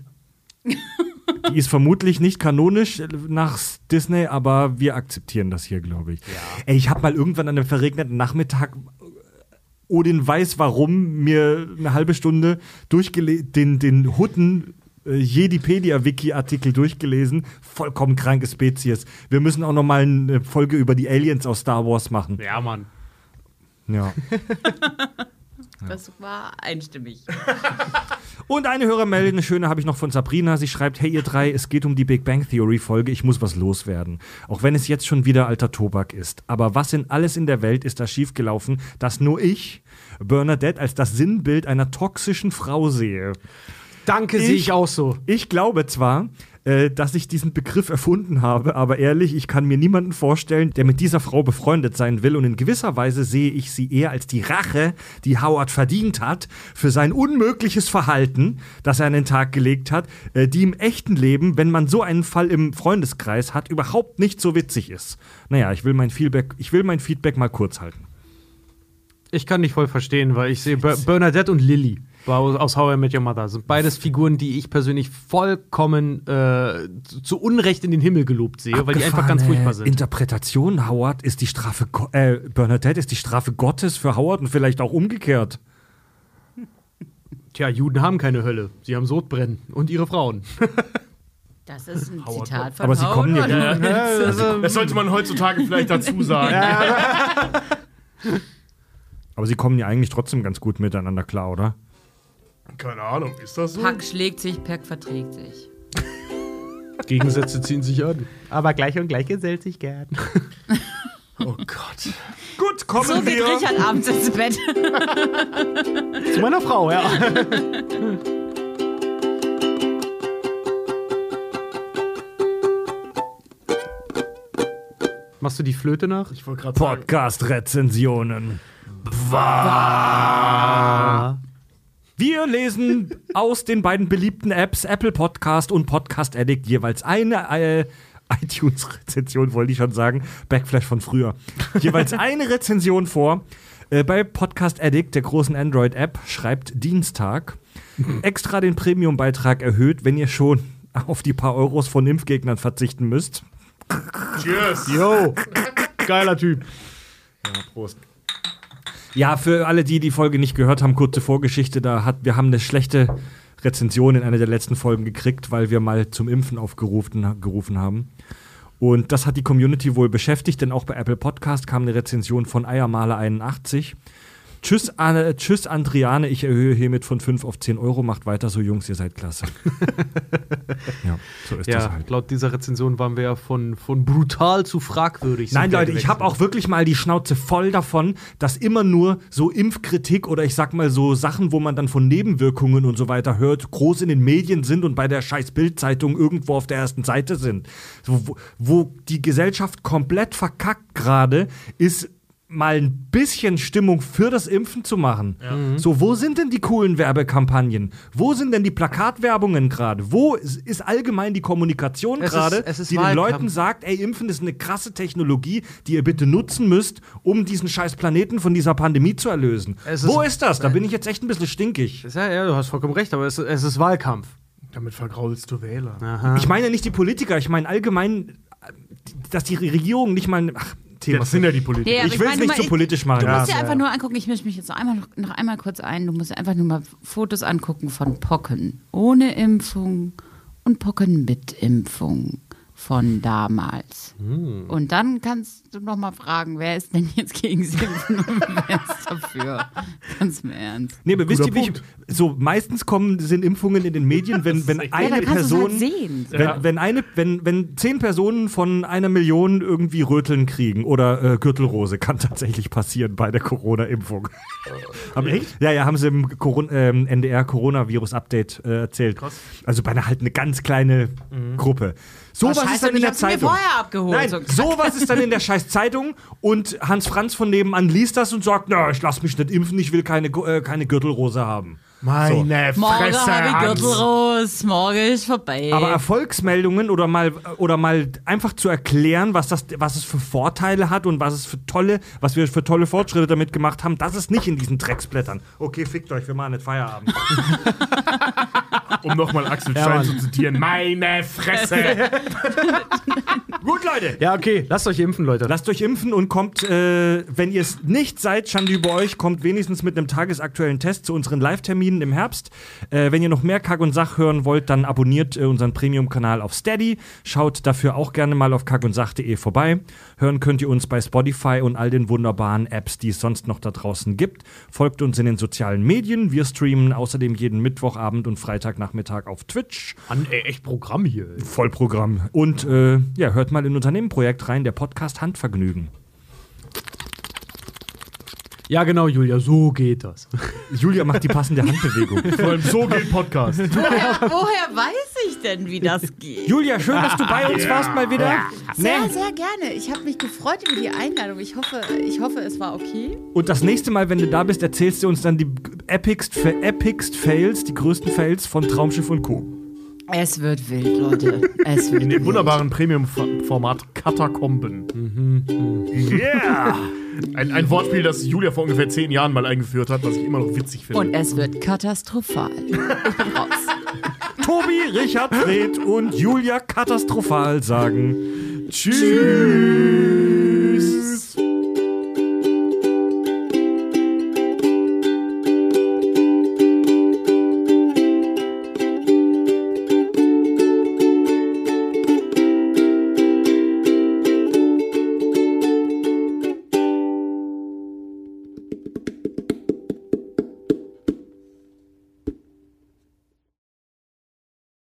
Die ist vermutlich nicht kanonisch nach Disney, aber wir akzeptieren das hier, glaube ich. Ey, ich habe mal irgendwann an einem verregneten Nachmittag Odin weiß warum mir eine halbe Stunde durchgele den, den Hutten äh, Jedipedia-Wiki-Artikel durchgelesen. Vollkommen kranke Spezies. Wir müssen auch noch mal eine Folge über die Aliens aus Star Wars machen. Ja, Mann. Ja. Das war einstimmig. Und eine Hörermeldung, eine schöne habe ich noch von Sabrina. Sie schreibt: Hey, ihr drei, es geht um die Big Bang Theory Folge. Ich muss was loswerden. Auch wenn es jetzt schon wieder alter Tobak ist. Aber was in alles in der Welt ist da schiefgelaufen, dass nur ich Bernadette als das Sinnbild einer toxischen Frau sehe? Danke, Ich- sehe ich auch so. Ich glaube zwar, äh, dass ich diesen Begriff erfunden habe, aber ehrlich, ich kann mir niemanden vorstellen, der mit dieser Frau befreundet sein will und in gewisser Weise sehe ich sie eher als die Rache, die Howard verdient hat für sein unmögliches Verhalten, das er an den Tag gelegt hat, äh, die im echten Leben, wenn man so einen Fall im Freundeskreis hat, überhaupt nicht so witzig ist. Naja, ich will mein Feedback, ich will mein Feedback mal kurz halten. Ich kann dich voll verstehen, weil ich sehe Ber Bernadette und Lily aus aus How I Met Your Mother sind beides Figuren, die ich persönlich vollkommen äh, zu- Unrecht in den Himmel gelobt sehe, weil die einfach ganz furchtbar sind. Interpretation, Howard ist die Strafe, Go äh, Bernadette ist die Strafe Gottes für Howard und vielleicht auch umgekehrt. Tja, Juden haben keine Hölle. Sie haben Sodbrennen. Und ihre Frauen. Das ist ein Zitat von Aber sie kommen ja- Howard. Das sollte man heutzutage vielleicht dazu sagen. Aber sie kommen ja eigentlich trotzdem ganz gut miteinander klar, oder? Keine Ahnung, ist das so? Pack schlägt sich, Pack verträgt sich. Gegensätze ziehen sich an. Aber gleich und gleich gesellt sich gern. Oh Gott. Gut, kommen So geht Richard abends ins Bett. Zu meiner Frau, ja. Machst du die Flöte nach? Ich wollte gerade sagen. Podcast-Rezensionen. Wir lesen aus den beiden beliebten Apps Apple Podcast und Podcast Addict jeweils eine äh, iTunes-Rezension, wollte ich schon sagen. Backflash von früher. jeweils eine Rezension vor. Äh, bei Podcast Addict, der großen Android-App, schreibt Dienstag. Extra den Premium-Beitrag erhöht, wenn ihr schon auf die paar Euros von Impfgegnern verzichten müsst. Cheers. Yo, geiler Typ. Prost. Ja, für alle, die die Folge nicht gehört haben, kurze Vorgeschichte. Da hat, wir haben eine schlechte Rezension in einer der letzten Folgen gekriegt, weil wir mal zum Impfen aufgerufen gerufen haben. Und das hat die Community wohl beschäftigt, denn auch bei Apple Podcast kam eine Rezension von Eiermaler81. Tschüss, Anne, tschüss, Andriane, ich erhöhe hiermit von 5 auf 10 Euro. Macht weiter so, Jungs, ihr seid klasse. ja, so ist das Ja, halt. laut dieser Rezension waren wir ja von, von brutal zu fragwürdig. Nein, Leute, ich habe auch wirklich mal die Schnauze voll davon, dass immer nur so Impfkritik oder ich sag mal so Sachen, wo man dann von Nebenwirkungen und so weiter hört, groß in den Medien sind und bei der scheiß Bildzeitung irgendwo auf der ersten Seite sind. So, wo, wo die Gesellschaft komplett verkackt gerade ist mal ein bisschen Stimmung für das Impfen zu machen. So, wo sind denn die coolen Werbekampagnen? Wo sind denn die Plakatwerbungen gerade? Wo ist, ist allgemein die Kommunikation ist- gerade, ist die den. Leuten sagt, ey, Impfen ist eine krasse Technologie, die ihr bitte nutzen müsst, um diesen scheiß Planeten von dieser Pandemie zu erlösen. Es Wo ist- ist das? Da bin ich jetzt echt ein bisschen stinkig. Ja, ja, du hast vollkommen recht, aber es, es ist Wahlkampf. Damit vergraulst du Wähler. Aha. Ich meine nicht die Politiker, ich meine allgemein, äh, dass die Regierung nicht mal. Ach, Thema. Das sind ja die Politiker. Ja, ich will es nicht zu ich- politisch machen. Du Ja. musst dir einfach nur angucken, ich mische mich jetzt noch einmal, noch, noch einmal kurz ein, du musst dir einfach nur mal Fotos angucken von Pocken ohne Impfung und Pocken mit Impfung. Von damals. Hm. Und dann kannst du noch mal fragen, wer ist denn jetzt gegen Impfen und wer ist dafür? Ganz im Ernst. Nee, aber wisst ihr, wie ich, so meistens kommen sind Impfungen in den Medien, wenn, wenn Ja, eine du Person halt sehen. Wenn, wenn, eine, wenn, wenn zehn Personen von einer Million irgendwie Röteln kriegen oder äh, Gürtelrose, kann tatsächlich passieren bei der Corona-Impfung. Haben- Ja, ja, haben sie im Coron ähm, NDR Coronavirus-Update äh, erzählt. Also bei einer halt eine ganz kleine Gruppe. So was scheiße, ist dann in der hab's mir Zeitung. vorher abgeholt. Nein, So- sowas ist dann in der scheiß Zeitung und Hans Franz von nebenan liest das und sagt, na, ich lass mich nicht impfen, ich will keine, äh, keine Gürtelrose haben. Meine Morgen Fresse. habe ich Hans. Gürtelros, morgen ist vorbei. Aber Erfolgsmeldungen oder mal oder mal einfach zu erklären, was das, was es für Vorteile hat und was es für tolle, was wir für tolle Fortschritte damit gemacht haben, das ist nicht in diesen Drecksblättern. Okay, fickt euch, wir machen nicht Feierabend. Um nochmal Axel Stein zu zitieren. Meine Fresse. Gut, Leute. Ja, okay, lasst euch impfen, Leute. Lasst euch impfen und kommt, äh, wenn ihr es nicht seid, Schande über euch, kommt wenigstens mit einem tagesaktuellen Test zu unseren Live-Terminen im Herbst. Äh, wenn ihr noch mehr Kack und Sach hören wollt, dann abonniert äh, unseren Premium-Kanal auf Steady. Schaut dafür auch gerne mal auf kackundsach.de vorbei. Hören könnt ihr uns bei Spotify und all den wunderbaren Apps, die es sonst noch da draußen gibt. Folgt uns in den sozialen Medien. Wir streamen außerdem jeden Mittwochabend und Freitagnachmittag auf Twitch. Mann, ey, echt Programm hier. ey. Vollprogramm. Und äh, ja, hört mal in unser Nebenprojekt rein, der Podcast Handvergnügen. Ja, genau, Julia, so geht das. Julia macht die passende Handbewegung. Vor allem so geht Podcast. woher, woher weiß ich denn, wie das geht? Julia, schön, dass du bei uns warst mal wieder. Sehr, Ne? sehr gerne. Ich habe mich gefreut über die Einladung. Ich hoffe, ich hoffe, es war okay. Und das nächste Mal, wenn du da bist, erzählst du uns dann die epicst, epicst Fails, die größten Fails von Traumschiff und Co. Es wird wild, Leute. Es wird In dem wild. wunderbaren Premium-Format Katakomben. Yeah! Ein, ein Wortspiel, das Julia vor ungefähr zehn Jahren mal eingeführt hat, was ich immer noch witzig finde. Und es wird katastrophal. Ich bin raus. Tobi, Richard, Fred und Julia katastrophal sagen Tschüss.